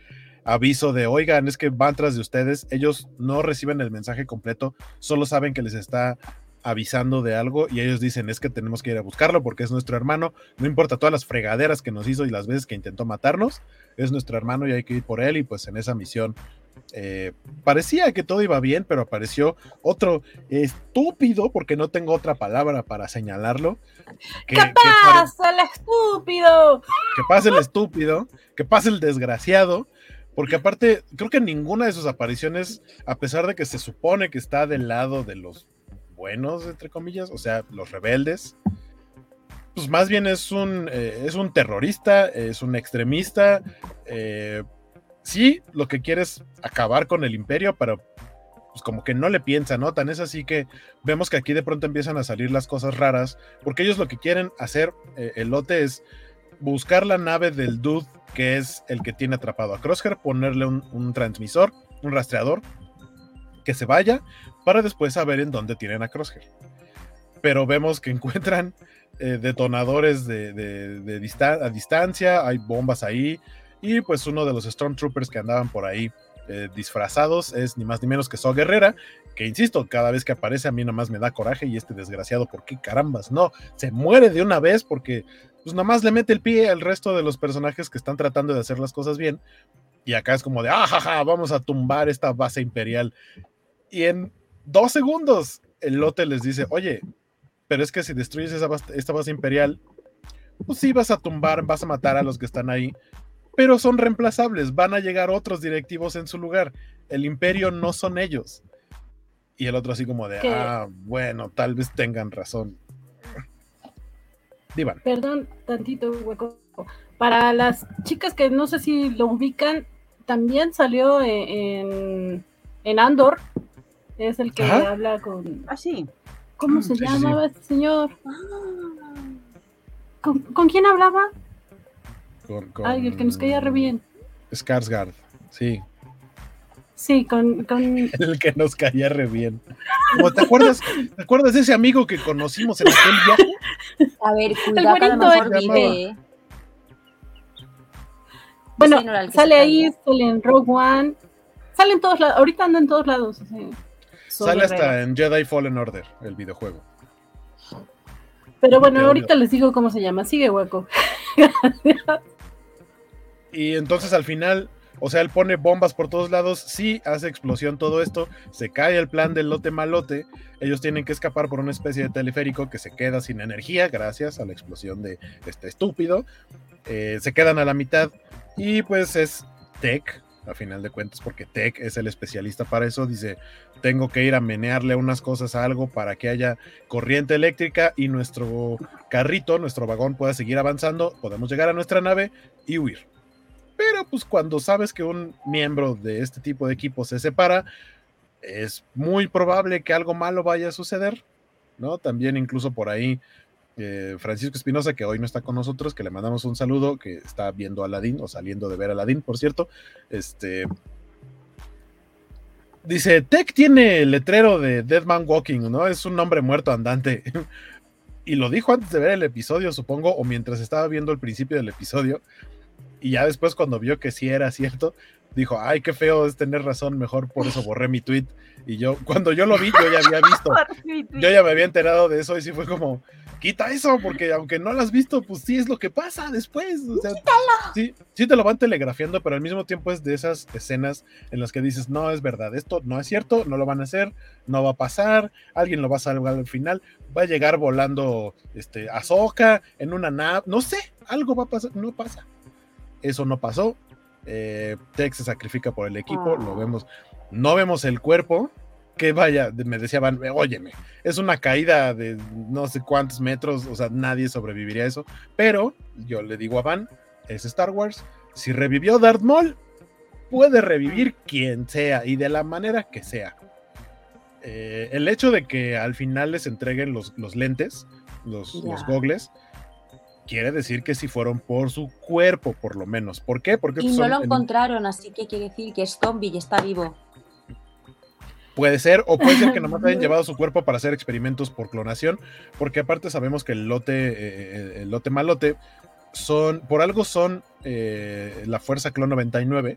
aviso de, oigan, es que van tras de ustedes. Ellos no reciben el mensaje completo, solo saben que les está avisando de algo y ellos dicen es que tenemos que ir a buscarlo porque es nuestro hermano, no importa todas las fregaderas que nos hizo y las veces que intentó matarnos, es nuestro hermano y hay que ir por él y pues en esa misión eh, parecía que todo iba bien, pero apareció otro estúpido, porque no tengo otra palabra para señalarlo. Que,
¿Qué
que
pasa, el estúpido?
que pase el estúpido, que pase el desgraciado, porque aparte, creo que ninguna de sus apariciones, a pesar de que se supone que está del lado de los buenos, entre comillas, o sea, los rebeldes, pues más bien es un, eh, es un terrorista, es un extremista, eh, sí, lo que quiere es acabar con el imperio, pero pues como que no le piensa, ¿no? Tan es así que vemos que aquí de pronto empiezan a salir las cosas raras, porque ellos lo que quieren hacer, eh, el lote es buscar la nave del dude que es el que tiene atrapado a Crosshair, ponerle un, transmisor, un rastreador, que se vaya, para después saber en dónde tienen a Crosshair. Pero vemos que encuentran eh, detonadores de, a distancia, hay bombas ahí, y pues uno de los Stormtroopers que andaban por ahí eh, disfrazados es ni más ni menos que So Guerrera, que insisto, cada vez que aparece a mí nomás me da coraje y este desgraciado, ¿por qué carambas? No, se muere de una vez porque pues nomás le mete el pie al resto de los personajes que están tratando de hacer las cosas bien. Y acá es como de, ah, vamos a tumbar esta base imperial. Y en dos segundos, el lote les dice, oye, pero es que si destruyes esa base- esta base imperial, pues sí vas a tumbar, vas a matar a los que están ahí, pero son reemplazables, van a llegar otros directivos en su lugar. El imperio no son ellos. Y el otro así como de,
¿Qué?
ah, bueno, tal vez tengan razón. Divan.
Perdón, tantito hueco. Para las chicas que no sé si lo ubican, también salió e- en, en Andor. Es el que habla con.
Ah, sí.
¿Cómo se
Sí, sí,
llamaba este señor? ¿Con, con quién hablaba?
Con, con
Ay, el que nos caía re bien.
Skarsgård, sí,
Sí, con, con
el que nos caía re bien. ¿te, acuerdas, ¿Te acuerdas de ese amigo que conocimos en aquel viaje?
A ver, cuidado que a lo mejor vive. ¿eh?
Bueno,
el
sale
se
ahí, sale en Rogue One, sale en todos lados, ahorita anda en todos lados.
Sale hasta en Jedi Fallen Order, el videojuego.
Pero bueno, ahorita les digo cómo se llama, sigue hueco.
Y entonces al final, o sea, él pone bombas por todos lados, sí hace explosión todo esto, se cae el plan del lote malote, ellos tienen que escapar por una especie de teleférico que se queda sin energía gracias a la explosión de este estúpido, Eh, se quedan a la mitad y pues es Tech, a final de cuentas, porque Tech es el especialista para eso, dice, tengo que ir a menearle unas cosas a algo para que haya corriente eléctrica y nuestro carrito, nuestro vagón pueda seguir avanzando, podemos llegar a nuestra nave y huir. Pero pues cuando sabes que un miembro de este tipo de equipo se separa, es muy probable que algo malo vaya a suceder, ¿no? También incluso por ahí eh, Francisco Espinosa, que hoy no está con nosotros, que le mandamos un saludo, que está viendo Aladdin o saliendo de ver Aladdin, por cierto, este... Dice, Tech tiene el letrero de Dead Man Walking, ¿no? Es un hombre muerto andante. y lo dijo antes de ver el episodio, supongo, o mientras estaba viendo el principio del episodio. Y ya después cuando vio que sí era cierto, dijo, ay, qué feo es tener razón, mejor por eso borré mi tweet. Y yo, cuando yo lo vi, yo ya había visto, yo ya me había enterado de eso y sí fue como, quita eso, porque aunque no lo has visto, pues sí es lo que pasa después. O sea, sí, sí te lo van telegrafiando, pero al mismo tiempo es de esas escenas en las que dices, no es verdad, esto no es cierto, no lo van a hacer, no va a pasar, alguien lo va a salvar al final, va a llegar volando este, Ahsoka en una nave, no sé, algo va a pasar, no pasa. Eso no pasó. Eh, Tex se sacrifica por el equipo, lo vemos, no vemos el cuerpo, que vaya, me decía Van, óyeme, es una caída de no sé cuántos metros, o sea, nadie sobreviviría a eso, pero yo le digo a Van, es Star Wars, si revivió Darth Maul, puede revivir quien sea y de la manera que sea. Eh, el hecho de que al final les entreguen los, los lentes, los,
Ya.
los gogles, quiere decir que si fueron por su cuerpo, por lo menos. ¿Por qué? Porque
Y
estos
no lo
en-
encontraron, así que quiere decir que es zombie y está vivo.
Puede ser, o puede ser que nomás hayan llevado su cuerpo para hacer experimentos por clonación, porque aparte sabemos que el lote, eh, el lote malote, son, por algo son eh, la Fuerza Clon 99,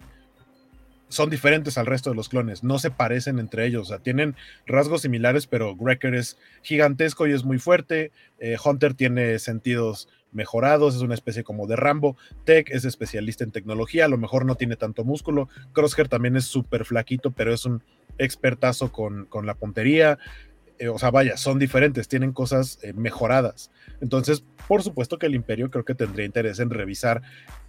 son diferentes al resto de los clones, no se parecen entre ellos, o sea, tienen rasgos similares, pero Wrecker es gigantesco y es muy fuerte, eh, Hunter tiene sentidos mejorados, es una especie como de Rambo, Tech es especialista en tecnología, a lo mejor no tiene tanto músculo, Crosshair también es súper flaquito, pero es un expertazo con, con la puntería. eh, o sea, vaya, son diferentes, tienen cosas eh, mejoradas. Entonces, por supuesto que el imperio creo que tendría interés en revisar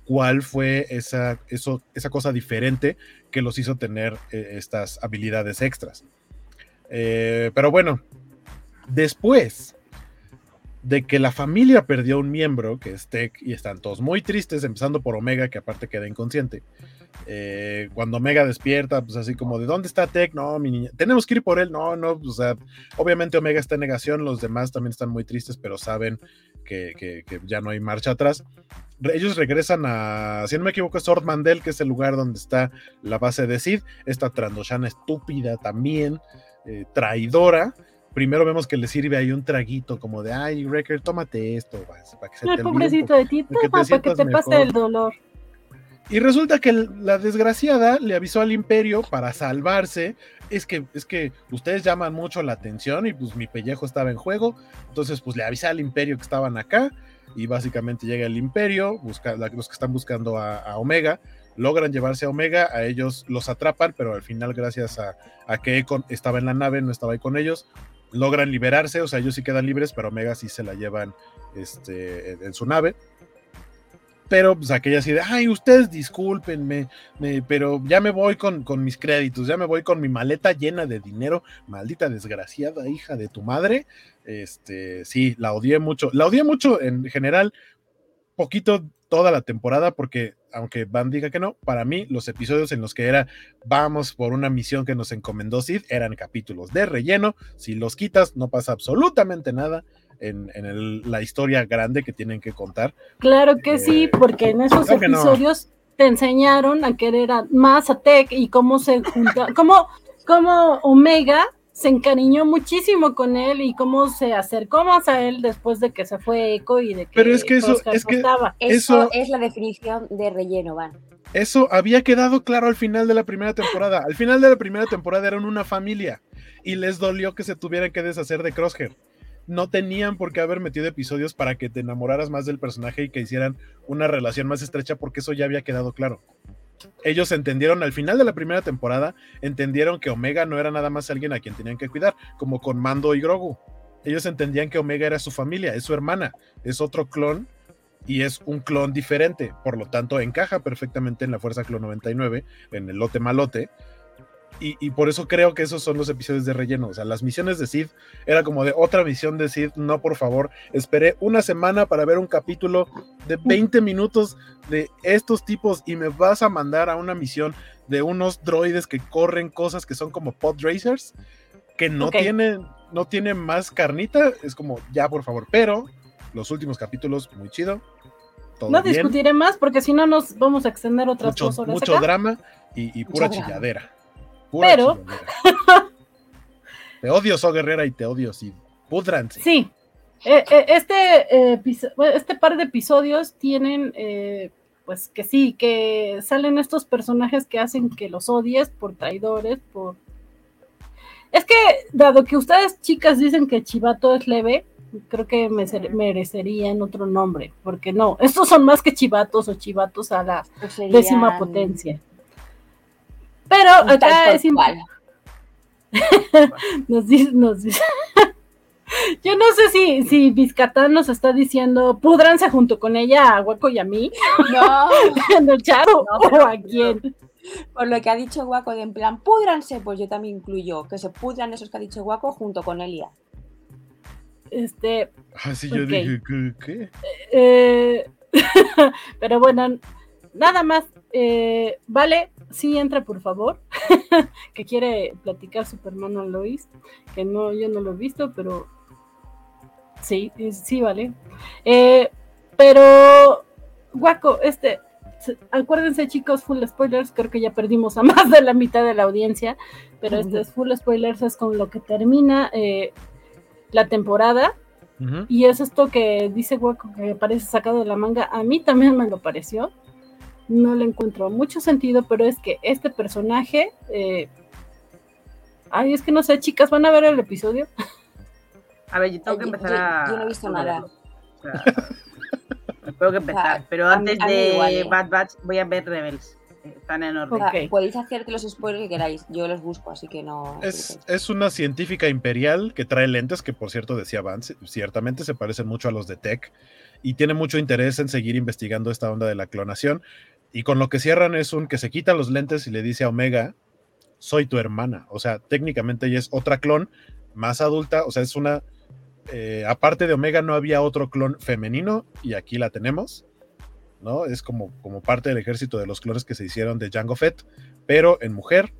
cuál fue esa, esa cosa diferente que los hizo tener eh, estas habilidades extras. Eh, pero bueno, después de que la familia perdió un miembro, que es Tech, y están todos muy tristes, empezando por Omega, que aparte queda inconsciente. Eh, cuando Omega despierta, pues así como, ¿de dónde está Tech? No, mi niña, tenemos que ir por él. No, no, o sea, obviamente Omega está en negación, los demás también están muy tristes, pero saben que, que- ya no hay marcha atrás. Ellos regresan a, si no me equivoco, es Mandel, que es el lugar donde está la base de Sid, esta Trandoshana estúpida también, eh, traidora. Primero vemos que le sirve ahí un traguito como de, ay, Wrecker, tómate esto, para que se te un
pobrecito de ti, toma para que te pase el dolor.
y resulta que el- la desgraciada le avisó al imperio para salvarse. Es que, es que ustedes llaman mucho la atención y pues mi pellejo estaba en juego. Entonces pues le avisé al imperio que estaban acá y básicamente llega el imperio, busca, los que están buscando a, a Omega, logran llevarse a Omega, a ellos los atrapan, pero al final gracias a, a que Econ estaba en la nave, no estaba ahí con ellos, logran liberarse, o sea, ellos sí quedan libres, pero Omega sí se la llevan este, en, su nave. Pero pues aquella así de, ay, ustedes discúlpenme, me- pero ya me voy con, con mis créditos, ya me voy con mi maleta llena de dinero, maldita desgraciada hija de tu madre. Este, sí, la odié mucho. La odié mucho en general, poquito toda la temporada, porque aunque Van diga que no, para mí los episodios en los que era vamos por una misión que nos encomendó Sid eran capítulos de relleno. Si los quitas, no pasa absolutamente nada en, en el- la historia grande que tienen que contar.
Claro que
Eh,
sí, porque en esos
no.
episodios te enseñaron a querer a- más a Tech y cómo se junta, cómo, cómo Omega se encariñó muchísimo con él y cómo se acercó más a él después de que se fue Echo y de que
Pero es que eso-
Oscar
es
no
que-
estaba.
Eso,
Eso-
es la definición de relleno, Van.
Eso había quedado claro al final de la primera temporada. Al final de la primera temporada eran una familia y les dolió que se tuvieran que deshacer de Crosshair. No tenían por qué haber metido episodios para que te enamoraras más del personaje y que hicieran una relación más estrecha porque eso ya había quedado claro. Ellos entendieron al final de la primera temporada, entendieron que Omega no era nada más alguien a quien tenían que cuidar, como con Mando y Grogu. Ellos entendían que Omega era su familia, es su hermana, es otro clon y es un clon diferente, por lo tanto encaja perfectamente en la Fuerza Clon 99, en el lote malote, y, y por eso creo que esos son los episodios de relleno, o sea, las misiones de Sid era como de otra misión de Sid, no por favor, esperé una semana para ver un capítulo de 20 minutos de estos tipos y me vas a mandar a una misión de unos droides que corren cosas que son como pod racers, que no tienen, no tienen más carnita, es como ya por favor, pero los últimos capítulos, muy chido. Todo
No
bien,
discutiré más porque si no nos vamos a extender otras
mucho,
dos horas
mucho
acá.
drama y, y pura
drama.
Pura
Pero-
te odio, So Guerrera, y te odio, sí. Pudranse.
Sí, Eh, eh, este, eh, este par de episodios tienen, eh, pues que sí, que salen estos personajes que hacen que los odies por traidores, por... Es que, dado que ustedes chicas dicen que Chivato es leve, creo que me ser- merecerían otro nombre, porque no, estos son más que chivatos o chivatos a la
Pues serían
décima potencia. Pero acá es nos dice, nos dice. Yo no sé si, si Vizcatán nos está diciendo pudranse junto con ella a Hueco y a mí
No,
en el chat o
No, pero-
o a quién.
por lo que ha dicho Guaco de en plan, púdranse, pues yo también incluyo que se pudran esos que ha dicho Guaco junto con Elia.
Este,
Ah, sí, yo
Ok.
dije, ¿qué? qué?
eh, pero bueno, nada más. eh, vale, sí entra por favor, que quiere platicar su hermano Lois, que no, yo no lo he visto, pero sí, sí, vale. Eh, pero, Guaco, este, se- acuérdense chicos, full spoilers, creo que ya perdimos a más de la mitad de la audiencia, pero este es full spoilers, es con lo que termina eh, la temporada. Y es esto que dice Guaco que parece sacado de la manga. A mí también me lo pareció. No le encuentro mucho sentido, pero es que este personaje. eh, Ay, es que no sé, chicas, ¿van a ver el episodio?
A ver, yo tengo que empezar
yo-
a.
yo no he visto nada.
verlo. O sea, tengo que empezar. Pero antes
mí
de
igual, eh.
Bad Batch voy a ver Rebels. Están en orden.
O sea,
Ok.
podéis hacer los spoilers que queráis, yo los busco, así que no.
Es, es una científica imperial que trae lentes que, por cierto, decía Vance, ciertamente se parecen mucho a los de Tech y tiene mucho interés en seguir investigando esta onda de la clonación. Y con lo que cierran es un que se quita los lentes y le dice a Omega, soy tu hermana. O sea, técnicamente ella es otra clon más adulta, o sea, es una... eh, aparte de Omega no había otro clon femenino y aquí la tenemos. ¿no? Es como, como parte del ejército de los clones que se hicieron de Jango Fett, pero en mujer.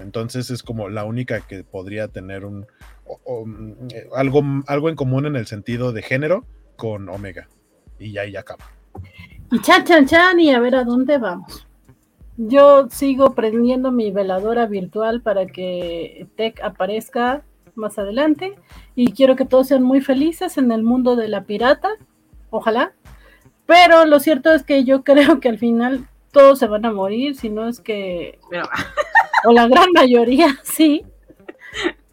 Entonces es como la única que podría tener un mm, eh, algo, algo en común en el sentido de género con Omega. Y ya ahí acaba.
Y chan, chan, chan, y a ver a dónde vamos. Yo sigo prendiendo mi veladora virtual para que Tech aparezca más adelante. Y quiero que todos sean muy felices en el mundo de la pirata. Ojalá. Pero lo cierto es que yo creo que al final todos se van a morir, si no es que.
Pero
O la gran mayoría, sí.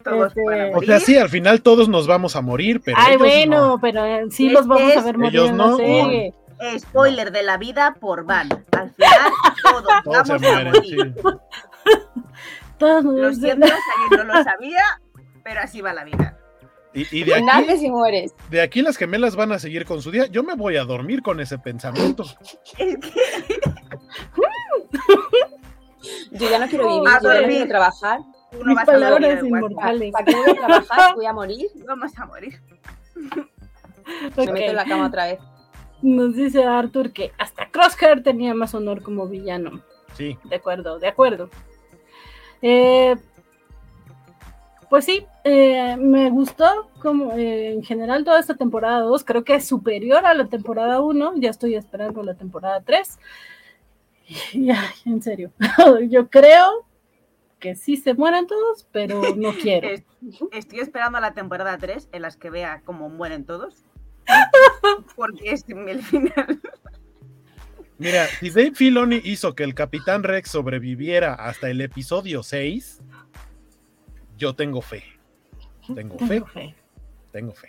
todos
Este,
van a
O sea, sí, al final todos nos vamos a morir, pero.
Ay,
ellos
bueno,
no.
pero eh, sí los vamos a ver morir
ellos
en la
no.
serie.
Eh, Spoiler de la vida por Van. Al final todos
Todos se
vamos a
mueren,
morir.
sí.
Todos
Lo siento no lo sabía, pero así va la vida.
Y, y de, aquí,
Naces y mueres.
de aquí las gemelas van a seguir con su día. Yo me voy a dormir con ese pensamiento.
Es que
Yo ya no quiero vivir,
A
yo ya no
dormir.
quiero trabajar.
tú no
Mis
a
palabras inmortales.
¿Para qué voy a trabajar? Voy a morir.
Vamos a morir.
Me meto en la cama otra vez.
Nos dice Arthur que hasta Crosshair tenía más honor como villano.
Sí,
De acuerdo, de acuerdo. Eh, pues sí, eh, me gustó como eh, en general toda esta temporada 2, creo que es superior a la temporada 1, ya estoy esperando la temporada 3. Y, ay, en serio, yo creo que sí se mueren todos, pero no quiero.
Es- Estoy esperando a la temporada 3 en las que vea cómo mueren todos. Porque es el final.
mira, si Dave Filoni hizo que el Capitán Rex sobreviviera hasta el episodio 6, yo tengo fe. Tengo fe,
Tengo fe.
tengo fe.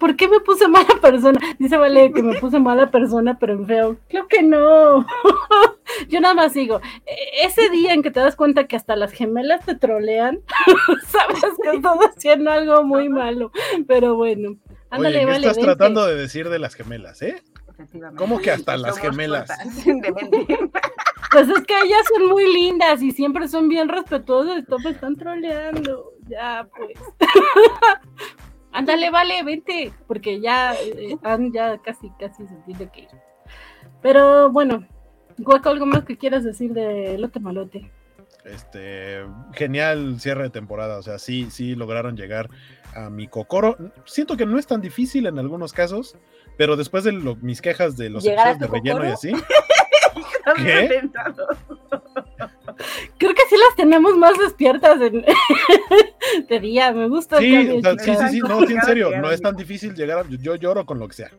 ¿Por qué me puse mala persona? Dice Vale que me puse mala persona, pero en feo. Creo que no. Yo nada más digo, e- ese día en que te das cuenta que hasta las gemelas te trolean, sabes que estás haciendo algo muy malo. Pero bueno, ándale,
Oye, ¿qué
vale.
estás
vente.
tratando de decir de las gemelas, eh?
Efectivamente.
¿Cómo que hasta las gemelas?
Pues es que ellas son muy lindas y siempre son bien respetuosas y todos me están troleando. Ya, pues. Ándale, vale, vente, porque ya, eh, ya casi, casi se tiene que ir. Pero bueno, Guaco, ¿algo más que quieras decir de Lote Malote?
Este, genial cierre de temporada, o sea, sí, sí lograron llegar a mi cocoro. Siento que no es tan difícil en algunos casos, pero después de lo- mis quejas de los
¿Llegar a
episodios de relleno y así, ¿Qué?
Creo que sí las tenemos más despiertas en- de día, me gusta.
sí, o sea, sí, sí, sí, no, sí, en serio, no es tan difícil llegar a, yo, lloro con lo que sea.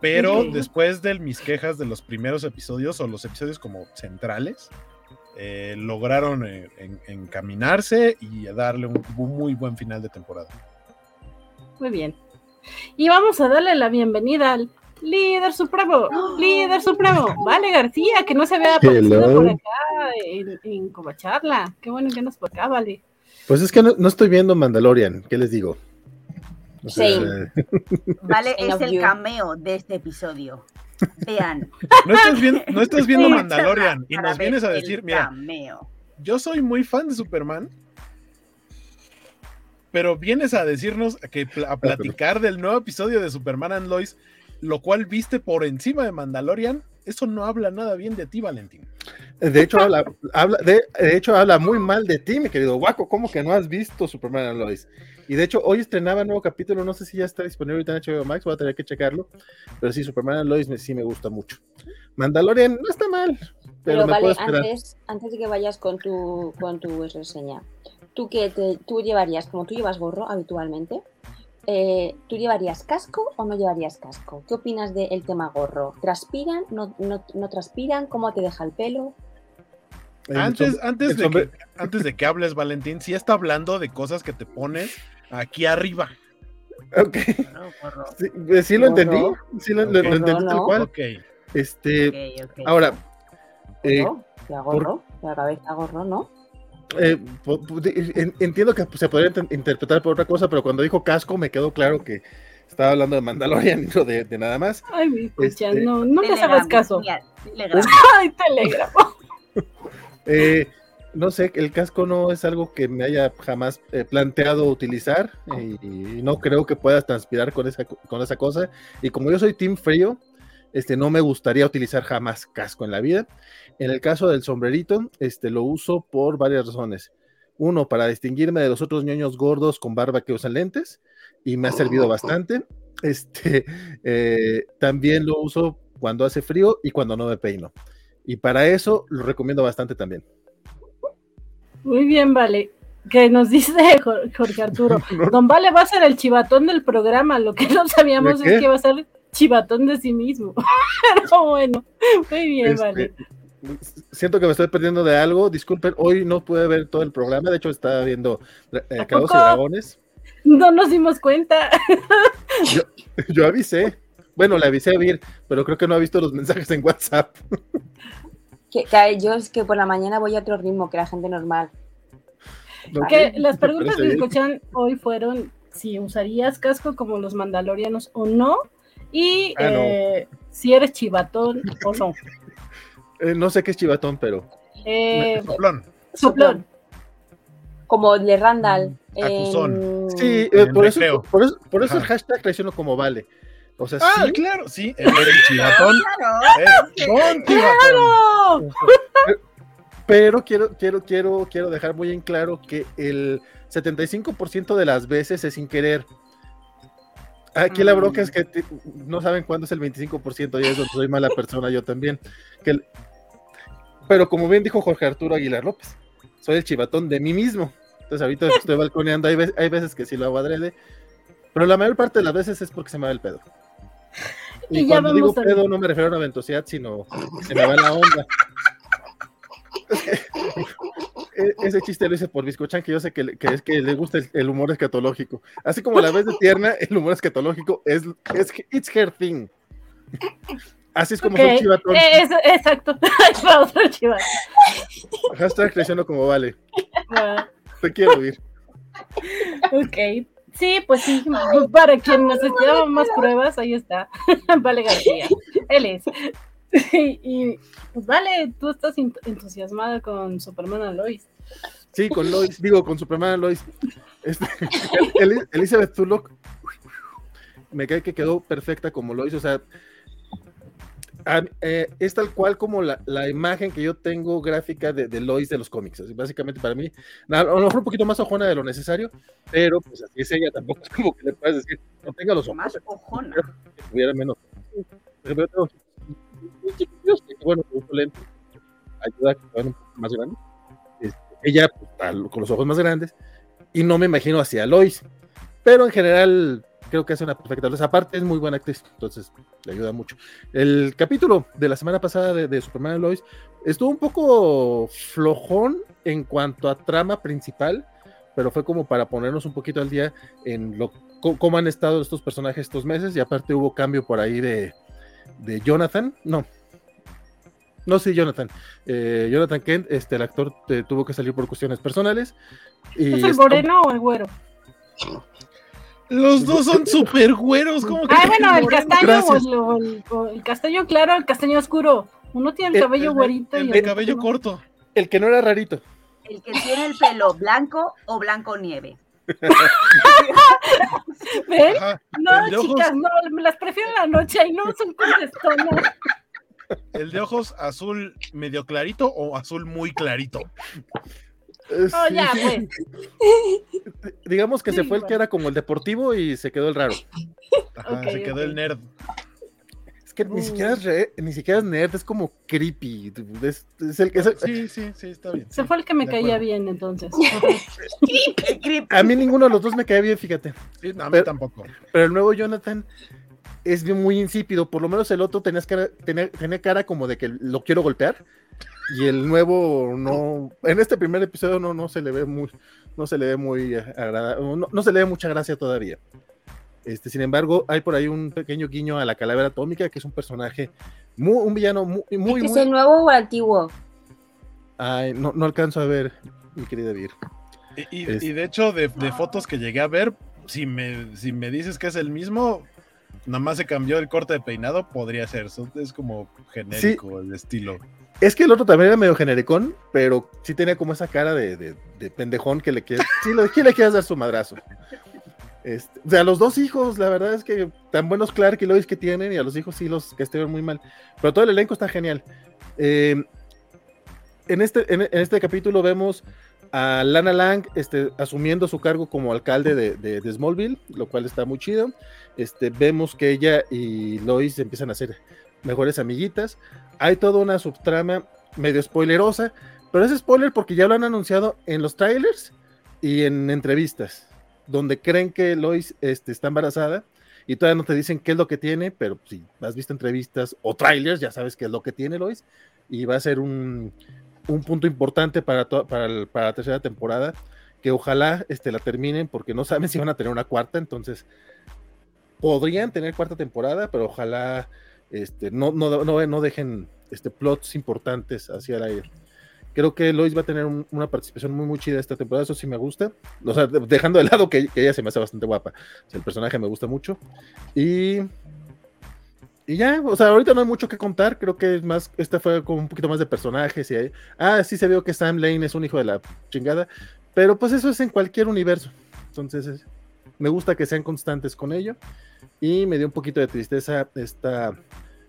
Pero después de mis quejas de los primeros episodios o los episodios como centrales, eh, lograron eh, en- encaminarse y darle un, un muy buen final de temporada.
Muy bien. Y vamos a darle la bienvenida al líder supremo, líder supremo, Vale García, que no se había aparecido
Hello.
por acá en, en Covacharla. Qué bueno que nos por acá, Vale.
Pues es que no, no estoy viendo Mandalorian, ¿qué les digo? O sea,
Same.
Vale, es el cameo de este episodio. Vean.
No estás viendo, no estás viendo
Sí,
Mandalorian y nos vienes a decir, mira,
cameo.
yo soy muy fan de Superman, pero vienes a decirnos que a platicar del nuevo episodio de Superman and Lois, lo cual viste por encima de Mandalorian, eso no habla nada bien de ti, Valentín.
de hecho, habla, habla, de, de hecho, habla muy mal de ti, mi querido Guaco. ¿Cómo que no has visto Superman and Lois? Y de hecho, hoy estrenaba nuevo capítulo. No sé si ya está disponible ahorita en HBO Max, voy a tener que checarlo. Pero sí, Superman and Lois me, sí me gusta mucho. Mandalorian no está mal, pero,
Pero
me puedo
vale,
esperar.
antes, antes de que vayas con tu, con tu reseña, ¿tú qué te, tú llevarías, como tú llevas gorro habitualmente, eh, ¿tú llevarías casco o no llevarías casco? ¿Qué opinas del tema gorro? ¿Transpiran? No, no, no transpiran? ¿Cómo te deja el pelo?
El
Antes, antes, de que, antes de que hables, Valentín, sí está hablando de cosas que te pones aquí arriba.
Ok,
Gorro, gorro.
sí, sí lo entendí. Sí lo, lo- lo
Ok.
entendí tal cual.
Ok.
Este,
Ok, ok.
ahora, eh,
¿Gorro? ¿La gorro? ¿La cabeza gorro, no?
Eh, entiendo que se podría inter- interpretar por otra cosa, pero cuando dijo casco me quedó claro que estaba hablando de Mandalorian y no de, de nada más.
Ay, mi escucha,
Este,
no, no hagas caso.
Telegram.
Ay, Telegram.
Eh, no sé, el casco no es algo que me haya jamás eh, planteado utilizar eh, y, no creo que puedas transpirar con esa, co- con esa cosa. Y como yo soy team frío, este, no me gustaría utilizar jamás casco en la vida. En el caso del sombrerito, este, lo uso por varias razones. Uno, para distinguirme de los otros ñoños gordos con barba que usan lentes y me ha servido bastante. Este, eh, también lo uso cuando hace frío y cuando no me peino. Y para eso lo recomiendo bastante también.
Muy bien, Vale. Que nos dice Jor- Jorge Arturo. Don Vale va a ser el chivatón del programa. Lo que no sabíamos es que va a ser chivatón de sí mismo. Pero bueno, muy bien,
Este,
Vale.
Siento que me estoy perdiendo de algo. Disculpen, hoy no pude ver todo el programa. De hecho, estaba viendo eh,
¿A
Calabozos y? Dragones.
No nos dimos cuenta.
Yo, yo avisé. Bueno, le avisé a Vir, pero creo que no ha visto los mensajes en WhatsApp.
Que, que yo es que por la mañana voy a otro ritmo que la gente normal.
Que las
¿Te
preguntas que escuchan hoy fueron si usarías casco como los mandalorianos o no, y
Ah, no.
eh, si eres chivatón o no.
Eh, no sé qué es chivatón, pero
Eh,
Soplón.
soplón.
Como el de Randall.
Acusón.
en-
sí, eh,
en
por, eso, por eso, por eso el hashtag reacciono como vale. O sea,
Ah,
sí,
claro, sí. El chivatón.
Claro.
¡Oh!
pero quiero, quiero, quiero, quiero dejar muy en claro que el 75% de las veces es sin querer. Aquí la
Mm.
bronca es que te- no saben cuándo es el 25% y es donde soy mala persona yo también. Que el- pero como bien dijo Jorge Arturo Aguilar López, soy el chivatón de mí mismo. Entonces ahorita estoy balconeando, hay veces, hay veces que sí lo hago adrede, pero la mayor parte de las veces es porque se me va el pedo. Y,
Y ya
cuando digo
a-
pedo no me refiero a una ventosidad, sino se me va la onda. E- Ese chiste lo hice por Biscochan, que yo sé que, le- que es que le gusta el, el humor escatológico. Así como la vez de tierna, el humor escatológico es, es it's her thing. Así es como
Ok,
soy chivatón.
eh, es- exacto. Ahí va otro chivatón.
Hashtag creciendo como vale.
Ah,
Te quiero oír.
ok. Sí, pues sí. Para quien necesitaba más pruebas, ahí está. Vale García. Él es. Y, y, pues vale, tú estás ent- entusiasmada con Superman and Lois.
Sí, con Lois, digo, con Superman Lois. Este, El- Elizabeth Tulloch me cae que quedó perfecta como Lois, o sea, a- eh, es tal cual como la, la imagen que yo tengo gráfica de, de Lois de los cómics. Así, básicamente para mí, a lo mejor un poquito más ojona de lo necesario, pero pues así es ella, tampoco es como que le puedas decir, no tenga los ojos,
Más ojona.
que tuviera menos. Yo tengo bueno, lentes, ayuda a que sean un poco más grandes. Este, ella pues, con los ojos más grandes, y no me imagino hacia Lois, pero en general creo que hace una perfecta Lois. Aparte es muy buena actriz, entonces le ayuda mucho. El capítulo de la semana pasada de, de Superman y Lois estuvo un poco flojón en cuanto a trama principal, pero fue como para ponernos un poquito al día en lo cómo han estado estos personajes estos meses y aparte hubo cambio por ahí de, de Jonathan, no. No, sí, Jonathan. Eh, Jonathan Kent, este, el actor eh, tuvo que salir por cuestiones personales. Y
¿Es el moreno o el güero?
Los dos son súper güeros. ¿cómo que
Ah, bueno, el castaño o
Gracias.
el, o el- o el castaño claro, el castaño oscuro. Uno tiene el
El-
cabello
El
güerito
el
y
de
el
cabello
otro
corto.
el que no era rarito.
El que tiene el pelo blanco o blanco nieve.
¿Ven?
Ajá.
No,
de ojos-
chicas, no, me las prefiero en la noche y no son contestonas.
El de ojos azul medio clarito o azul muy clarito.
Eh,
Oh,
sí,
ya, pues.
Digamos que se fue el que era como el deportivo y se quedó el raro.
Ajá, se quedó el nerd.
Es que ni
Mm.
siquiera es re- ni siquiera es nerd, es como creepy. Es, es el, es el-
Sí, sí, sí, está bien.
Se fue el que me
De
caía
acuerdo.
bien entonces.
El creep.
a mí ninguno de los dos me cae bien, fíjate.
Sí, no, a mí
Pero-
tampoco.
Pero el nuevo Jonathan es muy insípido. Por lo menos el otro tenías cara, tenía, tenía cara como de que lo quiero golpear. Y el nuevo no. En este primer episodio no, no se le ve muy. No se le ve muy agradable. No, no se le ve mucha gracia todavía. Este, sin embargo, hay por ahí un pequeño guiño a la calavera atómica, que es un personaje muy, un villano muy, muy,
¿Es
muy-
el nuevo o el antiguo?
Ay, no, no alcanzo a ver, mi querida Vir.
Y, y-
Es-
y de hecho, de, de fotos que llegué a ver, si me, si me dices que es el mismo, nada más se cambió el corte de peinado, podría ser. Es como genérico el estilo.
Es que el otro también era medio genericón, pero sí tenía como esa cara de, de- de pendejón que le quieres, sí, le, sí le quieres dar su madrazo. Este, o sea, los dos hijos, la verdad es que tan buenos Clark y Lois que tienen, y a los hijos sí los que estuvieron muy mal. Pero todo el elenco está genial. Eh, en, este, en, en este capítulo vemos a Lana Lang este, asumiendo su cargo como alcalde de, Smallville, lo cual está muy chido. Este, vemos que ella y Lois empiezan a ser mejores amiguitas. Hay toda una subtrama medio spoilerosa, pero es spoiler porque ya lo han anunciado en los trailers y en entrevistas, donde creen que Lois este, está embarazada y todavía no te dicen qué es lo que tiene, pero si has visto entrevistas o trailers, ya sabes qué es lo que tiene Lois y va a ser un, un punto importante para, para, para la tercera temporada, que ojalá este, la terminen porque no saben si van a tener una cuarta, entonces podrían tener cuarta temporada, pero ojalá este, no, no, no, no dejen este, plots importantes hacia el aire. Creo que Lois va a tener un- una participación muy, muy chida esta temporada, eso sí me gusta. O sea, de- dejando de lado que, ella se me hace bastante guapa. El personaje me gusta mucho. Y. Y ya, o sea, ahorita no hay mucho que contar. Creo que es más, esta fue como un poquito más de personajes. Y ahí- ah, sí se vio que Sam Lane es un hijo de la chingada. Pero pues eso es en cualquier universo. Entonces, es- me gusta que sean constantes con ello. Y me dio un poquito de tristeza esta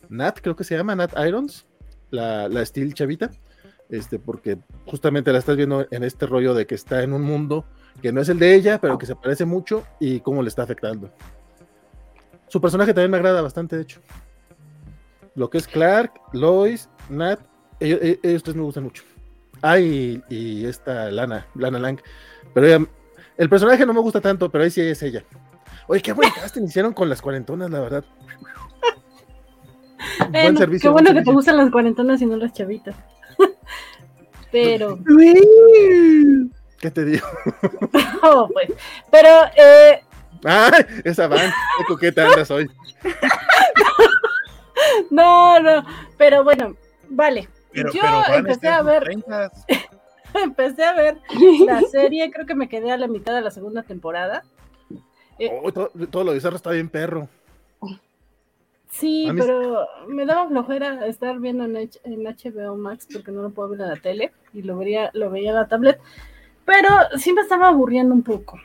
Nat, creo que se llama Nat Irons, la, la Steel Chavita. Este, porque justamente la estás viendo en este rollo de que está en un mundo que no es el de ella, pero que se parece mucho y cómo le está afectando. Su personaje también me agrada bastante, de hecho. Lo que es Clark, Lois, Nat, ellos, ellos- tres me gustan mucho. Ah, y, esta Lana, Lana Lang. Pero ella- el personaje no me gusta tanto, pero ahí sí es ella. Oye, qué buen casting hicieron con las cuarentonas, la verdad. Buen servicio,
qué
buen
bueno que te gustan las cuarentonas y no las chavitas. Pero,
¿Qué te digo?
oh, pues, pero, eh,
¡Ay! Esa van, qué coqueta andas hoy.
no, no, pero bueno, vale.
Pero,
Yo
pero
empecé a ver,
30.
empecé a ver la serie, creo que me quedé a la mitad de la segunda temporada.
Oh, todo, todo lo bizarro está bien perro.
Sí, pero me daba flojera estar viendo en, H- en HBO Max porque no lo puedo ver en la tele y lo vería, lo veía en la tablet, pero sí me estaba aburriendo un poco.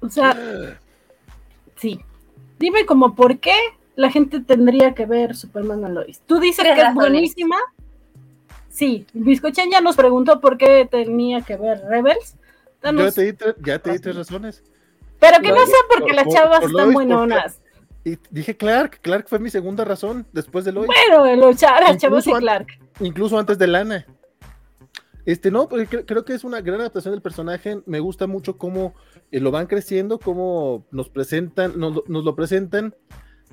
O sea, sí. Dime como por qué la gente tendría que ver Superman and Lois. Tú dices
Tres
que es buenísima. Sí, Biscochen ya nos preguntó por qué tenía que ver Rebels.
Yo te di, ya te di tres razones.
pero que no
Por-
sea porque
por-
las chavas
por
están buenonas.
Y dije Clark, Clark fue mi segunda razón después de Lois,
Bueno, los chavas y Clark.
incluso antes de Lana. Este, no, porque cre- creo que es una gran adaptación del personaje. Me gusta mucho cómo eh, lo van creciendo, cómo nos presentan, nos, lo- nos lo presentan,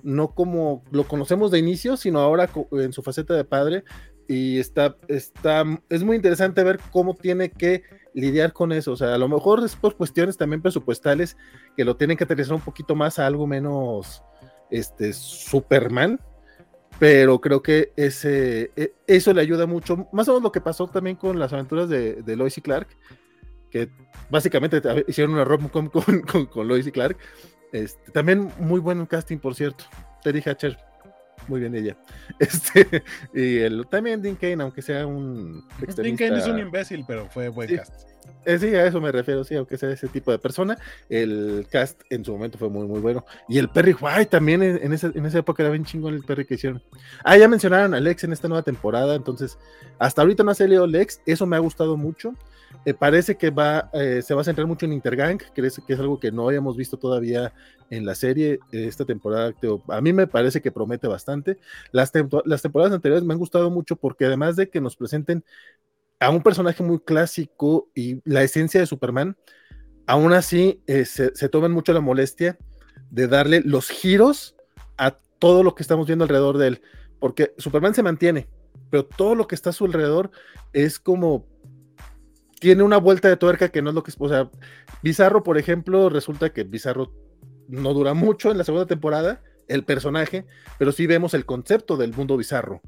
no como lo conocemos de inicio, sino ahora en su faceta de padre. Y está, está, es muy interesante ver cómo tiene que lidiar con eso. O sea, a lo mejor es por cuestiones también presupuestales que lo tienen que aterrizar un poquito más a algo menos este, Superman pero creo que ese, e- eso le ayuda mucho. Más o menos lo que pasó también con las aventuras de, de Lois y Clark, que básicamente te- hicieron una rom-com con, con, con Lois y Clark. Este, también muy buen casting, por cierto. Terry Hatcher, muy bien ella. Este, y el, también Dean Kane, aunque sea un
Pues Dean Cain es un imbécil, pero fue buen
Sí.
cast.
eh, sí, a eso me refiero, sí, aunque sea ese tipo de persona, el cast en su momento fue muy, muy bueno. Y el Perry White también en, en esa, en esa época era bien chingón el Perry que hicieron. Ah, ya mencionaron a Lex en esta nueva temporada, entonces hasta ahorita no ha salido Lex, eso me ha gustado mucho. Eh, parece que va, eh, se va a centrar mucho en Intergang, que es, que es algo que no habíamos visto todavía en la serie eh, esta temporada. te- a mí me parece que promete bastante. Las, las temporadas anteriores me han gustado mucho porque además de que nos presenten a un personaje muy clásico y la esencia de Superman, aún así se, se toman mucho la molestia de darle los giros a todo lo que estamos viendo alrededor de él, porque Superman se mantiene, pero todo lo que está a su alrededor es como tiene una vuelta de tuerca que no es lo que es, o sea, Bizarro, por ejemplo, resulta que Bizarro no dura mucho en la segunda temporada, el personaje, pero sí vemos el concepto del mundo bizarro.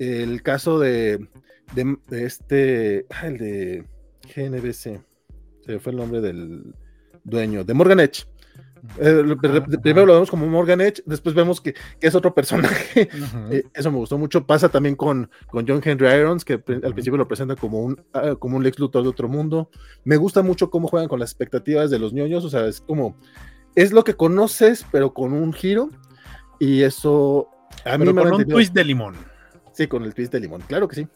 El caso de, de, de este, ah, el de GNBC, se fue el nombre del dueño, de Morgan Edge. Eh, primero lo vemos como Morgan Edge, después vemos que, que es otro personaje. Eh, eso me gustó mucho. Pasa también con, con John Henry Irons, que al principio lo presenta como un, ah, como un Lex Luthor de otro mundo. Me gusta mucho cómo juegan con las expectativas de los ñoños. O sea, es como. Es lo que conoces, pero con un giro. Y eso. A mí
Pero
me ha
con un twist de limón.
Sí, con el twist de limón, claro que sí.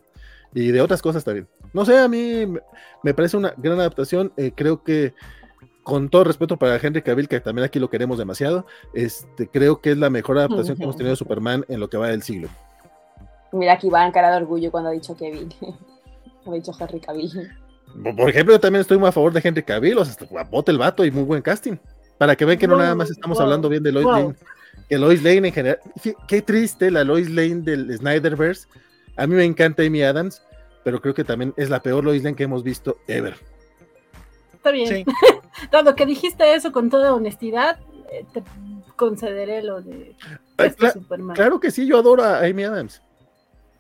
Y de otras cosas también. No sé, a mí me- me parece una gran adaptación. eh, creo que, con todo respeto para Henry Cavill, que también aquí lo queremos demasiado, este, creo que es la mejor adaptación que hemos tenido de Superman en lo que va del siglo.
Mira aquí va en cara de orgullo cuando ha dicho Kevin. ha dicho Henry Cavill.
Por- ejemplo, yo también estoy muy a favor de Henry Cavill, o sea, guapote el vato y muy buen casting. Para que vean que no nada más estamos
wow,
hablando bien de Lois
wow.
Lane. Que Lois Lane en general. Qué triste la Lois Lane del Snyderverse. A mí me encanta Amy Adams, pero creo que también es la peor Lois Lane que hemos visto ever.
Está bien.
Sí.
Dado que dijiste eso con toda honestidad, eh, te concederé lo de
Ay,
este
cla-
Superman.
Claro que sí, yo adoro a Amy Adams,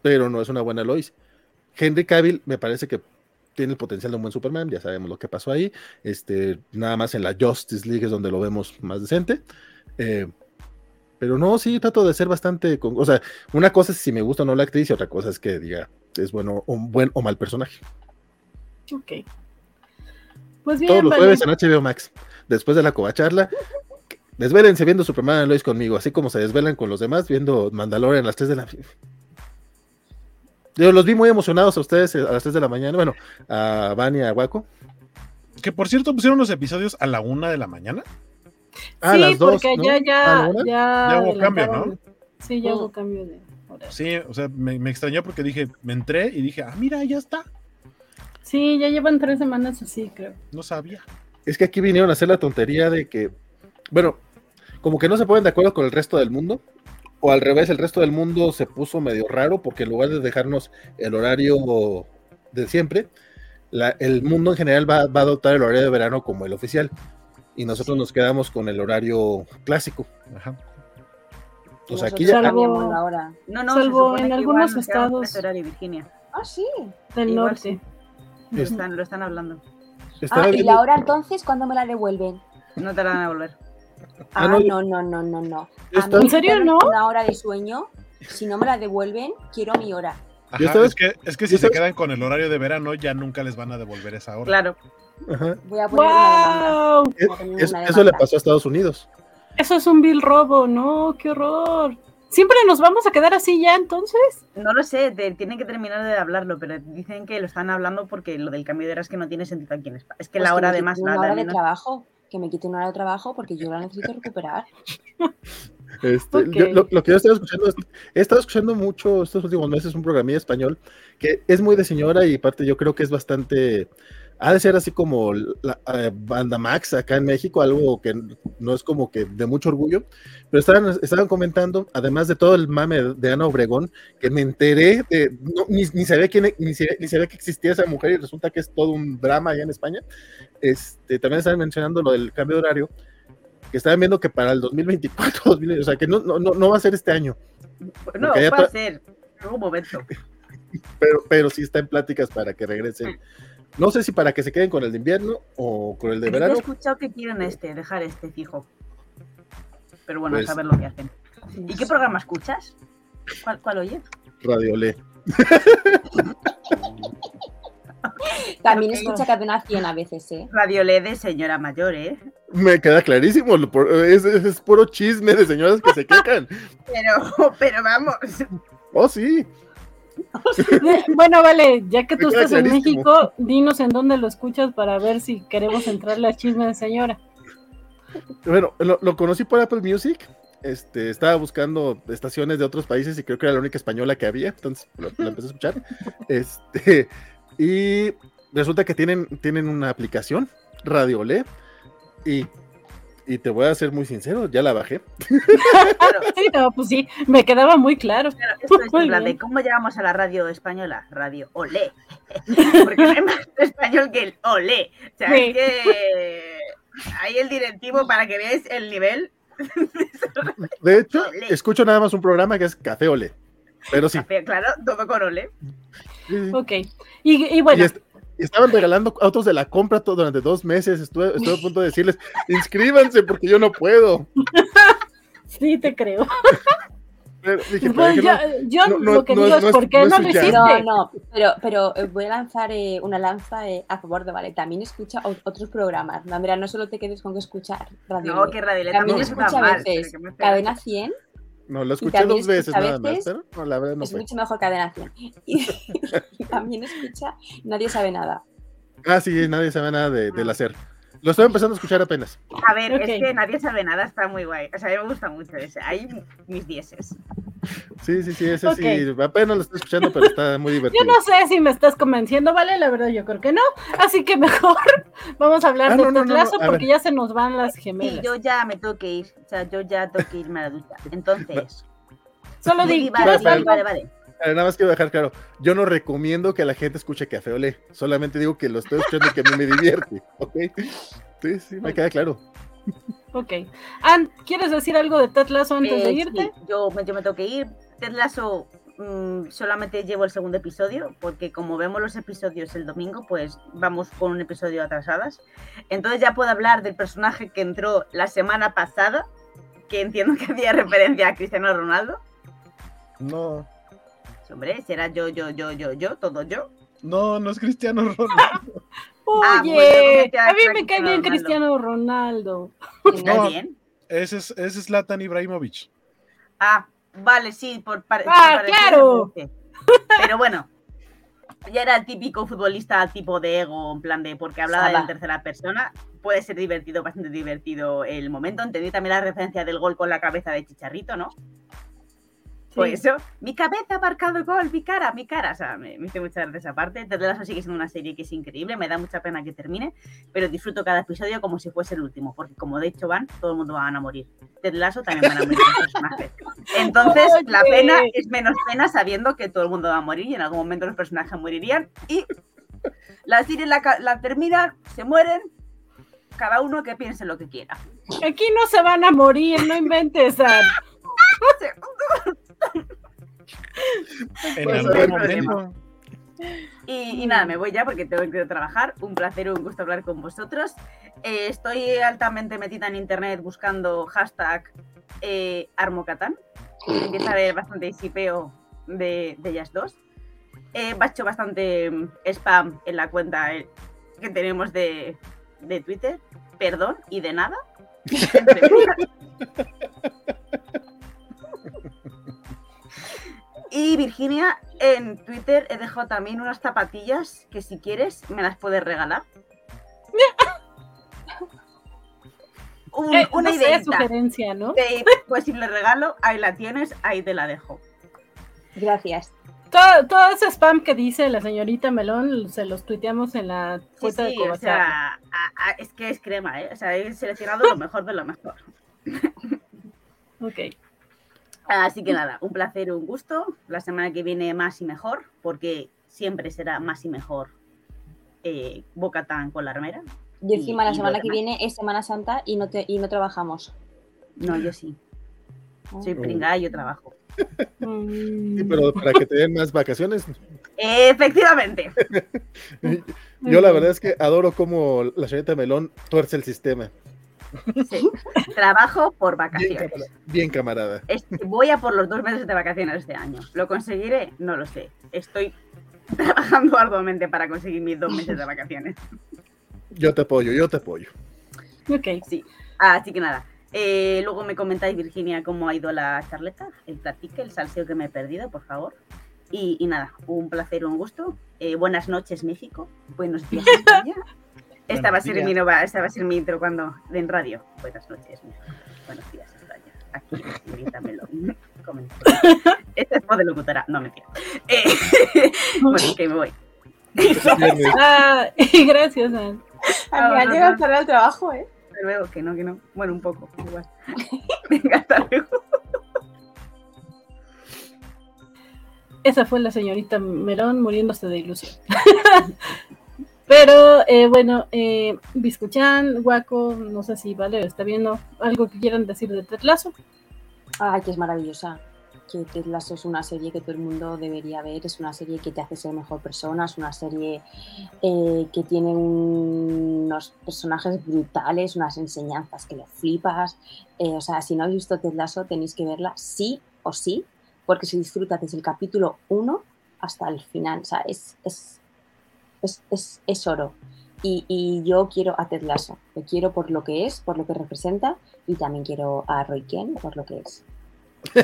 pero no es una buena Lois. Henry Cavill me parece que tiene el potencial de un buen Superman, ya sabemos lo que pasó ahí. Este, nada más en la Justice League es donde lo vemos más decente. Eh, pero no, sí, trato de ser bastante. con- o sea, una cosa es si me gusta o no la actriz, y otra cosa es que diga es bueno, un buen o mal personaje.
Ok. Pues bien,
Todos los jueves en HBO Max, después de la covacharla. Desvélense viendo Superman Lois conmigo, así como se desvelan con los demás viendo Mandalorian a las 3 de la Yo los vi muy emocionados a ustedes eh, a las 3 de la mañana. Bueno, a Van y a Waco.
Que por cierto pusieron los episodios a la una de la mañana.
Ah,
sí,
las dos.
porque
¿no?
ya, ya, ya,
Ya hubo cambio,
adelantaron. Sí, ya hubo cambio de horario.
Sí, o sea, me, me extrañó porque dije, me entré y dije, ah, mira, ya está.
Sí, ya llevan tres semanas así, creo.
No sabía.
Es que aquí vinieron a hacer la tontería de que, bueno, como que no se ponen de acuerdo con el resto del mundo, o al revés, el resto del mundo se puso medio raro porque en lugar de dejarnos el horario de siempre, la- el mundo en general va, va a adoptar el horario de verano como el oficial. Y nosotros nos quedamos con el horario clásico.
Ajá.
O sea, aquí ya,
Salvo-
cambiamos la hora.
No, no,
Salvo en
que
algunos estados.
horario, Virginia.
Ah, sí.
Del
Igual
norte.
sí. Lo
Es-
están, lo están hablando.
Ah, y
viendo-
la hora entonces, ¿cuándo me la devuelven?
No te la van a devolver.
Ah,
Ah,
no,
no, no, no, no, no.
¿En serio, no?
Una hora de sueño. Si no me la devuelven, quiero mi hora.
Ajá,
estaba-
es, que, es que si se
estaba-
quedan con el horario de verano, ya nunca les van a devolver esa hora.
Claro.
Ajá.
Voy a poner una demanda.
¡Wow!
Es-
Voy a poner
es-
una
eso le pasó a Estados Unidos.
Eso es un vil robo, no, qué horror. Siempre nos vamos a quedar así ya entonces.
No lo sé, te- tienen que terminar de hablarlo, pero dicen que lo están hablando porque lo del cambio de horas que no tiene sentido aquí en España. Es que
Pues
la hora
me
además
una
nada
hora de
menos.
trabajo. Que me quite una hora de trabajo porque yo la necesito recuperar.
Este, yo- lo, lo que yo estaba escuchando, es- he estado escuchando mucho estos últimos meses un programilla español que es muy de señora y parte yo creo que es bastante, ha de ser así como la eh, Banda Max acá en México, algo que no es como que de mucho orgullo, pero estaban, estaban comentando, además de todo el mame de Ana Obregón, que me enteré de, no, ni, ni sabía quién, ni, ni sabía que existía esa mujer y resulta que es todo un drama allá en España. Este, también estaban mencionando lo del cambio de horario que estaban viendo que para el 2024, 2020, o sea, que no, no, no va a ser este año,
No, puede
tra-
ser. En algún momento.
pero, pero sí está en pláticas para que regresen. No sé si para que se queden con el de invierno o con el de
Yo he
verano.
escuchado que quieren este, dejar este fijo. Pero bueno,
Pues-
a saber lo que hacen. ¿Y qué programa escuchas? ¿Cuál, cuál oyes?
Radio Le.
También escucha Cadena 100 a veces, ¿eh?
Radio LED de señora mayor, ¿eh?
Me queda clarísimo, lo por- es, es- es puro chisme de señoras que se quejan.
Pero, pero vamos.
Oh, sí.
Bueno, vale, ya que tú estás en. México, dinos en dónde lo escuchas para ver si queremos entrarle a chisme de señora.
Bueno, lo, lo conocí por Apple Music. Este, estaba buscando estaciones de otros países y creo que era la única española que había, entonces lo, lo empecé a escuchar. Este, y resulta que tienen, tienen una aplicación, Radio Le, y, y te voy a ser muy sincero, ya la bajé.
Claro,
Sí, no, pues sí, me quedaba muy claro.
claro, esto es
Muy
plan de cómo llegamos a la radio española. Radio Olé. Porque no hay más español que el Olé. O sea,
Sí.
es que hay el directivo para que veáis el nivel.
De hecho,
Olé.
escucho nada más un programa que es Café Ole. Pero sí.
Claro, todo con Olé.
Ok. Y, y bueno,
Y, estaban regalando autos de la compra todo, durante dos meses. Estuve, estuve a punto de decirles, inscríbanse porque yo no puedo.
sí te creo.
Dije,
yo
no,
yo
no,
lo que
no
digo
es-
¿por qué
no
lo hiciste?
No, no, pero, pero eh, voy a lanzar eh, una lanza eh, a favor de Vale. También escucha o- otros programas. No, Andrea, no solo te quedes con que escuchar Radio
No, que Radio
También escucha a veces. Cadena 100.
No, lo escuché dos veces nada más. Pero no, la verdad no
es
fue.
mucho mejor Cadena 100. Y, y también escucha Nadie sabe nada.
Ah, sí, nadie sabe nada de, del hacer. Lo estoy empezando a escuchar apenas.
A ver, es que nadie sabe nada, está muy guay. O sea, a mí me gusta mucho ese. Hay mis dieces.
Sí, sí, sí, ese sí. Apenas lo estoy escuchando, pero está muy divertido.
Yo no sé si me estás convenciendo, ¿vale? La verdad yo creo que no. Así que mejor vamos a hablar
Ah,
de
no,
Ted
no,
porque
ver.
ya se nos van las
Sí,
gemelas.
yo ya me tengo que ir. O sea, yo ya tengo que irme a la ducha. Entonces.
Solo
Sí,
di,
vale,
¿quieres
vale, vale, vale.
Ver, nada más quiero dejar claro, yo no recomiendo que la gente escuche Café Olé, solamente digo que lo estoy escuchando y que a mí me divierte, ¿ok? Sí, sí, me queda claro.
Ok. Ann, ¿quieres decir algo de Ted Lasso antes
Eh,
de
sí,
irte?
yo, me- yo me tengo que ir. Ted Lasso mm, solamente llevo el segundo episodio, porque como vemos los episodios el domingo, pues vamos con un episodio atrasadas. Entonces ya puedo hablar del personaje que entró la semana pasada, que entiendo que hacía referencia a Cristiano Ronaldo.
No,
Hombre, será yo, yo, yo, yo, yo, todo yo.
no, no es Cristiano Ronaldo.
Ah,
Oye,
pues me quedaba
a mí me cae bien
Cristiano
Ronaldo.
¿Está
No.
bien?
Ese es, ese es Zlatan Ibrahimovic.
Ah, vale, sí, por
Ah,
parecer
claro.
Pero bueno, ya era el típico futbolista tipo de ego, en plan de porque hablaba en tercera persona. Puede ser divertido, bastante divertido el momento. Entendí también la referencia del gol con la cabeza de Chicharrito, ¿no? Pues
Sí.
eso, mi cabeza ha marcado el gol, mi cara, mi cara. O sea, me, me hizo mucha gracia esa parte. Ted Lasso sigue siendo una serie que es increíble, me da mucha pena que termine, pero disfruto cada episodio como si fuese el último, porque como de hecho van, todo el mundo van a morir. Ted Lasso también van a morir los personajes. Entonces, la pena es menos pena sabiendo que todo el mundo va a morir y en algún momento los personajes morirían. Y la serie la, la termina, se mueren, cada uno que piense lo que quiera.
Aquí no se van a morir, no inventes. Sam.
En
Pues,
algún momento.
Y, y nada, me voy ya porque tengo que ir a trabajar. Un placer y un gusto hablar con vosotros. Eh, estoy altamente metida en internet buscando hashtag eh, Armocatán. Empieza a haber bastante sipeo de, de ellas dos. He hecho bastante spam en la cuenta eh, que tenemos de, de Twitter. Perdón y de nada. Y Virginia, en Twitter he dejado también unas zapatillas que si quieres me las puedes regalar. Un-
Eh,
una
no
idea.
sugerencia, ¿no?
Pues si le regalo, ahí la tienes, ahí te la dejo.
Gracias.
Todo, todo ese spam que dice la señorita Melón se los tuiteamos en la
Sí,
cuenta de
sí, o sea, a- a- es que es crema, ¿eh? O sea, he seleccionado lo mejor de lo mejor.
Ok.
Así que nada, un placer, un gusto. La semana que viene más y mejor, porque siempre será más y mejor eh, Bocatán con la armera.
Y encima
Y-
la
y
semana que viene es Semana Santa y no, te, y no trabajamos.
No, yo sí.
Ah.
Soy pringada y yo trabajo.
Sí, pero para que te den más vacaciones.
Efectivamente.
Yo la verdad es que adoro cómo la señorita Melón tuerce el sistema.
Sí. Trabajo por vacaciones.
bien camarada.
Voy a por los dos meses de vacaciones este año. ¿Lo conseguiré? No lo sé. Estoy trabajando arduamente para conseguir mis dos meses de vacaciones.
Yo te apoyo, yo te apoyo.
Ok.
Sí. Así que nada. Eh, luego me comentáis, Virginia, cómo ha ido la charleta, el platique, el salseo que me he perdido, por favor. Y, y nada, un placer, un gusto. Eh, buenas noches, México. Buenos días, España. Esta va a ser mi nueva, esta va a ser mi intro cuando en radio. Buenas noches. Buenos días, España. Aquí. Comenta. Esta es voz de locutora, no mentira. Eh, bueno, que me voy.
Ah, y gracias, Ann.
Ah,
me ha
no,
llegado
no.
tarde al trabajo, ¿eh?
Hasta luego, que no, que no. Bueno, un poco, igual. Venga, hasta luego.
Esa fue la señorita Melón muriéndose de ilusión. Pero eh, bueno, eh, Biscuchan, Guaco, no sé si Vale está viendo algo que quieran decir de Tetlazo.
Ay, que es maravillosa. Que Ted Lasso es una serie que todo el mundo debería ver, es una serie que te hace ser mejor persona, es una serie eh, que tiene un- unos personajes brutales, unas enseñanzas que lo flipas. Eh, o sea, si no habéis visto Ted Lasso, tenéis que verla sí o sí, porque se disfruta desde el capítulo 1 hasta el final. O sea, es, es, es- es oro. Y, y yo quiero a Ted Lasso, lo quiero por lo que es, por lo que representa, y también quiero a Roy Ken por lo que es.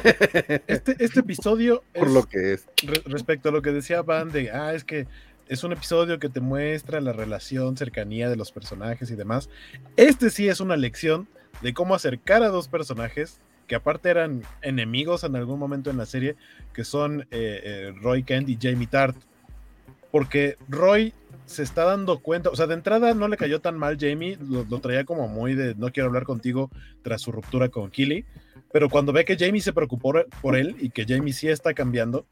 Este, este episodio
Por
es-
lo que es.
re- respecto a lo que decía Van de, ah, es que es un episodio que te muestra la relación, cercanía de los personajes y demás. Este sí es una lección de cómo acercar a dos personajes que aparte eran enemigos en algún momento en la serie, que son eh, eh, Roy Kent y Jamie Tart. Porque Roy se está dando cuenta, o sea, de entrada no le cayó tan mal Jamie, lo, traía como muy de no quiero hablar contigo tras su ruptura con Killy, pero cuando ve que Jamie se preocupó por él y que Jamie sí está cambiando,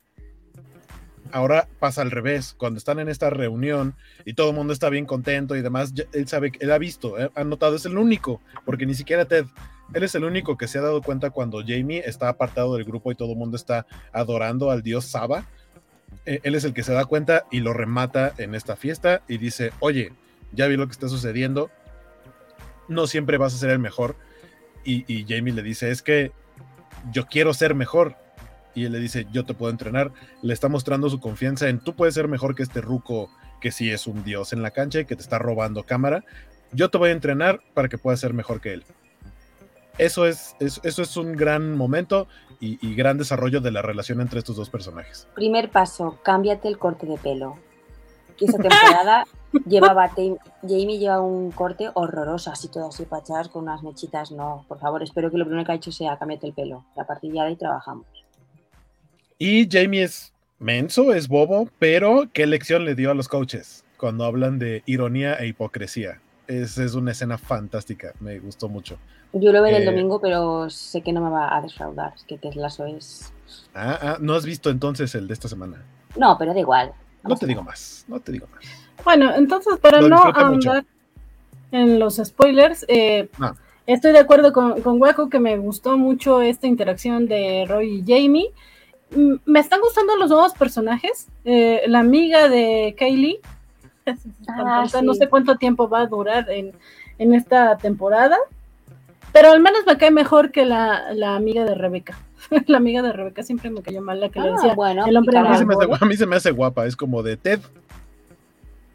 ahora pasa al revés. Cuando están en esta reunión y todo el mundo está bien contento y demás, él sabe, él ha visto, eh, ha notado, es el único, porque ni siquiera Ted Él es el único que se ha dado cuenta cuando Jamie está apartado del grupo y todo el mundo está adorando al dios Saba. Eh, él es el que se da cuenta y lo remata en esta fiesta y dice, oye, ya vi lo que está sucediendo, no siempre vas a ser el mejor. Y, Jamie le dice, es que yo quiero ser mejor. Y él le dice, yo te puedo entrenar. Le está mostrando su confianza en, tú puedes ser mejor que este ruco que sí es un dios en la cancha y que te está robando cámara. Yo te voy a entrenar para que puedas ser mejor que él. Eso es, es- eso es un gran momento y, y gran desarrollo de la relación entre estos dos personajes.
Primer paso, cámbiate el corte de pelo. Que esta temporada llevaba Jamie lleva un corte horroroso, así todo así para echar con unas mechitas. No, por favor, espero que lo primero que ha hecho sea cámbiate el pelo. A partir de ahí trabajamos.
Y Jamie es menso, es bobo, pero ¿qué lección le dio a los coaches cuando hablan de ironía e hipocresía? Es, es una escena fantástica, me gustó mucho.
Yo lo veré el
Eh,
domingo, pero sé que no me va a defraudar. Es que Ted Lasso es.
Ah, ah, ¿no has visto entonces el de esta semana?
No, pero da igual.
No te digo más, no te digo más.
Bueno, entonces, para
Lo
no
mucho.
ahondar en los spoilers, eh, estoy de acuerdo con, con Waco que me gustó mucho esta interacción de Roy y Jamie. Mm, Me están gustando los nuevos personajes. Eh, la amiga de Kaylee,
Ah,
no sé cuánto tiempo va a durar en, en esta temporada, pero al menos me cae mejor que la, la amiga de Rebeca. la amiga de Rebeca siempre me cayó mal, la que le
Ah,
decía.
bueno,
el hombre
A mí, se me hace,
¿boda?
a mí se me hace guapa, es como de Ted.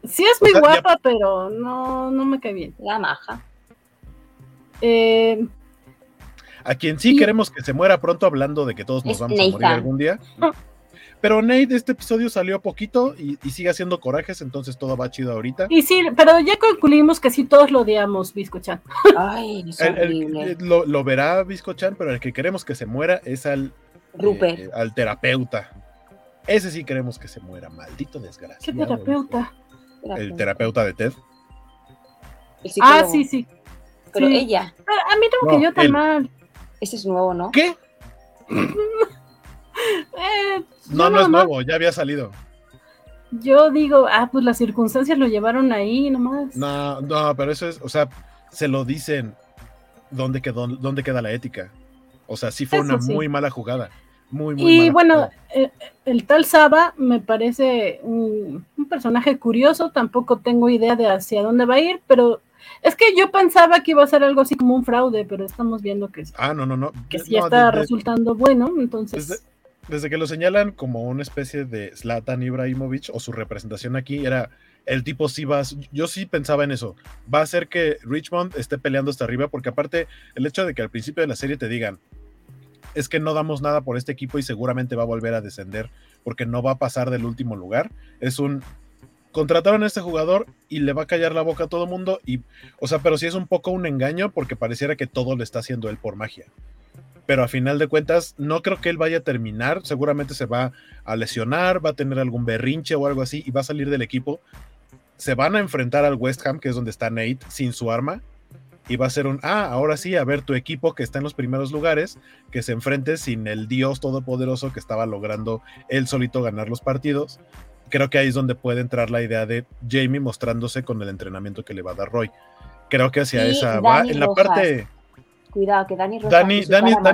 Sí es muy
O sea, ya-
guapa, pero no, no me cae bien.
la maja.
Eh,
A quien sí
Y-
queremos que se muera pronto, hablando de que todos nos
Es
vamos a morir algún día.
Ah.
Pero Nate, este episodio salió poquito y, y sigue haciendo corajes, entonces todo va chido ahorita.
y sí, pero ya concluimos que sí todos lo odiamos, Biscochan.
Ay, es
El- el-
horrible.
eh, lo, lo verá Biscochan, pero el que queremos que se muera es al,
Rupert.
eh, al terapeuta. Ese sí queremos que se muera, maldito
¿Qué
desgraciado.
terapeuta?
El terapeuta de Ted.
El.
Ah, sí, sí.
Pero
sí.
ella,
Pero a mí no me
No,
cayó tan
él.
mal.
ese es nuevo, ¿no?
¿Qué?
Eh,
No, no es nuevo, ya había salido.
Yo digo, ah, pues las circunstancias lo llevaron ahí nomás.
No, no, pero eso es, o sea, se lo dicen dónde quedó, dónde queda la ética. O sea, sí fue
Eso
una
sí.
muy mala jugada. Muy, muy
y
mala
bueno,
jugada.
eh, el tal Saba me parece un, un personaje curioso, tampoco tengo idea de hacia dónde va a ir, pero es que yo pensaba que iba a ser algo así como un fraude, pero estamos viendo que,
Ah, no, no, no.
que
No,
sí está resultando bueno, entonces...
desde, desde que lo señalan como una especie de Zlatan Ibrahimovic o su representación aquí era el tipo sí va, yo sí pensaba en eso, va a hacer que Richmond esté peleando hasta arriba porque aparte el hecho de que al principio de la serie te digan es que no damos nada por este equipo y seguramente va a volver a descender porque no va a pasar del último lugar, es un contrataron a este jugador y le va a callar la boca a todo mundo y o sea, pero sí es un poco un engaño porque pareciera que todo lo está haciendo él por magia pero a final de cuentas no creo que él vaya a terminar, seguramente se va a lesionar, va a tener algún berrinche o algo así y va a salir del equipo. Se van a enfrentar al West Ham, que es donde está Nate, sin su arma, y va a ser un, ah, ahora sí, a ver tu equipo que está en los primeros lugares, que se enfrente sin el Dios todopoderoso que estaba logrando él solito ganar los partidos. Creo que ahí es donde puede entrar la idea de Jamie mostrándose con el entrenamiento que le va a dar Roy. Creo que hacia
Y
esa va. En la
Rojas.
parte...
Cuidado, que Dani Rojas
Dani,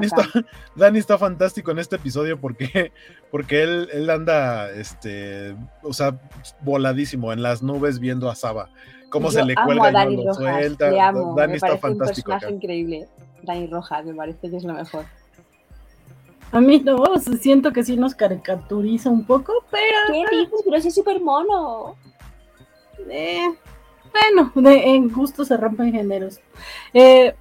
está, Dani está fantástico en este episodio porque, porque él, él anda, este, o sea, voladísimo en las nubes viendo a Saba. Cómo
Yo
se le cuelga
a
y
Dani
no lo
Rojas,
suelta.
le amo,
Dani
me
está
parece un
fantástico
personaje
acá.
increíble. Dani Rojas, me parece que es lo mejor.
A mí no, siento que sí nos caricaturiza un poco, pero
¿Qué dices? Pero ese es súper mono.
eh, bueno, de- en gusto se rompen géneros. Eh,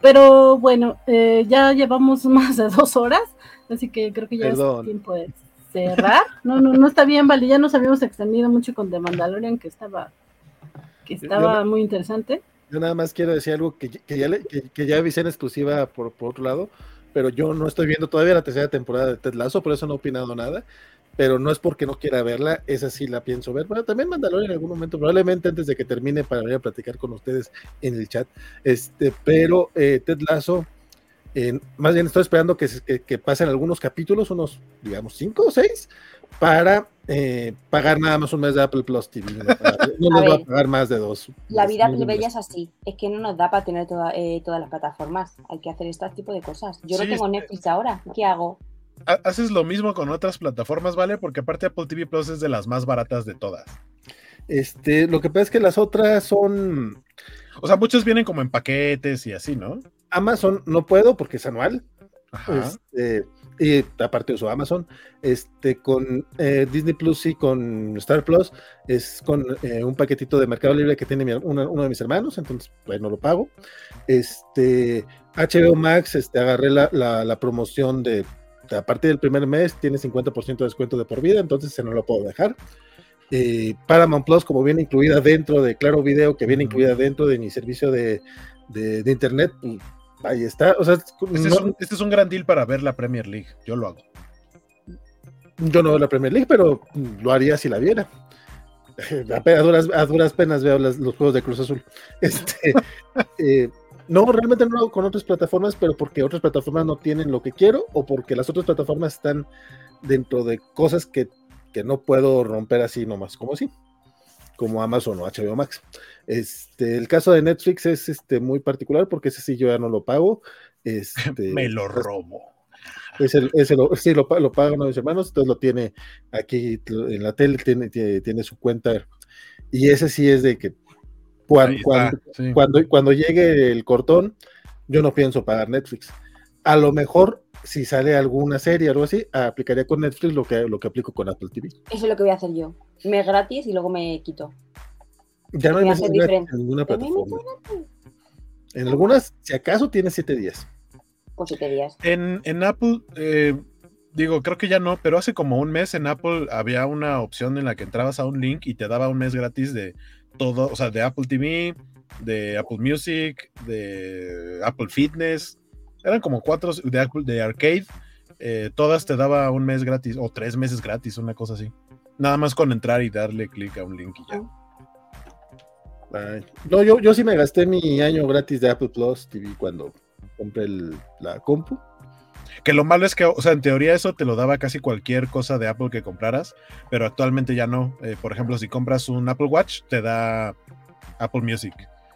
pero bueno, eh, ya llevamos más de dos horas, así que creo que ya
Perdón.
es tiempo de cerrar. No, no, no está bien, vale, ya nos habíamos extendido mucho con The Mandalorian, que estaba, que estaba muy interesante.
Yo nada más quiero decir algo que, que ya, le- que, que ya avisé en exclusiva por, por otro lado, pero yo no estoy viendo todavía la tercera temporada de Ted Lasso, por eso no he opinado nada. Pero no es porque no quiera verla, esa sí la pienso ver. Bueno, también Mandalorian en algún momento, probablemente antes de que termine para venir a platicar con ustedes en el chat. Este, pero eh, Ted Lasso, eh, más bien estoy esperando que, que, que pasen algunos capítulos, unos, digamos, cinco o seis, para eh, pagar nada más un mes de Apple Plus TV. No, no
A
les voy a pagar más de dos.
La vida plebeya es así. Es que no nos da para tener toda- eh, todas las plataformas. Hay que hacer este tipo de cosas. Yo
Sí,
no tengo Netflix ahora. ¿Qué hago?
Ha- Haces lo mismo con otras plataformas, ¿vale? Porque aparte Apple TV Plus es de las más baratas de todas.
Este, lo que pasa es que las otras son
O sea, muchos vienen como en paquetes y así, ¿no?
Amazon, no puedo porque es anual.
Ajá.
Este, y aparte uso Amazon. Este, con eh, Disney Plus y con Star Plus es con eh, un paquetito de Mercado Libre que tiene mi- uno, uno de mis hermanos, entonces pues no lo pago. Este, HBO Max, este, agarré la, la- la promoción de a partir del primer mes tiene 50% de descuento de por vida, entonces se no lo puedo dejar. Eh, Paramount Plus, como viene incluida dentro de Claro Video, que viene incluida dentro de mi servicio de, de- de internet, pues, ahí está. O sea,
Este,
no-
es un, este es un gran deal para ver la Premier League. Yo lo hago.
Yo no veo la Premier League, pero lo haría si la viera. A, duras, a duras penas veo las- los juegos de Cruz Azul. Este, eh, no, realmente no lo hago con otras plataformas, pero porque otras plataformas no tienen lo que quiero o porque las otras plataformas están dentro de cosas que, que no puedo romper así nomás, como así, como Amazon o HBO Max. Este, el caso de Netflix es este, muy particular porque ese sí yo ya no lo pago. Este,
Me lo robo.
ese, ese lo, sí, lo, lo pagan uno de mis hermanos, entonces lo tiene aquí en la tele, tiene, tiene, tiene su cuenta. Y ese sí es de que cuando,
sí.
cuando, cuando llegue el cortón, yo no pienso pagar Netflix. A lo mejor, si sale alguna serie o algo así, aplicaría con Netflix lo que, lo que aplico con Apple TV.
Eso es lo que voy a hacer yo. Me gratis y luego me quito.
Ya no hay meses en ninguna plataforma. En algunas, si acaso, tiene siete días.
Por siete días.
En, en Apple, eh, digo, creo que ya no, pero hace como un mes en Apple había una opción en la que entrabas a un link y te daba un mes gratis de todo, o sea, de Apple TV, de Apple Music, de Apple Fitness. Eran como cuatro de Apple, de Arcade. eh, todas te daba un mes gratis o tres meses gratis, una cosa así. Nada más con entrar y darle clic a un link y ya.
No, yo, yo sí me gasté mi año gratis de Apple Plus TV cuando compré la compu.
Que lo malo es que, o sea, en teoría eso te lo daba casi cualquier cosa de Apple que compraras, pero actualmente ya no. Eh, por ejemplo, si compras un Apple Watch, te da Apple Music.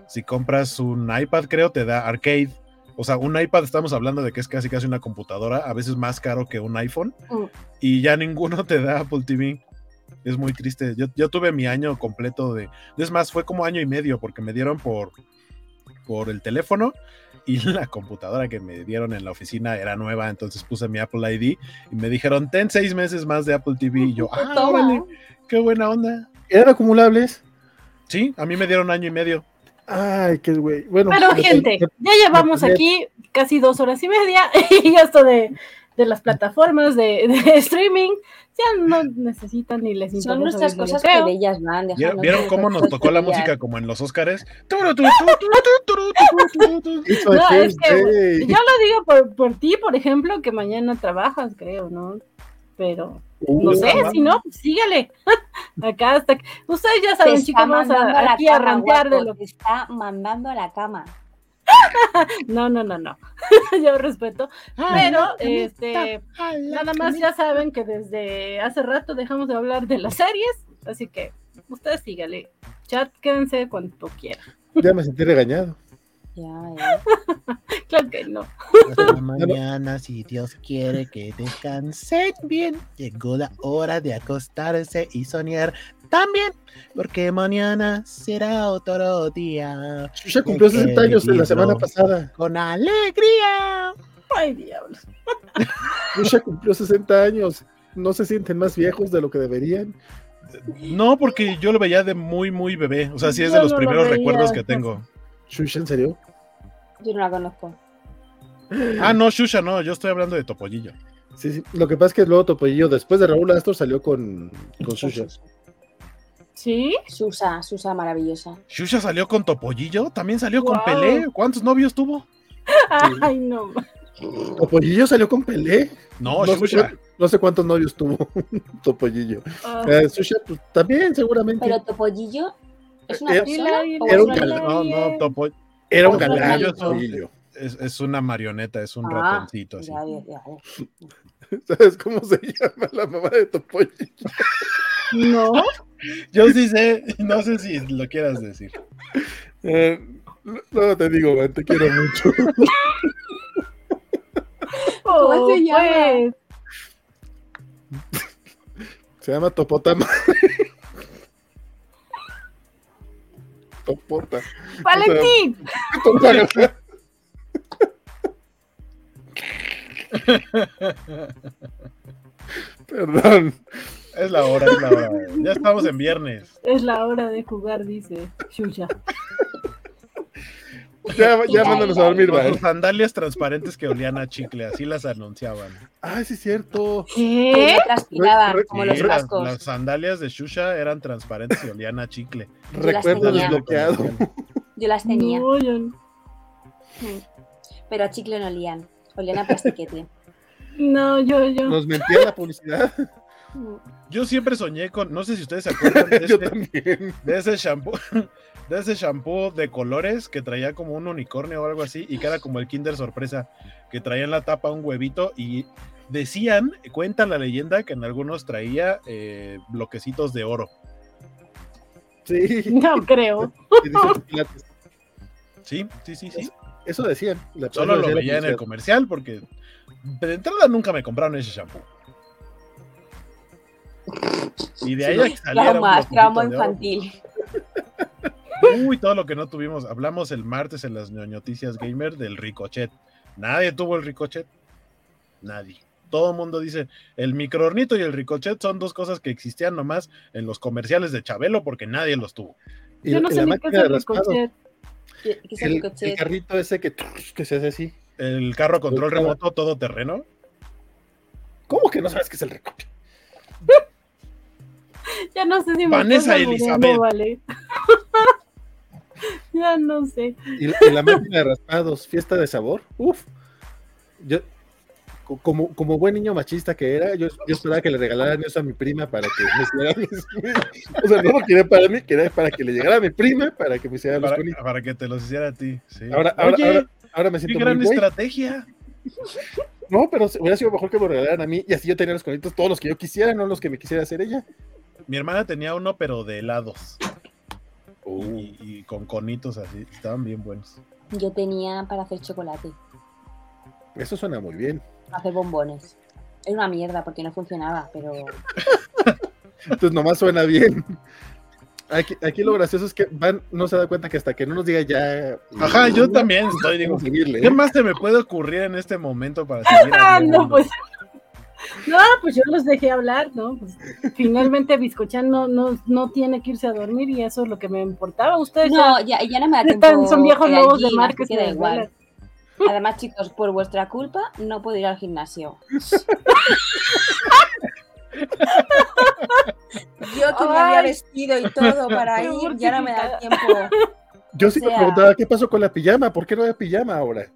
Si compras un iPad, creo, te da Arcade. O sea, un iPad estamos hablando de que es casi casi una computadora, a veces más caro que un iPhone,
Mm.
y ya ninguno te da Apple TV. Es muy triste. Yo, yo tuve mi año completo de... Es más, fue como año y medio porque me dieron por, por el teléfono y la computadora que me dieron en la oficina era nueva, entonces puse mi Apple ID y me dijeron, ten seis meses más de Apple TV. Y yo, ah, órale, qué buena onda.
¿Eran acumulables?
Sí, a mí me dieron año y medio.
Ay, qué güey. Bueno,
Pero gente, ya llevamos aquí casi dos horas y media y esto de, de las plataformas de, de streaming ya no necesitan ni les interesa.
Son nuestras cosas
que creo.
plebeyas, man.
¿Vieron,
de
cómo nos tocó la música como en los Óscares?
No, es que. Yo lo digo por, por ti, por ejemplo, que mañana trabajas, creo, ¿no? Pero no
Uh,
sé,
mamá.
si no, pues sígale. Acá hasta que- Ustedes ya saben, chicos, vamos a, aquí a rantear de lo
Te está mandando a la cama.
No, no, no, no. Yo respeto. Pero, este, nada más ya saben que desde hace rato dejamos de hablar de las series, así que ustedes sígale. Chat, quédense cuando quieran.
Ya me sentí regañado.
Ya, ya.
Claro que no.
Hasta mañana, si Dios quiere que descansen bien. Llegó la hora de acostarse y soñar también, porque mañana será otro día
Ya cumplió
Qué
60 años en la semana pasada.
con alegría.
Ay, diablos.
ya cumplió 60 años. No se sienten más viejos de lo que deberían.
No, porque yo lo veía de muy, muy bebé. O sea, sí es
Yo
de los
no
primeros recuerdos que
pues.
tengo.
Shusha, ¿en serio?
Yo no la conozco.
Ah, no, Shusha, no, yo estoy hablando de Topollillo.
Sí, sí. Lo que pasa es que luego Topollillo, después de Raúl Astor, salió con, con Shusha.
¿Sí?
Susa, Susa maravillosa.
Shusha salió con Topollillo, también salió con. Pelé. ¿Cuántos novios tuvo?
Ay, no.
Topollillo salió con Pelé.
No,
No
Shusha.
sé, no sé cuántos novios tuvo Topollillo.
Ah,
Eh, Shusha, pues, también, seguramente.
Pero Topollillo es una
Era-
persona.
Era
un
una-
galán.
No, no, Topo
Era un galán, Topollillo.
es, es una marioneta, es un
Ah,
ratoncito así.
ya, ya, ya.
¿Sabes cómo se llama la mamá de Topollillo?
No.
Yo sí sé, no sé si lo quieras decir.
Eh, no te digo, man, te quiero mucho.
Oh,
se llama?
pues.
Se llama Topotama. Topota.
Valentín.
Topota. Perdón.
Es la hora, es la hora. Ya estamos en viernes.
Es la hora de jugar, dice Xuxa.
Ya, ya mándanos a dormir, man.
sus sandalias transparentes que olían a chicle, así las anunciaban.
Ay, sí es cierto.
¿Qué?
Transpiraban,
Re-
como
Sí,
los cascos.
las sandalias de Shusha eran transparentes y olían a chicle.
Yo
Recuerdo desbloqueado.
Yo las tenía,
No, yo no.
Mm. pero a chicle no olían. Olían a plastiquete.
No, yo, yo.
Nos mentía la publicidad.
Yo siempre soñé con, no sé si ustedes se acuerdan de, este- de ese shampoo, de ese shampoo de colores que traía como un unicornio o algo así y que era como el Kinder sorpresa, que traía en la tapa un huevito y decían, cuenta la leyenda que en algunos traía eh, bloquecitos de oro.
Sí.
No creo.
Sí, sí, sí, sí.
Eso decían. La
Solo lo veía en el comercial porque de entrada nunca me compraron ese shampoo. Y de ahí un
Trauma, trauma infantil.
Uy, todo lo que no tuvimos. Hablamos el martes en las noticias gamer del ricochet. Nadie tuvo el ricochet. Nadie. Todo el mundo dice, el microornito y el ricochet son dos cosas que existían nomás en los comerciales de Chabelo porque nadie los tuvo.
Y,
Yo no sé ni qué es el ricochet.
¿Qué- qué es el
El, el
ricochet?
carrito ese que, que se hace así.
El carro a control remoto todoterreno.
¿Cómo que no sabes qué es el ricochet?
Ya no sé si me
Vanessa Elizabeth.
vale. ya no sé.
Y, la- y la máquina de raspados, fiesta de sabor. Uf. Yo, co- como, como buen niño machista que era, yo, yo esperaba que le regalaran eso a mi prima para que me hiciera mis- O sea, no lo quería para mí, quería para que le llegara a mi prima para que me hiciera los
Para, para que te los hiciera a ti. sí.
Ahora, ahora,
Oye,
ahora, ahora me
qué
siento
gran
muy
estrategia.
No, pero hubiera sido mejor que me lo regalaran a mí y así yo tenía los conitos todos los que yo quisiera, no los que me quisiera hacer ella.
Mi hermana tenía uno, pero de helados.
Uh.
Y, y con conitos así. Estaban bien buenos.
Yo tenía para hacer chocolate,
Eso suena muy bien.
para hacer bombones. Era una mierda porque no funcionaba, pero
Entonces nomás suena bien. Aquí, aquí lo gracioso es que Van no se da cuenta que hasta que no nos diga ya.
Ajá, yo también estoy, digo, ¿Qué
¿eh?
más se me puede ocurrir en este momento para seguir
Ah, no, pues. No, pues yo los dejé hablar, ¿no? Pues, finalmente Biscochan no, no, no tiene que irse a dormir y eso es lo que me importaba. Ustedes
no,
ya
ya, ya no me da
están-
tiempo.
son viejos lobos de
así
que
igual. Además, chicos, por vuestra culpa no puedo ir al gimnasio. Yo que me había vestido y todo para ir, ya no me da tiempo.
Yo sí
o sea-
me preguntaba qué pasó con la pijama, ¿por qué no hay pijama ahora?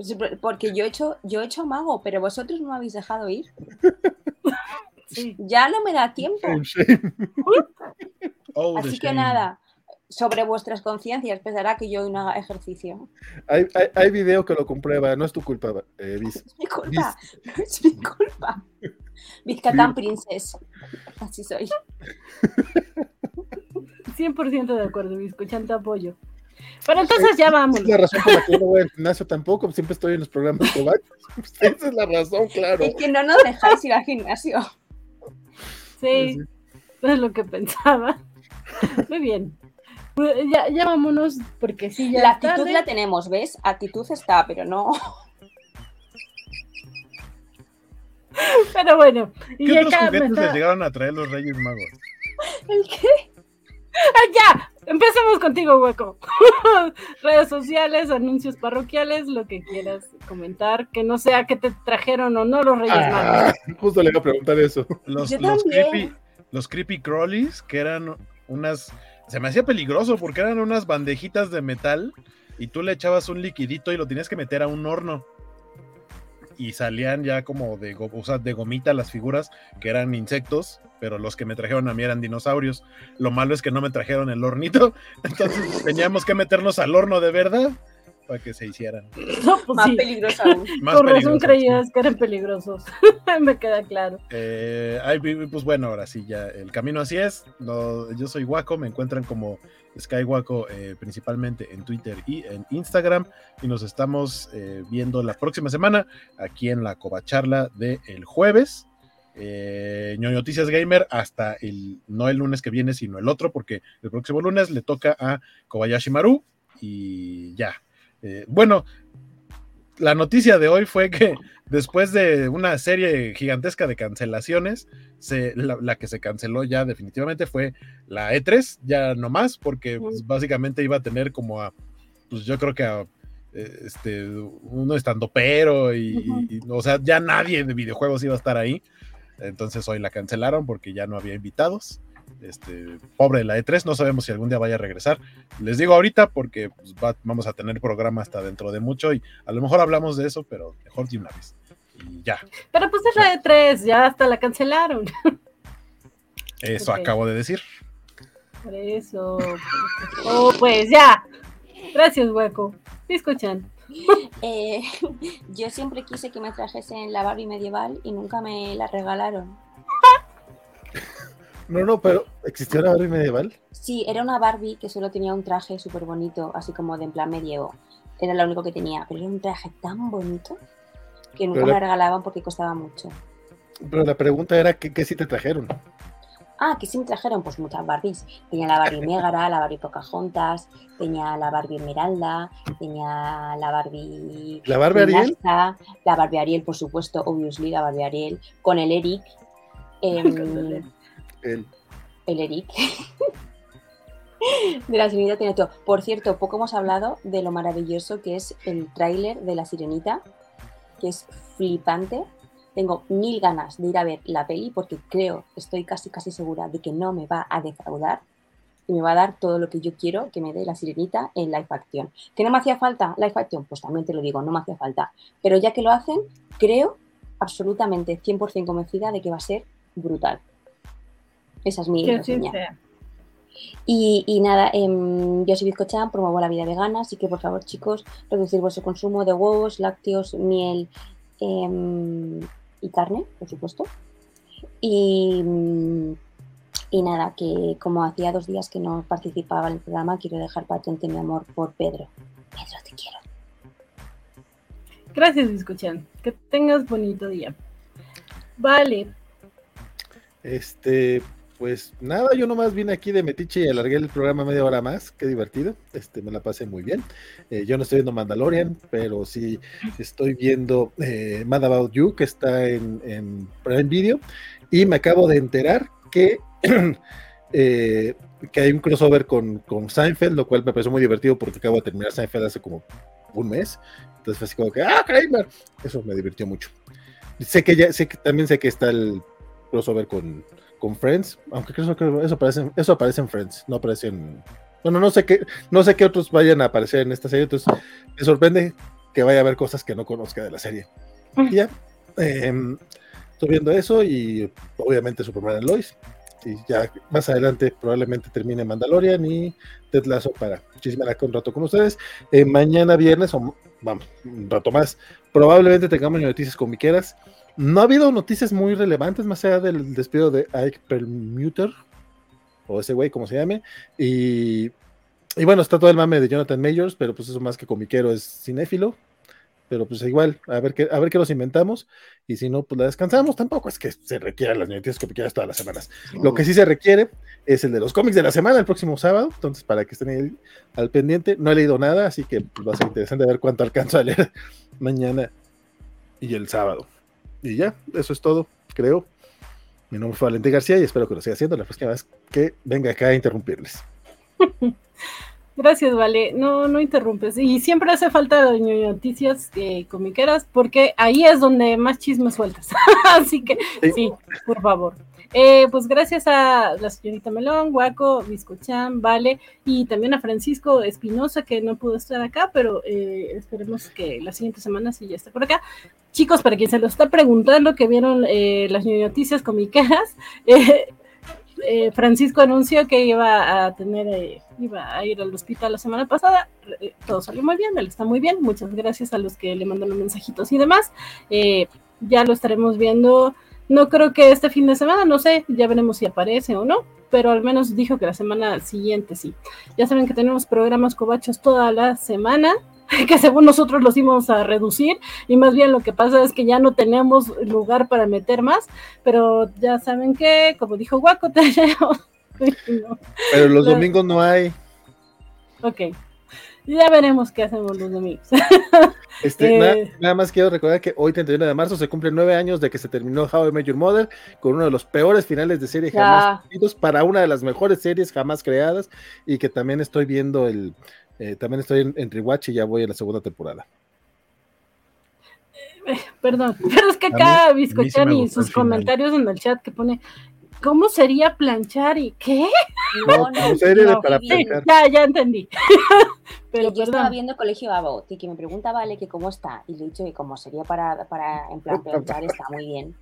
Pues, Porque yo he hecho, yo he hecho mago, pero vosotros no me habéis dejado ir.
Sí.
Ya no me da tiempo.
Oh, the
Así que
shame.
nada, sobre vuestras conciencias pensará que yo no haga ejercicio.
Hay, hay, hay video que lo comprueba, no es tu culpa, eh, Viz.
Es mi culpa, no es mi culpa. Vizcatán Princess. Así soy.
100% de acuerdo, Biscochan, te apoyo. Pero entonces ya vamos.
Esa es la razón por la que yo no voy al gimnasio tampoco, siempre estoy en los programas de. Esa es la razón, claro.
Es que no nos dejáis ir al gimnasio.
Sí, es lo que pensaba. Muy bien. Pues Ya, ya vámonos, porque sí, ya
La actitud
tarde.
la tenemos, ¿ves? Actitud está, pero no.
Pero bueno, y
¿Qué otros
acá
juguetes
está-
les llegaron a traer los Reyes Magos?
¿El qué?
¡Ah, ya! Empecemos contigo, hueco. Redes sociales, anuncios parroquiales, lo que quieras comentar, que no sea que te trajeron o no los Reyes Magos.
Ah, justo le iba a preguntar eso.
Los, los creepy, los creepy crawlies, que eran unas. Se me hacía peligroso porque eran unas bandejitas de metal y tú le echabas un liquidito y lo tenías que meter a un horno. Y salían ya como de, go- o sea, de gomita las figuras que eran insectos, pero los que me trajeron a mí eran dinosaurios. Lo malo es que no me trajeron el hornito, entonces teníamos que meternos al horno de verdad para que se hicieran.
No, pues
Más
sí.
Más
Con razón creías que eran peligrosos. Me queda claro.
Eh, ay, pues bueno, ahora sí, ya el camino así es. No, yo soy Waco, me encuentran como Sky Waco eh, principalmente en Twitter y en Instagram. Y nos estamos eh, viendo la próxima semana aquí en la Covacharla del jueves. Eh, Noticias Gamer hasta el, no el lunes que viene, sino el otro, porque el próximo lunes le toca a Kobayashi Maru y ya. Eh, bueno, la noticia de hoy fue que después de una serie gigantesca de cancelaciones, se, la, la que se canceló ya definitivamente fue la E3, ya no más, porque pues, básicamente iba a tener como a, pues yo creo que a eh, este, uno estando pero y, y- y, o sea, ya nadie de videojuegos iba a estar ahí. Entonces hoy la cancelaron porque ya no había invitados. Este, pobre la E3, no sabemos si algún día vaya a regresar. Les digo ahorita porque pues, va- vamos a tener programa hasta dentro de mucho y a lo mejor hablamos de eso, pero mejor de una vez. Y ya,
Pero pues es la de tres, ya hasta la cancelaron.
eso acabo de decir.
Por eso. Oh, pues ya. Gracias, hueco. ¿Me escuchan?
Eh, yo siempre quise que me trajesen la Barbie medieval y nunca me la regalaron.
No, no, pero ¿existió la Barbie medieval?
Sí, era una Barbie que solo tenía un traje súper bonito, así como de en plan medievo. Era lo único que tenía, pero era un traje tan bonito que nunca me
la-
la regalaban porque costaba mucho.
Pero la pregunta era ¿qué, qué sí te trajeron?
Ah, que sí me trajeron pues muchas Barbies. Tenía la Barbie Megara, la Barbie Pocahontas, tenía la Barbie Esmeralda, tenía la Barbie...
¿La Barbie Ariel?
La Barbie Ariel, por supuesto, obviously, la Barbie Ariel, con el Eric. em,
El-
el Eric. de la Sirenita tiene todo. Por cierto, poco hemos hablado de lo maravilloso que es el tráiler de la Sirenita, que es flipante. Tengo mil ganas de ir a ver la peli porque creo, estoy casi casi segura de que no me va a defraudar y me va a dar todo lo que yo quiero que me dé la Sirenita en live action. ¿Que no me hacía falta live action? Pues también te lo digo, no me hacía falta. Pero ya que lo hacen, creo absolutamente 100% convencida de que va a ser brutal. Esa es mi reseña. Y, y nada, em, yo soy Bizcochan, promuevo la vida vegana, así que por favor, chicos, reducir vuestro consumo de huevos, lácteos, miel em, y carne, por supuesto. Y, y nada, que como hacía dos días que no participaba en el programa, quiero dejar patente mi amor por Pedro. Pedro, te quiero.
Gracias, escuchan. Que tengas bonito día. Vale.
Este, pues nada, yo nomás vine aquí de Metiche y alargué el programa media hora más, qué divertido, este, me la pasé muy bien. Eh, yo no estoy viendo Mandalorian, pero sí estoy viendo eh, Mad About You, que está en, en Prime Video, y me acabo de enterar que, eh, que hay un crossover con, con Seinfeld, lo cual me pareció muy divertido porque acabo de terminar Seinfeld hace como un mes, entonces fue así como que, ah, Kramer, eso me divirtió mucho. Sé que ya, sé que también sé que está el crossover con, con Friends, aunque creo que eso aparece, eso aparece en Friends, no aparece en... Bueno, no sé qué, no sé qué otros vayan a aparecer en esta serie, entonces me sorprende que vaya a haber cosas que no conozca de la serie. Y ya, em, estoy viendo eso y obviamente Superman and Lois. Y ya más adelante probablemente termine Mandalorian y Ted Lasso para chismear acá un rato con ustedes. Eh, mañana viernes, o vamos, un rato más, probablemente tengamos noticias comiqueras. No ha habido noticias muy relevantes más allá del despido de Ike Perlmutter, o ese güey, como se llame. Y, y bueno, está todo el mame de Jonathan Majors, pero pues eso más que comiquero es cinéfilo. Pero pues igual, a ver qué, a ver qué nos inventamos. Y si no, pues la descansamos. Tampoco es que se requieran las noticias comiqueras todas las semanas. Lo que sí se requiere es el de los cómics de la semana, el próximo sábado. Entonces, para que estén ahí al pendiente, no he leído nada, así que pues, va a ser interesante ver cuánto alcanzo a leer mañana y el sábado. Y ya, eso es todo, creo. Mi nombre fue Valentín García y espero que lo siga haciendo la próxima vez que venga acá a interrumpirles.
Gracias, Vale. No, no interrumpes. Y siempre hace falta ñoño, noticias eh, comiqueras porque ahí es donde más chismes sueltas. Así que
Sí.
sí, por favor. Eh, pues gracias a la señorita Melón, Guaco, Biscochan, Vale, y también a Francisco Espinosa, que no pudo estar acá, pero eh, esperemos que la siguiente semana sí ya esté por acá. Chicos, para quien se lo está preguntando, que vieron eh, las noticias comiqueras, eh, eh, Francisco anunció que iba a tener, eh, iba a ir al hospital la semana pasada. Todo salió muy bien, él está muy bien. Muchas gracias a los que le mandaron mensajitos y demás. Ya lo estaremos viendo. No creo que este fin de semana, no sé, ya veremos si aparece o no, pero al menos dijo que la semana siguiente sí. Ya saben que tenemos programas cobachos toda la semana, que según nosotros los íbamos a reducir, y más bien lo que pasa es que ya no tenemos lugar para meter más, pero ya saben que, como dijo Guaco, tenemos... No.
Pero los
Claro.
domingos no hay.
Ok, ya veremos qué hacemos los domingos.
Este,
Eh.
nada, nada más quiero recordar que hoy, 31 de marzo, se cumplen nueve años de que se terminó How I Met Your Mother con uno de los peores finales de serie jamás para una de las mejores series jamás creadas y que también estoy viendo el, eh, también estoy en, en Rewatch y ya voy en la segunda temporada.
Perdón, pero es que
A
acá
a me
y sus comentarios en el chat que pone, ¿cómo sería planchar y qué?
No, no,
serie de
no,
para
sí,
ya, ya entendí. pero
yo estaba viendo Colegio Abbott y que me pregunta Vale que cómo está y le he dicho que como sería para, para en plan planchar está muy bien.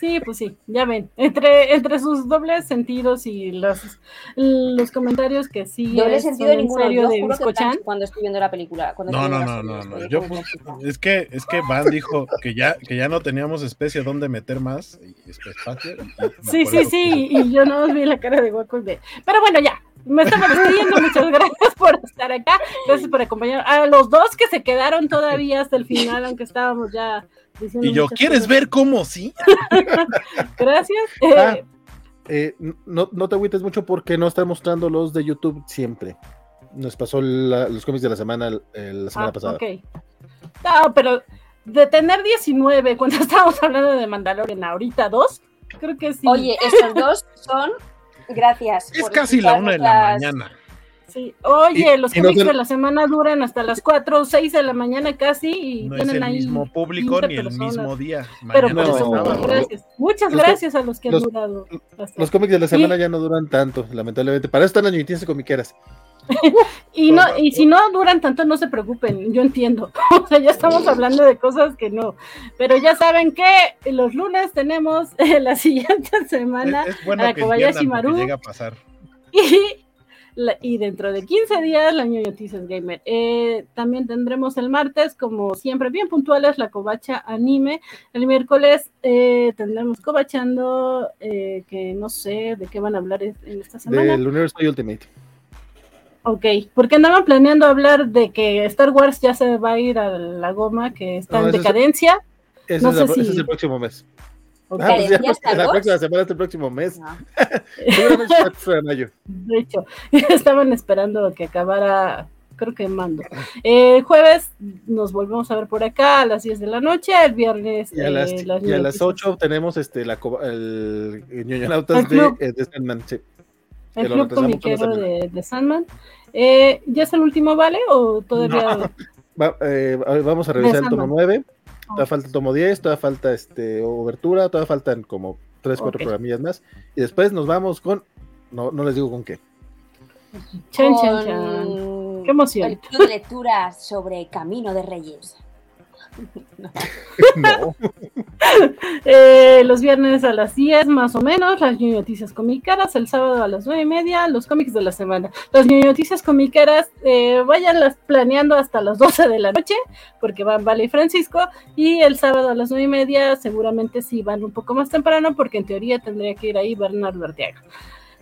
Sí, pues sí, ya ven. Entre, entre sus dobles sentidos y los, los comentarios que sí
Doble sentido ninguno.
serio
Yo
de
juro que cuando estoy viendo la película. Cuando
No, no, no, no, no. Yo,
chica.
es que, es que Van dijo que ya, que ya no teníamos especie donde meter más y espacio.
Sí, sí, sí, y yo no vi la cara de Guaco de... Pero bueno, ya, me estaba despidiendo, muchas gracias por estar acá, gracias por acompañar a los dos que se quedaron todavía hasta el final, aunque estábamos ya
Y yo, ¿quieres
cosas.
ver cómo sí?
Gracias. Eh,
Ah, eh, no, no te agüites mucho porque no están mostrando los de YouTube siempre. Nos pasó la- los cómics de la semana eh, la semana
ah,
pasada.
ok. No, pero de tener 19 cuando estábamos hablando de Mandalorian, ahorita dos, creo que sí.
Oye, estos dos son. Gracias.
Es
por
casi la una de la mañana.
Sí. Oye,
Y-
los
y no
cómics
se-
de la semana duran hasta las 4 o 6 de la mañana casi y
No es
tienen
el
ahí
mismo público
15
ni el
personas.
mismo día.
Pero por
es
eso,
No,
muchas gracias. Muchas
los-
gracias a los que han durado. hasta-
Los cómics de la semana ya no duran tanto, lamentablemente. Para eso están las ñoñitas comiqueras.
Y no, y si no duran tanto, no se preocupen, yo entiendo. O sea, ya estamos hablando de cosas que no. Pero ya saben que los lunes tenemos eh, la siguiente semana
Es, es bueno
a
que
Kobayashi Maru.
llega a pasar.
y, la- y dentro de 15 días la Ñoño Noticias Gamer. Eh, también tendremos el martes, como siempre, bien puntuales, la covacha anime. El miércoles eh, tendremos covachando, eh, que no sé de qué van a hablar en esta semana.
Del Universo Ultimate.
Ok, porque andaban planeando hablar de que Star Wars ya se va a ir a la goma, que está
No,
en
es-
decadencia.
Ese,
No
es,
sé
la- ese
si-
es el próximo mes.
Ok,
Ah, pues ya,
¿Ya Star
la próxima semana es el próximo mes.
No.
De mayo.
De hecho, estaban esperando que acabara, creo que mando. El jueves nos volvemos a ver por acá a las 10 de la noche, el viernes
Y a las,
eh,
y a las
noticias-
8 tenemos este, la, el, el ñoñonautas de, eh, de Sandman, sí.
el club comiquero de, de Sandman. Eh, ¿Ya es el último, vale? ¿O todavía?
Va- eh, a ver, vamos a revisar el tomo
Sandman.
9. Todavía falta el tomo 10, todavía falta este, obertura, todavía faltan como 3, 4
Ok.
programillas más. Y después nos vamos con. No, no les digo con qué.
Chan, chan, chan. Qué emoción.
El club de lectura sobre Camino de Reyes.
No.
Eh, los viernes a las 10 más o menos, las Ñoño noticias comiqueras, el sábado a las 9 y media, los cómics de la semana. Las Ñoño noticias comiqueras, eh, váyanlas planeando hasta las 12 de la noche, porque van Vale y Francisco, y el sábado a las 9 y media seguramente sí van un poco más temprano, porque en teoría tendría que ir ahí Bernardo Arteaga.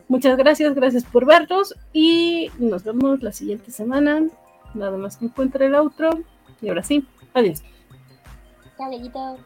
Muchas gracias, gracias por vernos y nos vemos la siguiente semana. Nada más que encuentre el outro. Y ahora sí, adiós.
加个一兜